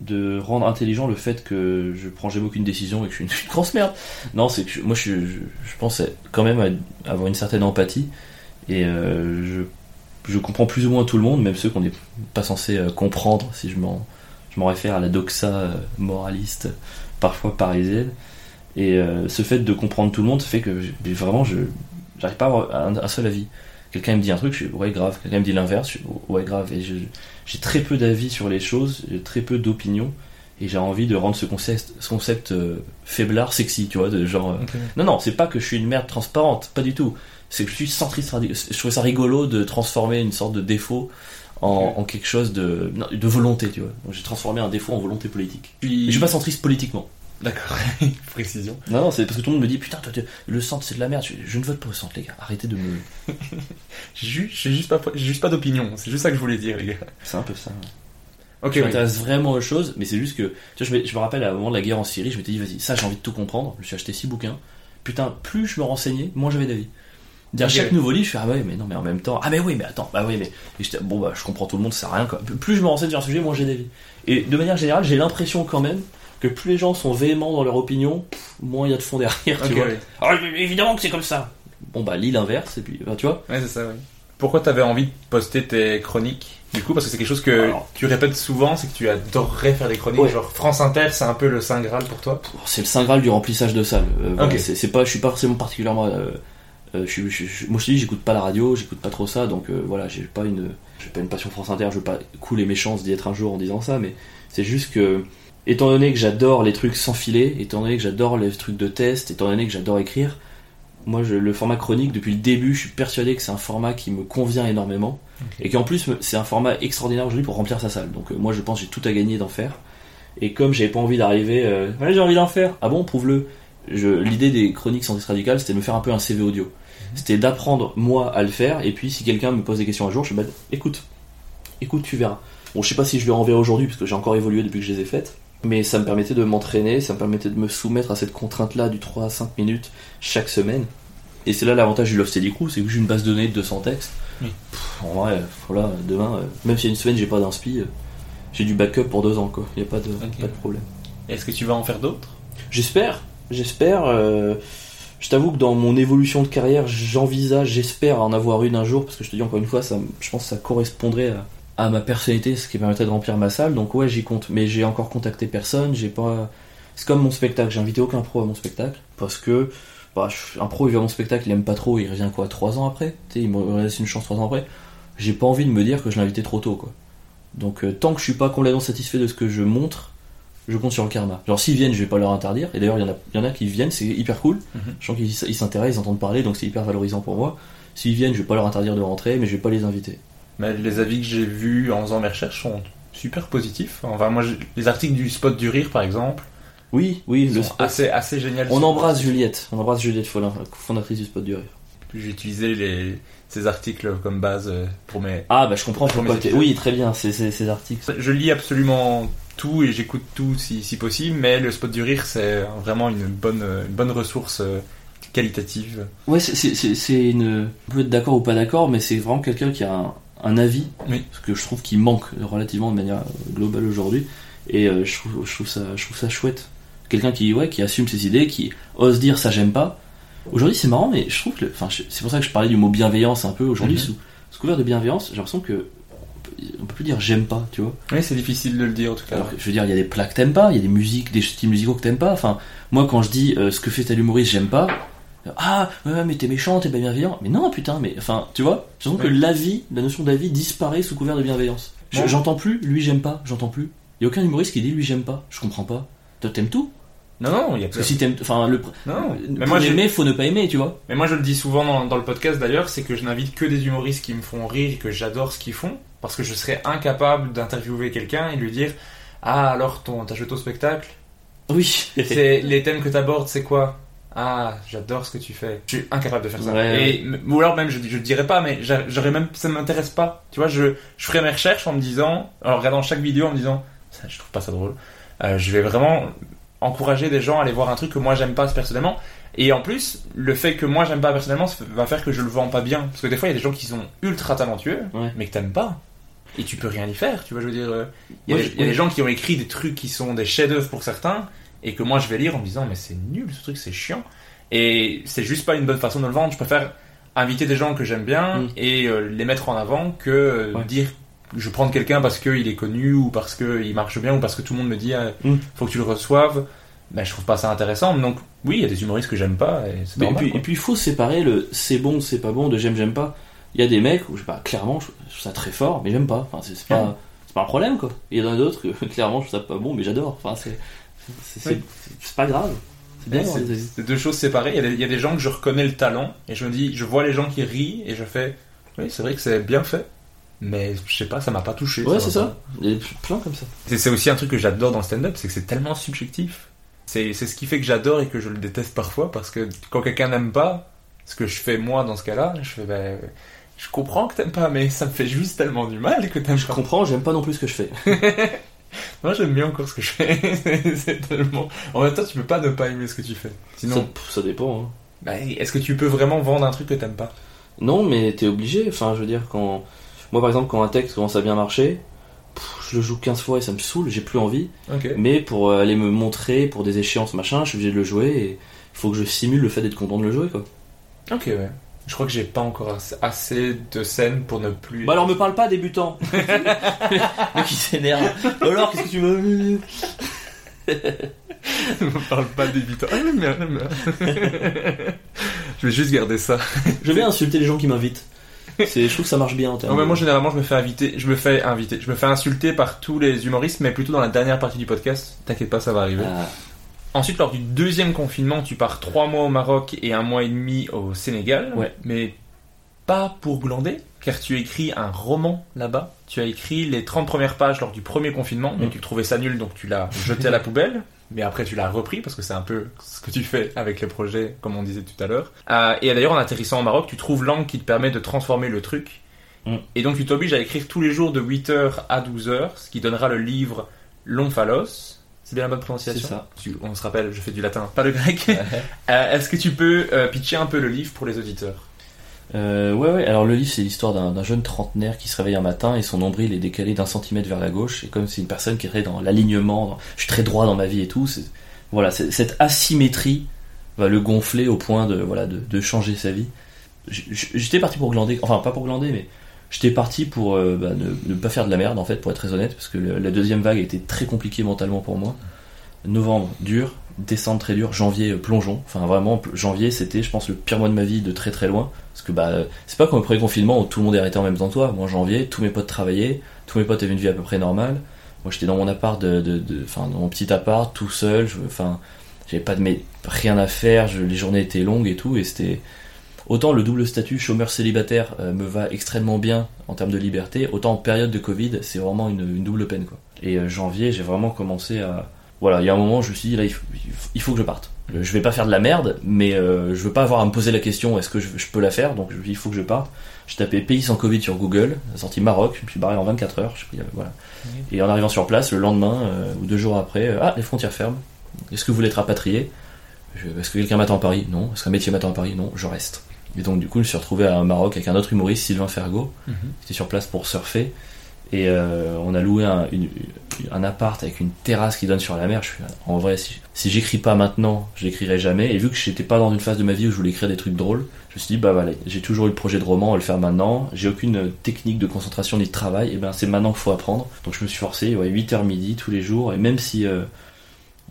de rendre intelligent le fait que je prends jamais aucune décision et que je suis une, grosse merde. Non, c'est que moi, je, je, pense quand même à avoir une certaine empathie et euh, je, comprends plus ou moins tout le monde, même ceux qu'on n'est pas censé euh, comprendre si je m'en réfère à la doxa euh, moraliste, parfois parisienne. Et ce fait de comprendre tout le monde, fait que vraiment, je j'arrive pas à avoir un seul avis. Quelqu'un me dit un truc, je suis ouais grave. Quelqu'un me dit l'inverse, je suis ouais grave. Et j'ai très peu d'avis sur les choses, j'ai très peu d'opinions, et j'ai envie de rendre ce concept, ce concept euh, faiblard sexy, tu vois, de genre. euh, non, non, c'est pas que je suis une merde transparente, pas du tout. C'est que je suis centriste. Je trouvais ça rigolo de transformer une sorte de défaut en, quelque chose de, non, de volonté, tu vois. J'ai transformé un défaut en volonté politique. Puis... Je suis pas centriste politiquement. D'accord, précision. Non, non, c'est parce que tout le monde me dit putain, toi, le centre c'est de la merde. Je, je ne vote pas au centre, les gars. Arrêtez de me. J'ai ju- j'ai juste pas, juste pas d'opinion, c'est juste ça que je voulais dire, les gars. C'est un peu ça. Ok, je oui. m'intéresse vraiment aux choses, mais c'est juste que. Tu vois, je me, je me rappelle à un moment de la guerre en Syrie, je m'étais dit, vas-y, ça j'ai envie de tout comprendre. Je me suis acheté six bouquins. Putain, plus je me renseignais, moins j'avais d'avis. Dire chaque nouveau livre, je fais ah ouais, mais non, mais en même temps, ah mais oui, mais attends, bah oui, mais. Et bon, bah je comprends tout le monde, ça sert à rien quoi. Plus je me renseigne sur un sujet, moins j'ai d'avis. Et de manière générale, j'ai l'impression quand même que plus les gens sont véhéments dans leur opinion, pff, moins il y a de fond derrière, tu vois. Ah, évidemment que c'est comme ça. Bon, bah lis l'inverse, et puis, bah, tu vois. Ouais, c'est ça, oui. Pourquoi t'avais envie de poster tes chroniques Du coup, parce que c'est quelque chose que Alors. tu répètes souvent, c'est que tu adorerais faire des chroniques. Ouais. Genre France Inter, c'est un peu le Saint Graal pour toi? C'est le saint graal du remplissage de salle. Euh, voilà, Ok. c'est, pas, je suis pas forcément particulièrement. euh, euh, je, suis- je- je- moi je te dis, j'écoute pas la radio, j'écoute pas trop ça, donc euh, voilà, j'ai pas une, j'ai pas une passion France Inter. Je veux pas couler mes chances d'y être un jour en disant ça, mais c'est juste que, étant donné que j'adore les trucs sans filet, étant donné que j'adore les trucs de test, étant donné que j'adore écrire, moi je, le format chronique depuis le début, je suis persuadé que c'est un format qui me convient énormément et qu'en plus c'est un format extraordinaire aujourd'hui pour remplir sa salle. Donc euh, moi je pense que j'ai tout à gagner d'en faire. Et comme j'avais pas envie d'arriver, euh, ouais, j'ai envie d'en faire. Ah bon, prouve-le. L'idée des chroniques centristes radicales, c'était de me faire un peu un CV audio. C'était d'apprendre moi à le faire, et puis si quelqu'un me pose des questions un jour, je me dis, bah, écoute, écoute, tu verras. Bon, je sais pas si je le renverrai aujourd'hui, parce que j'ai encore évolué depuis que je les ai faites. Mais ça me permettait de m'entraîner, ça me permettait de me soumettre à cette contrainte-là du 3 à 5 minutes chaque semaine. Et c'est là l'avantage du Love Steady Crew, c'est que j'ai une base de données de 200 textes. Oui. Pff, en vrai, voilà, demain, euh, même si y a une semaine j'ai pas d'inspi, euh, j'ai du backup pour deux ans, quoi. Y a pas de, pas de problème. Est-ce que tu vas en faire d'autres? J'espère, j'espère. euh, je t'avoue que dans mon évolution de carrière, j'envisage, j'espère en avoir une un jour, parce que je te dis encore une fois, ça, je pense que ça correspondrait à, à ma personnalité, ce qui permettrait de remplir ma salle. Donc ouais, j'y compte. Mais j'ai encore contacté personne. J'ai pas. C'est comme mon spectacle. J'ai invité aucun pro à mon spectacle parce que bah, un pro il vient à mon spectacle, il aime pas trop, il revient quoi trois ans après? Tu sais, il me laisse une chance trois ans après. J'ai pas envie de me dire que je l'ai invité trop tôt, quoi. Donc euh, tant que je suis pas complètement satisfait de ce que je montre, je compte sur le karma. Genre s'ils viennent, je vais pas leur interdire. Et d'ailleurs, il y en a, il y en a qui viennent, c'est hyper cool. Mhm. Je sens qu'ils ils s'intéressent, ils entendent parler, donc c'est hyper valorisant pour moi. S'ils viennent, je vais pas leur interdire de rentrer, mais je vais pas les inviter. Mais les avis que j'ai vus en faisant mes recherches sont super positifs. Enfin, moi, les articles du spot du rire, par exemple, Oui, oui, le sont spot. assez, assez génial. On embrasse Juliette, on embrasse Juliette Follin, la fondatrice du spot du rire. J'ai utilisé les, ces articles comme base euh, pour mes. Ah bah je comprends Pour mes pourquoi. Oui, très bien, c'est- ces articles. Je lis absolument tout et j'écoute tout si, si possible, mais le spot du rire, c'est vraiment une bonne, une bonne ressource euh, qualitative. Ouais, c'est une. On peut être d'accord ou pas d'accord, mais c'est vraiment quelqu'un qui a un, un avis, Oui. ce que je trouve qui manque relativement de manière globale aujourd'hui. Et euh, je, trouve, je, trouve ça, je trouve ça chouette. Quelqu'un qui, ouais, qui assume ses idées, qui ose dire ça j'aime pas. Aujourd'hui, c'est marrant, mais je trouve que. Enfin, c'est pour ça que je parlais du mot bienveillance un peu aujourd'hui. Mhm. sous, sous couvert de bienveillance, j'ai l'impression que. on peut- plus dire j'aime pas, tu vois. Oui, c'est difficile de le dire en tout cas. Alors, je veux dire, il y a des plats que t'aimes pas, il y a des musiques, des styles musicaux que t'aimes pas. Enfin, moi, quand je dis euh, ce que fait tel humoriste, j'aime pas. Ah, ouais, mais t'es méchant, t'es pas bienveillant. Mais non, putain, mais enfin, tu vois, j'ai l'impression que l'avis, la notion d'avis disparaît sous couvert de bienveillance. Je-. J'entends plus, lui j'aime pas, j'entends plus. Il y a aucun humoriste qui dit lui j'aime pas. Je comprends pas. Toi t'aimes tout Non, non, il y a Parce que si t'aimes, enfin, le, Non, mais pour moi, j'ai- aimer, faut ne pas aimer, tu vois. Mais moi je le dis souvent dans, dans le podcast d'ailleurs, c'est que je n'invite que des humoristes qui me font rire et que j'adore ce qu'ils font, parce que je serais incapable d'interviewer quelqu'un et lui dire Ah alors ton t'as joué au spectacle? Oui. C'est les thèmes que t'abordes, c'est quoi? Ah j'adore ce que tu fais. Je suis incapable de faire ça. Ouais, et ou alors même je je dirais pas, mais j'a- j'aurais même ça m'intéresse pas. Tu vois, je je ferai mes recherches en me disant, en regardant chaque vidéo en me disant ça je trouve pas ça drôle. Euh, je vais vraiment encourager des gens à aller voir un truc que moi j'aime pas personnellement. Et en plus, le fait que moi j'aime pas personnellement, ça va faire que je le vends pas bien. Parce que des fois, il y a des gens qui sont ultra talentueux, Ouais. mais que t'aimes pas. Et tu peux rien y faire, tu vois, je veux dire. euh, Il y a, des, y a des gens qui ont écrit des trucs qui sont des chefs-d'œuvre pour certains, et que moi je vais lire en me disant, mais c'est nul ce truc, c'est chiant. Et c'est juste pas une bonne façon de le vendre. Je préfère inviter des gens que j'aime bien Mm. et euh, les mettre en avant que euh, Ouais. dire je prends quelqu'un parce qu'il est connu ou parce qu'il marche bien ou parce que tout le monde me dit ah, Mm. faut que tu le reçoives. Ben, je trouve pas ça intéressant. Donc oui, il y a des humoristes que j'aime pas et normal. puis, et puis il faut séparer le c'est bon, c'est pas bon de j'aime, j'aime pas. Il y a des mecs où je sais pas, clairement, je trouve ça très fort, mais j'aime pas. Enfin, c'est pas, Ouais. c'est pas un problème quoi. Il y en a d'autres que clairement je trouve ça pas bon, mais j'adore. Enfin, c'est c'est Oui. pas grave. C'est bien c'est deux choses séparées. Il y, a des, il y a des gens que je reconnais le talent et je me dis, je vois les gens qui rient et je fais, oui, c'est vrai que c'est bien fait, mais je sais pas, ça m'a pas touché. Ouais, c'est ça. Il y a plein comme ça. C'est aussi un truc que j'adore dans le stand-up, c'est que c'est tellement subjectif. C'est c'est ce qui fait que j'adore et que je le déteste parfois parce que quand quelqu'un n'aime pas ce que je fais moi dans ce cas-là, je fais ben, je comprends que t'aimes pas, mais ça me fait juste tellement du mal que t'aimes Je pas. comprends, j'aime pas non plus ce que je fais. Moi j'aime bien encore ce que je fais. C'est- tellement. En même temps, tu peux pas ne pas aimer ce que tu fais. Sinon, ça dépend. hein. ben, est-ce que tu peux vraiment vendre un truc que t'aimes pas? Non, mais t'es obligé. Enfin, je veux dire, quand. Moi, par exemple, quand un texte commence à bien marcher, je le joue 15 fois et ça me saoule, j'ai plus envie. Mais pour euh, aller me montrer pour des échéances machin, je suis obligé de le jouer et il faut que je simule le fait d'être content de le jouer quoi. Ok, ouais. Je crois que j'ai pas encore assez- de scènes pour ne plus. Bah alors me parle pas débutant. Le qui s'énerve. Alors qu'est-ce que tu veux me parle pas d'évitant. Ah, je vais juste garder ça. Je vais insulter les gens qui m'invitent. C'est je trouve que ça marche bien en termes. Non, mais de- moi généralement je me fais inviter, je me fais inviter, je me fais insulter par tous les humoristes, mais plutôt dans la dernière partie du podcast. T'inquiète pas, ça va arriver. Ah, Ensuite, lors du deuxième confinement, tu pars trois mois au Maroc et un mois et demi au Sénégal. Ouais. Mais pas pour glander, car tu écris un roman là-bas. Tu as écrit les 30 premières pages lors du premier confinement, mais Mm. tu trouvais ça nul, donc tu l'as jeté à la poubelle. Mais après, tu l'as repris parce que c'est un peu ce que tu fais avec les projets, comme on disait tout à l'heure. Euh, et d'ailleurs, en atterrissant au Maroc, tu trouves l'angle qui te permet de transformer le truc. Mm. Et donc, tu t'obliges à écrire tous les jours de 8h à 12h, ce qui donnera le livre Long Phalos. C'est bien la bonne prononciation C'est ça. On se rappelle, je fais du latin, pas le grec. Euh, Est-ce que tu peux euh, pitcher un peu le livre pour les auditeurs? Euh, ouais, ouais. Alors le livre, c'est l'histoire d'un jeune trentenaire qui se réveille un matin et son nombril est décalé d'un centimètre vers la gauche. Et comme c'est une personne qui est très dans l'alignement, dans- je suis très droit dans ma vie et tout. Voilà, cette asymétrie va le gonfler au point de voilà de, de changer sa vie. J'étais parti pour glander, enfin pas pour glander, mais j'étais parti pour euh, bah, ne, pas faire de la merde en fait, pour être très honnête, parce que la deuxième vague était très compliquée mentalement pour moi. Novembre dur, décembre très dur, janvier euh, plongeon. Enfin vraiment, janvier c'était, je pense, le pire mois de ma vie de très très loin. Parce que bah, c'est pas comme le premier confinement où tout le monde est arrêté en même temps toi. Moi janvier, tous mes potes travaillaient, tous mes potes avaient une vie à peu près normale. Moi j'étais dans mon appart, de, de, enfin dans mon petit appart, tout seul. Enfin, j'avais pas de mais rien à faire. les journées étaient longues et tout, et c'était autant le double statut chômeur célibataire euh, me va extrêmement bien en termes de liberté, autant en période de Covid, c'est vraiment une, une double peine quoi. Et euh, janvier, j'ai vraiment commencé à voilà, il y a un moment, je me suis dit là, il faut, il faut que je parte. Euh, Je vais pas faire de la merde, mais euh, je veux pas avoir à me poser la question est-ce que je, je peux la faire, donc je me dis, il faut que je parte. J'ai tapé pays sans Covid sur Google, sorti Maroc, je me suis barré en 24 heures, je pas, voilà. Et en arrivant sur place, le lendemain euh, ou deux jours après, euh, ah, les frontières ferment. Est-ce que vous voulez être rapatrié? Est-ce que quelqu'un m'attend à Paris? Non. Est-ce qu'un métier m'attend à Paris? Non, je reste. Et donc du coup, je me suis retrouvé à Maroc avec un autre humoriste, Sylvain Fergo, qui était sur place pour surfer. Et euh, on a loué un, une- un appart avec une terrasse qui donne sur la mer. Je suis en vrai, si, si j'écris pas maintenant, j'écrirai jamais. Et vu que j'étais pas dans une phase de ma vie où je voulais écrire des trucs drôles, je me suis dit bah voilà, j'ai toujours eu le projet de roman, on va le faire maintenant. J'ai aucune technique de concentration ni de travail. Et ben c'est maintenant qu'il faut apprendre. Donc je me suis forcé, ouais, 8h midi tous les jours. Et même si euh,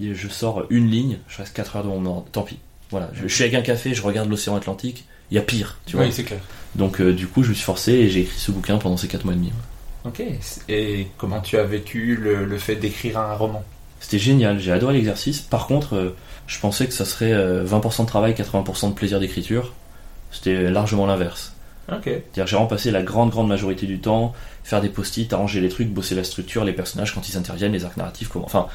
je sors une ligne, je reste 4 heures devant mon ordre. Tant pis. Voilà, je, je suis avec un café, je regarde l'océan Atlantique. Il y a pire, tu vois. Oui, c'est clair. Donc euh, du coup, je me suis forcé et j'ai écrit ce bouquin pendant ces 4 mois et demi. Ok. Et comment tu as vécu le, le fait d'écrire un roman? C'était génial, j'ai adoré l'exercice. Par contre, euh, je pensais que ça serait euh, 20% de travail, 80% de plaisir d'écriture. C'était largement l'inverse. Ok. C'est-à-dire j'ai remplacé la grande grande majorité du temps, faire des post-it, arranger les trucs, bosser la structure, les personnages quand ils interviennent, les arcs narratifs, comment. Enfin,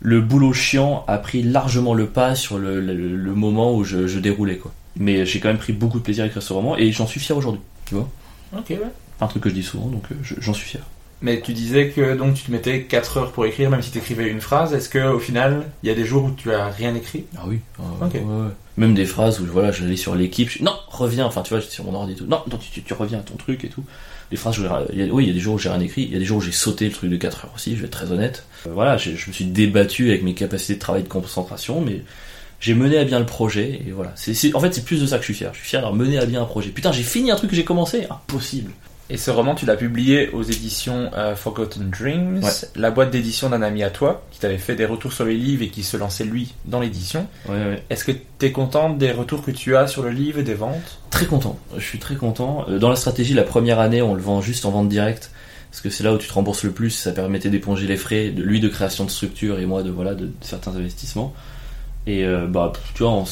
le boulot chiant a pris largement le pas sur le, le- le moment où je, je déroulais quoi. Mais j'ai quand même pris beaucoup de plaisir à écrire ce roman et j'en suis fier aujourd'hui. Tu vois Ok, ouais. Un truc que je dis souvent, donc euh, je- j'en suis fier. Mais tu disais que donc tu te mettais 4 heures pour écrire, même si tu écrivais une phrase. Est-ce que au final, il y a des jours où tu as rien écrit? Ah oui. Ok. Même des phrases où voilà, j'allais sur l'équipe, je- non, reviens, enfin tu vois, j'étais sur mon ordi et tout. Non, non, tu, tu- tu reviens à ton truc et tout. Des phrases, où il a- oui, il y a des jours où j'ai rien écrit, il y a des jours où j'ai sauté le truc de 4 heures aussi, je vais être très honnête. Euh, voilà, j'ai- je me suis débattu avec mes capacités de travail de concentration, mais j'ai mené à bien le projet et voilà. En fait, c'est plus de ça que je suis fier. Je suis fier d'avoir mené à bien un projet. Putain, j'ai fini un truc que j'ai commencé, impossible. Et ce roman, tu l'as publié aux éditions euh, Forgotten Dreams, Ouais. la boîte d'édition d'un ami à toi, qui t'avait fait des retours sur les livres et qui se lançait lui dans l'édition. Ouais, ouais. Est-ce que tu es contente des retours que tu as sur le livre et des ventes? Très content, je suis très content. Euh, Dans la stratégie, la première année, on le vend juste en vente directe, parce que c'est là où tu te rembourses le plus, ça permettait d'éponger les frais, de lui de création de structure et moi de voilà de, de certains investissements. Et euh, bah tu vois, on,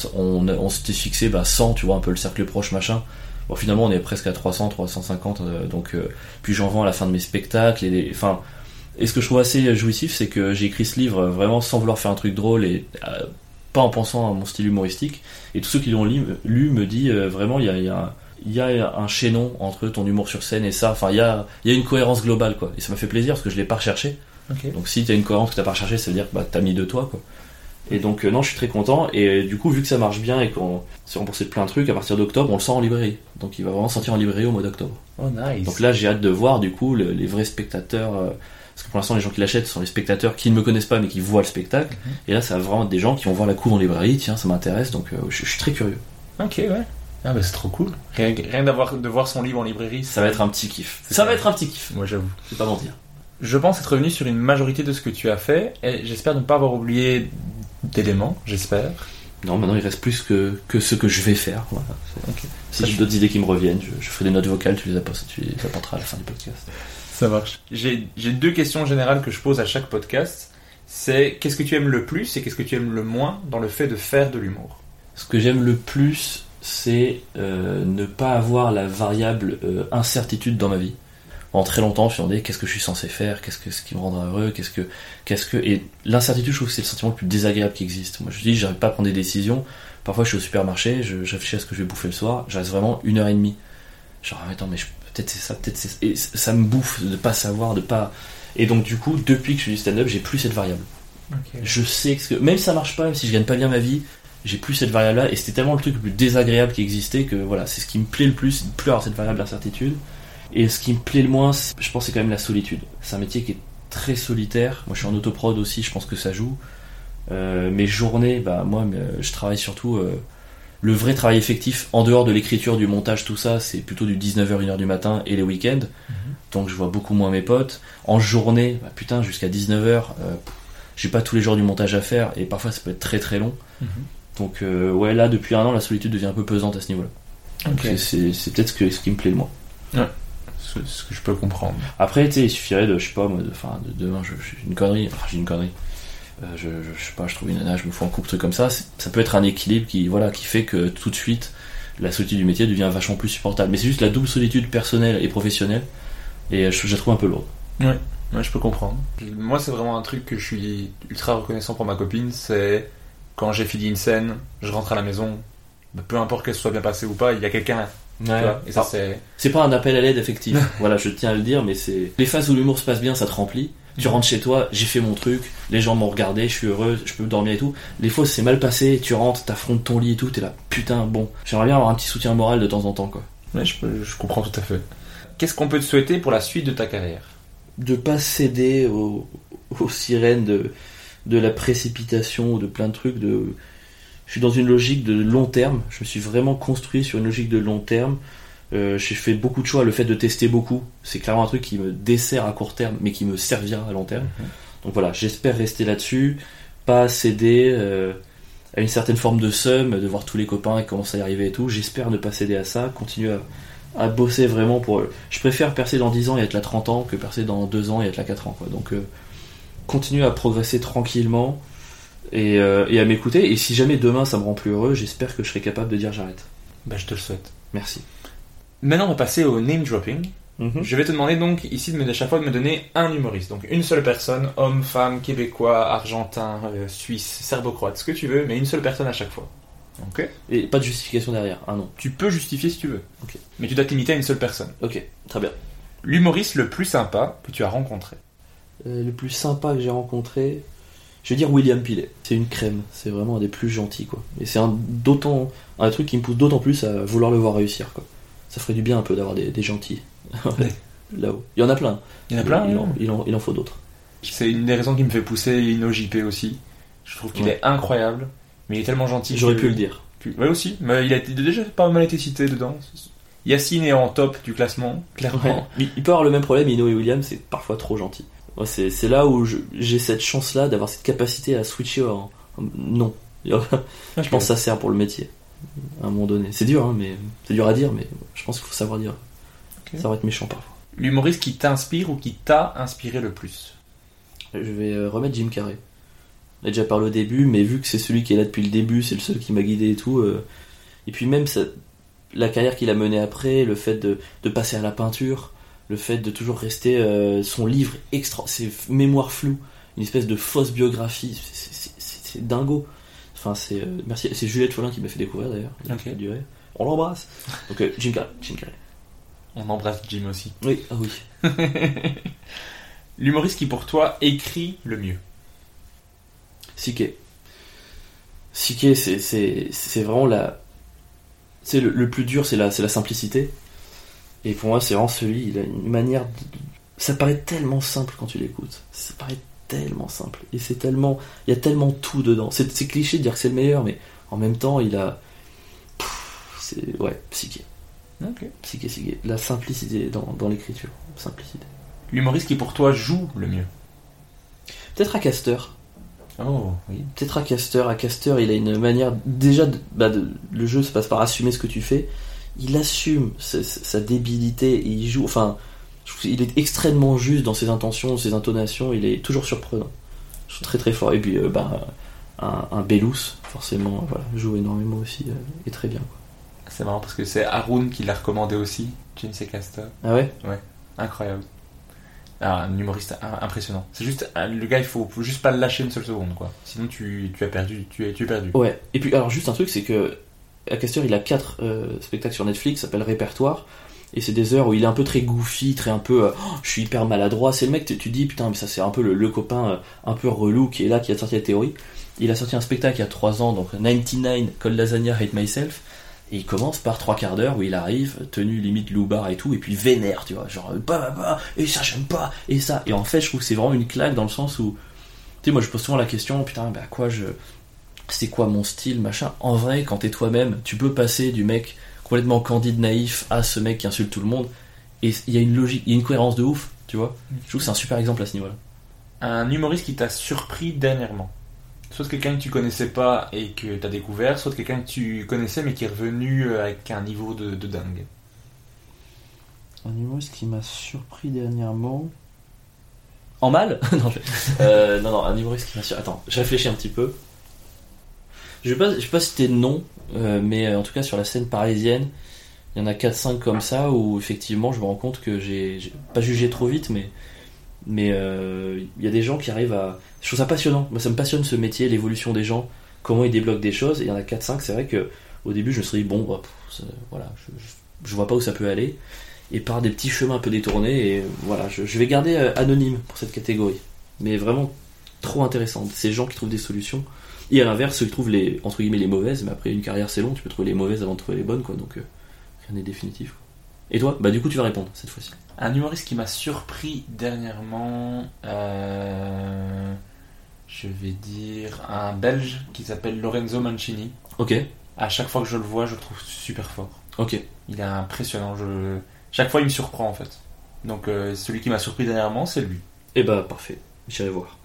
on, s'était fixé bah 100, tu vois un peu le cercle proche machin. Bon finalement on est presque à 300, 350, euh, donc euh, puis j'en vends à la fin de mes spectacles et les- enfin et ce que je trouve assez jouissif, c'est que j'ai écrit ce livre vraiment sans vouloir faire un truc drôle et pas en pensant à mon style humoristique. Et tous ceux qui l'ont lu, lu me disent vraiment il y a, y, a, il y a un chaînon entre ton humour sur scène et ça. Enfin, il y a, il y a une cohérence globale quoi. Et ça m'a fait plaisir parce que je l'ai pas recherché. Donc si tu as une cohérence que t'as pas recherché, ça veut dire que bah, t'as mis de toi quoi. Et donc euh, non, je suis très content. Et euh, du coup, vu que ça marche bien et qu'on s'est remboursé de plein de trucs, à partir d'octobre, on le sent en librairie. Donc il va vraiment sortir en librairie au mois d'octobre. Oh, nice. Donc là, j'ai hâte de voir du coup le- les vrais spectateurs. euh, parce que pour l'instant, les gens qui l'achètent sont les spectateurs qui ne me connaissent pas mais qui voient le spectacle. Et là, ça va vraiment être des gens qui vont voir la couve en librairie. Tiens, ça m'intéresse. Donc je, je suis très curieux. Ok, ouais. Ah, bah c'est trop cool. Rien, rien d'avoir, de voir son livre en librairie. Ça va être un petit kiff. C'est Ça va être un petit kiff. Moi, j'avoue. Je vais pas mentir. Je pense être revenu sur une majorité de ce que tu as fait, et j'espère ne pas avoir oublié d'éléments, j'espère. Non, maintenant il reste plus que, que ce que je vais faire. Voilà. Si j'ai d'autres idées qui me reviennent, je, je ferai des notes vocales, tu les, apportes, tu les apporteras à la fin du podcast. Ça marche. J'ai j'ai deux questions générales que je pose à chaque podcast. C'est qu'est-ce que tu aimes le plus et qu'est-ce que tu aimes le moins dans le fait de faire de l'humour? Ce que j'aime le plus, c'est euh, ne pas avoir la variable euh, incertitude dans ma vie. En très longtemps, je me suis demandé qu'est-ce que je suis censé faire, qu'est-ce que ce qui me rendra heureux, qu'est-ce que, qu'est-ce que, et l'incertitude, je trouve que c'est le sentiment le plus désagréable qui existe. Moi, je dis, j'arrive pas à prendre des décisions. Parfois, je suis au supermarché, je, je réfléchis à ce que je vais bouffer le soir, je reste vraiment une heure et demie. Genre, attends, mais peut-être c'est ça, peut-être c'est, et ça me bouffe de pas savoir, de pas. Et donc, du coup, depuis que je fais du stand-up, j'ai plus cette variable. Je sais que même si ça marche pas, même si je gagne pas bien ma vie, j'ai plus cette variable-là et c'était tellement le truc le plus désagréable qui existait que voilà, c'est ce qui me plaît le plus, de plus avoir cette variable d'incertitude. Et ce qui me plaît le moins, je pense, c'est quand même la solitude. C'est un métier qui est très solitaire. Moi, je suis en autoprod aussi, je pense que ça joue. Euh, mes journées, bah moi, euh, je travaille surtout. euh, le vrai travail effectif, en dehors de l'écriture, du montage, tout ça, c'est plutôt du 19h, 1h du matin et les week-ends. Donc je vois beaucoup moins mes potes. En journée, bah, putain, jusqu'à 19h, euh, pff, j'ai pas tous les jours du montage à faire et parfois ça peut être très très long. Mhm. Donc euh, ouais, là, depuis un an, la solitude devient un peu pesante à ce niveau-là. Donc Ok. c'est- peut-être ce, ce qui me plaît le moins. Ce, ce que je peux comprendre. Après, tu sais, il suffirait de, je sais pas, moi, de, enfin, de, demain, je, je- une connerie, enfin, j'ai une connerie. Euh, je, je, je sais pas, je trouve une nana, je me fous en couple, truc comme ça. Ça peut être un équilibre qui, voilà, qui fait que tout de suite, la solitude du métier devient vachement plus supportable. Mais c'est juste la double solitude personnelle et professionnelle, et je, je la trouve un peu lourde. Ouais, je peux comprendre. Moi, c'est vraiment un truc que je suis ultra reconnaissant pour ma copine. C'est quand j'ai fini une scène, je rentre à la maison, peu importe qu'elle soit bien passée ou pas, il y a quelqu'un. Et ça, c'est. c'est pas un appel à l'aide effectif. voilà, je tiens à le dire, mais c'est les phases où l'humour se passe bien, ça te remplit. Tu rentres chez toi, j'ai fait mon truc, les gens m'ont regardé, je suis heureux, je peux dormir et tout. Les fois, c'est mal passé, tu rentres, t'affrontes ton lit et tout, t'es là, putain, bon, j'aimerais bien avoir un petit soutien moral de temps en temps, quoi. Ouais, je, peux- je comprends tout à fait. Qu'est-ce qu'on peut te souhaiter pour la suite de ta carrière? De pas céder aux, aux sirènes de, de la précipitation ou de plein de trucs. De... Je suis dans une logique de long terme, je me suis vraiment construit sur une logique de long terme. Euh, j'ai fait beaucoup de choix, le fait de tester beaucoup, c'est clairement un truc qui me dessert à court terme, mais qui me servira à long terme. Donc voilà, j'espère rester là-dessus, pas céder euh, à une certaine forme de somme, de voir tous les copains qui commencent à y arriver et tout. J'espère ne pas céder à ça, continuer à, à bosser vraiment pour. Je préfère percer dans 10 ans et être là 30 ans que percer dans 2 ans et être là 4 ans. Quoi. Donc euh, continuer à progresser tranquillement et, euh, et à m'écouter. Et si jamais demain ça me rend plus heureux, j'espère que je serai capable de dire j'arrête. Bah, je te le souhaite. Merci. Maintenant, on va passer au name dropping. Mhm. Je vais te demander donc ici de me, à chaque fois de me donner un humoriste. Donc une seule personne, homme, femme, québécois, argentin, euh, suisse, serbo-croate, ce que tu veux, mais une seule personne à chaque fois. Ok Et pas de justification derrière. Ah non. Tu peux justifier si tu veux. Ok. Mais tu dois te limiter à une seule personne. Ok, très bien. L'humoriste le plus sympa que tu as rencontré. Euh, le plus sympa que j'ai rencontré, je vais dire William Pilet. C'est une crème, c'est vraiment un des plus gentils quoi. Et c'est un d'autant un truc qui me pousse d'autant plus à vouloir le voir réussir quoi. Ça ferait du bien un peu d'avoir des, des gentils là-haut. Il y en a plein. Il y en a plein, Il, en, il, en, il en faut d'autres. C'est une des raisons qui me fait pousser Lino JP aussi. Je trouve qu'il Ouais. est incroyable, mais il est tellement gentil. J'aurais que- pu le dire. Ouais aussi, mais il a déjà pas mal été cité dedans. Yacine est en top du classement, clairement. Ouais. Il peut avoir le même problème, Ino et William, c'est parfois trop gentil. C'est là où j'ai cette chance-là d'avoir cette capacité à switcher en, en- non. Je pense que ça sert pour le métier à un moment donné. C'est dur, hein, mais c'est dur à dire, mais je pense qu'il faut savoir dire. Ça va être méchant parfois. L'humoriste qui t'inspire ou qui t'a inspiré le plus Je vais euh, remettre Jim Carrey. On a déjà parlé au début, mais vu que c'est celui qui est là depuis le début, c'est le seul qui m'a guidé et tout. euh, et puis même ça- la carrière qu'il a menée après, le fait de, de passer à la peinture, le fait de toujours rester euh, son livre extra, ses mémoires floues, une espèce de fausse biographie, c'est- dingo. Enfin, c'est euh, merci, c'est Juliette Follin qui m'a fait découvrir d'ailleurs. On l'embrasse. Donc euh, Jim Carrey, Jim Carrey. On embrasse Jim aussi. Oui, ah oui. L'humoriste qui pour toi écrit le mieux Siké. Siké, c'est, c'est, c'est vraiment la. C'est le, le plus dur, c'est la, c'est la simplicité. Et pour moi, c'est vraiment celui, il a une manière. de- Ça paraît tellement simple quand tu l'écoutes. Ça paraît tellement simple. Et c'est tellement. Il y a tellement tout dedans. C'est, cliché de dire que c'est le meilleur, mais en même temps, il a. C'est. Ouais, Siké. Ok. Siké, Siké. La simplicité dans, dans l'écriture. Simplicité. L'humoriste qui pour toi joue le mieux Peut-être à Caster. Oh, oui. Peut-être à Caster, à Caster, il a une manière déjà, de- bah, de- le jeu se passe par assumer ce que tu fais. Il assume sa, sa débilité et il joue. Enfin, qu'il est extrêmement juste dans ses intentions, ses intonations. Il est toujours surprenant. Je trouve très très fort. Et puis, euh, bah, un, un Bellous, forcément, voilà, joue énormément aussi euh, et très bien. C'est marrant parce que c'est Haroun qui l'a recommandé aussi, James et Castor. Ah ouais? Incroyable. Ah, un humoriste im- impressionnant. C'est juste, un- le gars, il faut juste pas le lâcher une seule seconde, quoi. Sinon, tu, tu as perdu, tu es, tu es perdu. Ouais. Et puis, alors, juste un truc, c'est que à Caster, il a quatre euh, spectacles sur Netflix, s'appelle Répertoire. Et c'est des heures où il est un peu très goofy, très un peu. euh, Oh, je suis hyper maladroit. C'est le mec, tu, tu dis, putain, mais ça c'est un peu le, copain euh, un peu relou qui est là, qui a sorti la théorie. Il a sorti un spectacle il y a 3 ans, donc 99 Cold Lasagna Hate Myself. Et il commence par trois quarts d'heure où il arrive, tenue limite loubar et tout, et puis vénère, tu vois, genre bah bah bah, et ça j'aime pas, et ça. Et en fait, je trouve que c'est vraiment une claque dans le sens où, tu sais, moi je pose souvent la question, putain, bah quoi je. C'est quoi mon style, machin. En vrai, quand t'es toi-même, tu peux passer du mec complètement candide, naïf à ce mec qui insulte tout le monde, et il y a une logique, il y a une cohérence de ouf, tu vois. Je trouve que c'est un super exemple à ce niveau-là. Un humoriste qui t'a surpris dernièrement. Soit quelqu'un que tu connaissais pas et que t'as découvert, soit quelqu'un que tu connaissais mais qui est revenu euh, avec un niveau de, de dingue. Un humoriste qui m'a surpris dernièrement. En mal? Non, je- euh, non, non, un humoriste qui m'a surpris. Attends, je réfléchis un petit peu. Je vais pas, je vais pas citer de nom, euh, mais euh, en tout cas sur la scène parisienne, il y en a 4-5 comme ça où effectivement je me rends compte que j'ai pas jugé trop vite, mais mais euh, il y a des gens qui arrivent à. Je trouve ça passionnant. Moi, ça me passionne ce métier, l'évolution des gens, comment ils débloquent des choses. Et il y en a 4-5, c'est vrai que au début je me suis dit, bon, bah, voilà, je, je- vois pas où ça peut aller. Et par des petits chemins un peu détournés, et voilà, je, vais garder anonyme pour cette catégorie. Mais vraiment trop intéressante. Ces gens qui trouvent des solutions. Et à l'inverse, ceux qui trouvent les, entre guillemets, les mauvaises, mais après une carrière c'est long, tu peux trouver les mauvaises avant de trouver les bonnes, quoi. Donc euh, rien n'est définitif. quoi. Et toi? Bah du coup tu vas répondre cette fois-ci. Un humoriste qui m'a surpris dernièrement, euh, je vais dire un Belge qui s'appelle Lorenzo Mancini. Ok, À chaque fois que je le vois, je le trouve super fort. ok. Il est impressionnant. Je... Chaque fois, il me surprend en fait. Donc, euh, celui qui m'a surpris dernièrement, c'est lui. Et bah parfait, j'irai voir.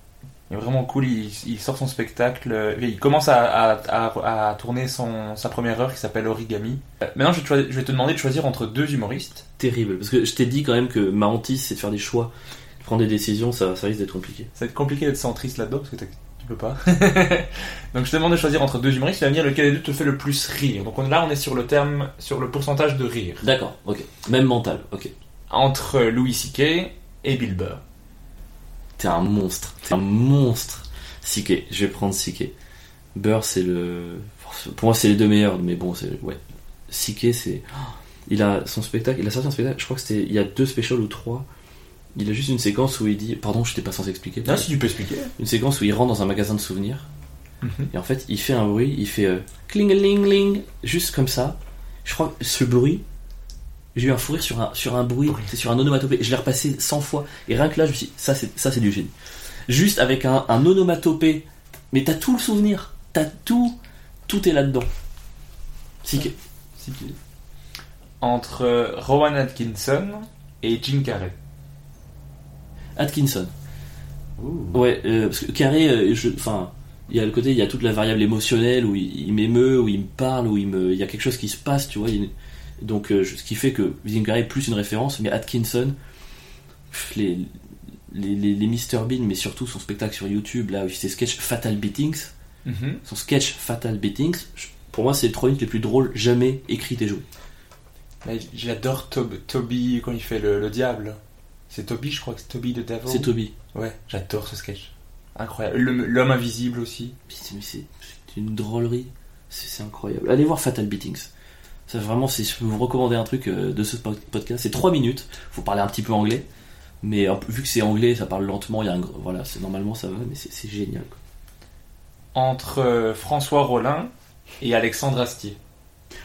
Il est vraiment cool. Il, il sort son spectacle. euh, Il commence à, à- à- à tourner son, sa première heure qui s'appelle Origami. Euh, Maintenant, je vais, te choi- je vais te demander de choisir entre deux humoristes. Terrible, parce que je t'ai dit quand même que ma hantise c'est de faire des choix, de prendre des décisions, ça, ça risque d'être compliqué. Ça va être compliqué d'être centriste là-dedans parce que tu peux pas. Donc, je te demande de choisir entre deux humoristes. Tu vas me dire lequel des deux te fait le plus rire. Donc, on- là, on est sur le terme, sur le pourcentage de rire. D'accord, ok. Même mental, ok. Entre Louis C.K. et Bill Burr. T'es un monstre, t'es un monstre. Siké, je vais prendre Siké. Burr, c'est le. Pour moi, c'est les deux meilleurs, mais bon, c'est. Ouais. Siké, c'est. oh, Il a son spectacle, il a sorti un spectacle, je crois que c'était. Il y a deux specials ou trois. Il a juste une séquence où il dit. Pardon, je t'ai pas censé expliquer. Non, si tu peux expliquer. Une séquence où il rentre dans un magasin de souvenirs. Mhm. Et en fait, il fait un bruit, il fait. Euh, cling-a-ling-ling, juste comme ça. Je crois que ce bruit. J'ai eu un fou rire sur un, sur un bruit, c'est sur un onomatopée. Je l'ai repassé 100 fois. Et rien que là, je me suis dit, ça c'est, ça c'est du génie. Juste avec un, un onomatopée. Mais t'as tout le souvenir. T'as tout. Tout est là-dedans. Siké. Entre euh, Rowan Atkinson et Jim Carrey. Atkinson. Ouais, euh, parce que Carré, euh, je- enfin, il y a le côté, il y a toute la variable émotionnelle où il, il m'émeut, où il me parle, où il me, il y a quelque chose qui se passe, tu vois. il- donc, euh, ce qui fait que Carrey est plus une référence, mais Atkinson, les, les, les, les Mr Bean, mais surtout son spectacle sur YouTube, là, où il fait ses sketchs Fatal Beatings, Mhm. son sketch Fatal Beatings, pour moi, c'est les trois minutes les plus drôles jamais écrites et jouées. Mais J'adore Tob- Toby quand il fait le, le diable. C'est Toby, je crois que c'est Toby de Devil. C'est Toby. Ouais, j'adore ce sketch. Incroyable. Le- L'homme invisible aussi. C'est- une drôlerie. C'est incroyable. Allez voir Fatal Beatings. Ça vraiment, c'est- je peux vous recommander un truc euh, de ce po- podcast. C'est 3 minutes. Faut parler un petit peu anglais. Mais peu- vu que c'est anglais, ça parle lentement. Il y a un, voilà, c'est normalement ça va, mais c'est génial. quoi. Entre euh, François Rollin et Alexandre Astier.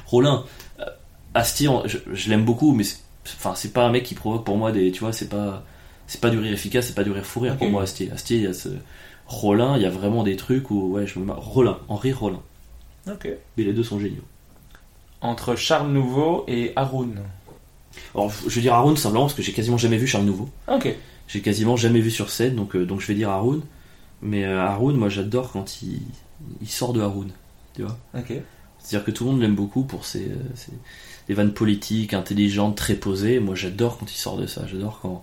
Rollin, euh, Astier, je, je l'aime beaucoup, mais c'est- enfin c'est pas un mec qui provoque pour moi des, tu vois, c'est pas c'est pas du rire efficace, c'est pas du rire fou rire pour moi Astier. Astier, il y a ce Rollin, il y a vraiment des trucs où ouais, je me. Rollin, Henri Rollin. Ok. Mais les deux sont géniaux. Entre Charles Nouveau et Haroun. Alors, je vais dire Haroun simplement parce que j'ai quasiment jamais vu Charles Nouveau. Ok. J'ai quasiment jamais vu sur scène, donc, euh, donc je vais dire Haroun. Mais euh, Haroun, moi j'adore quand il, il sort de Haroun. Tu vois Ok. C'est-à-dire que tout le monde l'aime beaucoup pour ses, euh, ses- des vannes politiques, intelligentes, très posées. Moi j'adore quand il sort de ça. J'adore quand,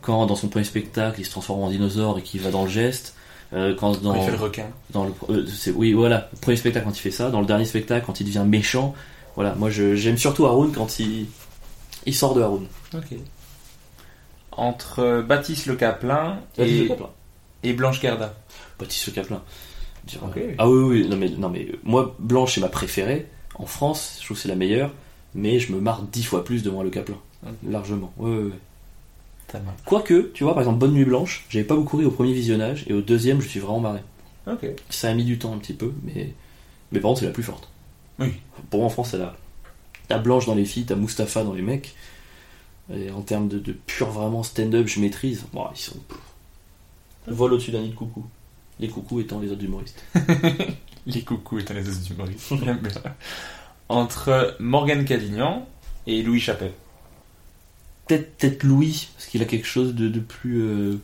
quand dans son premier spectacle il se transforme en dinosaure et qu'il va dans le geste. Euh, quand dans, Quand il fait le requin. dans le euh, oui voilà premier spectacle quand il fait ça dans le dernier spectacle quand il devient méchant voilà moi je- j'aime surtout Haroun quand il il sort de Haroun Ok. Entre euh, Baptiste Le Caplin et, Blanche Gardin. Baptiste Le Caplin. Euh, Ah oui, oui, non mais, non mais euh, moi, Blanche est ma préférée. En France, je trouve que c'est la meilleure. mais je me marre dix fois plus devant le Caplin. Largement. Ouais, ouais, ouais. Quoique, tu vois, par exemple, Bonne Nuit Blanche, j'avais pas beaucoup ri au premier visionnage, et au deuxième, je suis vraiment marré. Ok. Ça a mis du temps un petit peu, mais, mais par contre, c'est la plus forte. Oui. Pour moi, en France, la. T'as Blanche dans les filles, t'as Mustapha dans les mecs. Et en termes de, de pur vraiment stand-up, je maîtrise. Bon, ils sont. Vol au-dessus d'un nid de coucou. Les coucous étant les autres humoristes. Les coucous étant les os humoristes. Entre Morgan Cadignan et Louis Chappelle. Peut-être peut Louis, parce qu'il a quelque chose de, de plus. euh,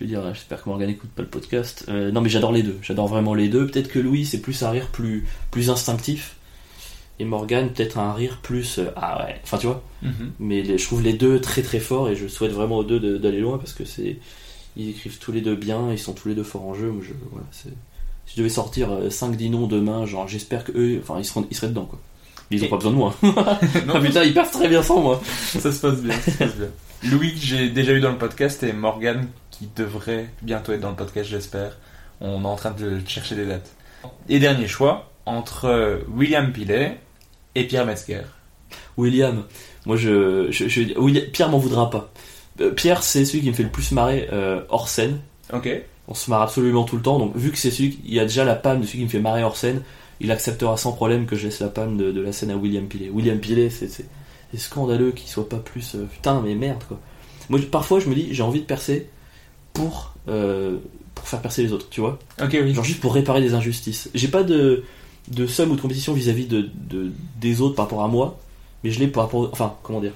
Je veux dire, j'espère que Morgan n'écoute pas le podcast. Euh, non, mais j'adore les deux. J'adore vraiment les deux. Peut-être que Louis, c'est plus un rire plus, plus instinctif. Et Morgan, peut-être un rire plus. euh, ah ouais. Enfin, tu vois. Mais les- je trouve les deux très très forts et je souhaite vraiment aux deux de- d'aller loin parce que c'est. Ils écrivent tous les deux bien, ils sont tous les deux forts en jeu. Moi, je, voilà, c'est- si je devais sortir 5 dinos demain, genre j'espère que eux, enfin ils, seront, ils seraient dedans quoi. Mais ils ont Et- pas besoin de moi. Non, ah putain, ils peuvent très bien sans moi. ça se passe bien, ça se passe bien. Louis, que j'ai déjà eu dans le podcast, et Morgan, qui devrait bientôt être dans le podcast, j'espère. On est en train de chercher des dates. Et dernier choix, entre William Pilet et Pierre Metzger. William, moi je. je, je- William- Pierre m'en voudra pas. Euh, Pierre, c'est celui qui me fait le plus marrer euh, hors scène. Ok. On se marre absolument tout le temps. Donc, vu que c'est celui qui a déjà la panne de celui qui me fait marrer hors scène, il acceptera sans problème que je laisse la panne de, de la scène à William Pilet. William Pilet, c'est c'est- c'est scandaleux qu'il soit pas plus. euh, putain, mais merde quoi. Moi, parfois, je me dis, j'ai envie de percer pour, euh, pour faire percer les autres, tu vois. Ok, oui. Genre juste pour réparer des injustices. J'ai pas de, de somme ou de compétition vis-à-vis de, de- des autres par rapport à moi, mais je l'ai par rapport. Enfin, comment dire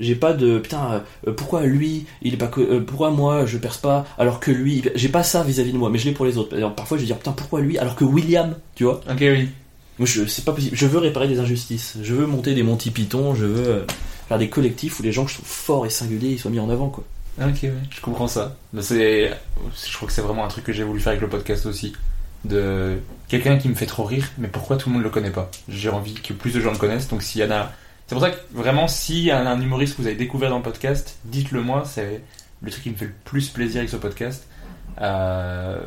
J'ai pas de putain, euh, pourquoi lui, il est pas que. euh, pourquoi moi je perce pas alors que lui. J'ai pas ça vis-à-vis de moi, mais je l'ai pour les autres. Alors, parfois je vais dire putain, pourquoi lui alors que William, tu vois Ok, oui. Moi, je, c'est pas possible. Je veux réparer des injustices. Je veux monter des Monty Python, je veux euh, faire des collectifs où les gens que je trouve forts et singuliers ils soient mis en avant, quoi. Ok, oui. Je comprends ça. Mais c'est, je crois que c'est vraiment un truc que j'ai voulu faire avec le podcast aussi. De quelqu'un qui me fait trop rire, mais pourquoi tout le monde le connaît pas? J'ai envie que plus de gens le connaissent. Donc s'il y en a, c'est pour ça que vraiment, s'il y a un humoriste que vous avez découvert dans le podcast, dites-le moi. C'est le truc qui me fait le plus plaisir avec ce podcast. Euh,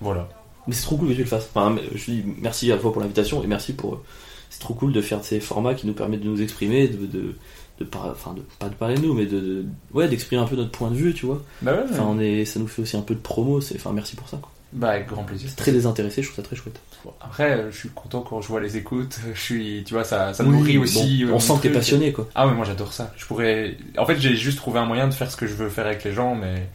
voilà. Mais c'est trop cool que tu le fasses. Enfin, je dis merci à toi pour l'invitation et merci pour. C'est trop cool de faire ces formats qui nous permettent de nous exprimer, de, de, de par- enfin, de, pas de parler de nous, mais de, de- ouais, d'exprimer un peu notre point de vue, tu vois. Bah ouais. Enfin, on est, ça nous fait aussi un peu de promo. C'est, enfin, merci pour ça. Quoi. Bah avec grand plaisir. C'est très désintéressé, je trouve ça très chouette. Après, euh, je suis content quand je vois les écoutes. Je suis, tu vois, ça, ça Oui, nourrit aussi. bon, euh, on sent que t'es passionné, quoi. Ah mais moi j'adore ça. Je pourrais. En fait, j'ai juste trouvé un moyen de faire ce que je veux faire avec les gens, mais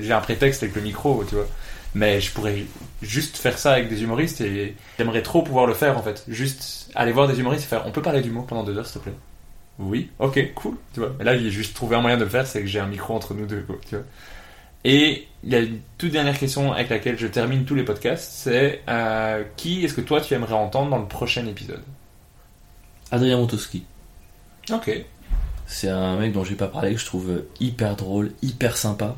j'ai un prétexte avec le micro, tu vois. Mais je pourrais juste faire ça avec des humoristes et j'aimerais trop pouvoir le faire en fait. Juste aller voir des humoristes et faire. On peut parler d'humour pendant deux heures, s'il te plaît. Oui. Ok, cool. Tu vois. Mais là, j'ai juste trouvé un moyen de le faire, c'est que j'ai un micro entre nous deux, quoi. Tu vois. Et il y a une toute dernière question avec laquelle je termine tous les podcasts, c'est euh, qui est-ce que toi tu aimerais entendre dans le prochain épisode? Adrien Montowski. Ok. C'est un mec dont j'ai pas parlé, que je trouve hyper drôle, hyper sympa.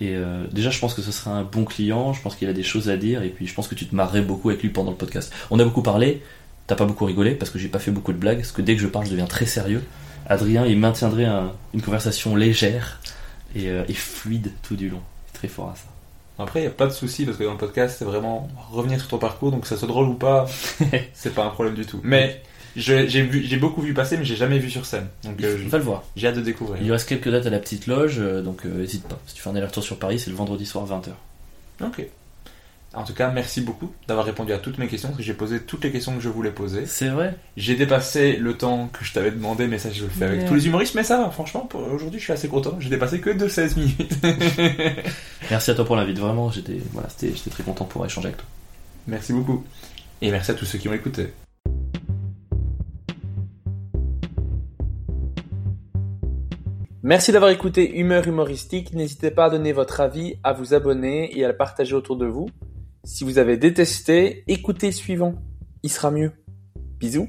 Et euh, déjà, je pense que ce serait un bon client, je pense qu'il a des choses à dire, et puis je pense que tu te marrerais beaucoup avec lui pendant le podcast. On a beaucoup parlé, t'as pas beaucoup rigolé, parce que j'ai pas fait beaucoup de blagues, parce que dès que je parle, je deviens très sérieux. Adrien, il maintiendrait un- une conversation légère et, euh, et fluide tout du long. C'est très fort à ça. Après, il n'y a pas de souci parce que dans le podcast, c'est vraiment revenir sur ton parcours, donc que ça soit drôle ou pas, c'est pas un problème du tout. Mais j'ai beaucoup vu passer, mais j'ai jamais vu sur scène. Donc euh, va le voir. j'ai hâte de découvrir. Il reste quelques dates à la petite loge, euh, donc euh, hésite pas. Si tu fais un aller-retour sur Paris, c'est le vendredi soir 20h. Ok. En tout cas, merci beaucoup d'avoir répondu à toutes mes questions, parce que j'ai posé toutes les questions que je voulais poser. C'est vrai J'ai dépassé le temps que je t'avais demandé, mais ça, je le fais avec tous les humoristes, mais ça va, franchement, pour aujourd'hui, je suis assez content. J'ai dépassé que de 16 minutes. Merci à toi pour l'invite, vraiment, j'étais voilà, très content pour échanger avec toi. merci beaucoup. Et merci à tous ceux qui ont écouté. Merci d'avoir écouté Humeur humoristique. N'hésitez pas à donner votre avis, à vous abonner et à le partager autour de vous. Si vous avez détesté, écoutez le suivant. Il sera mieux. Bisous.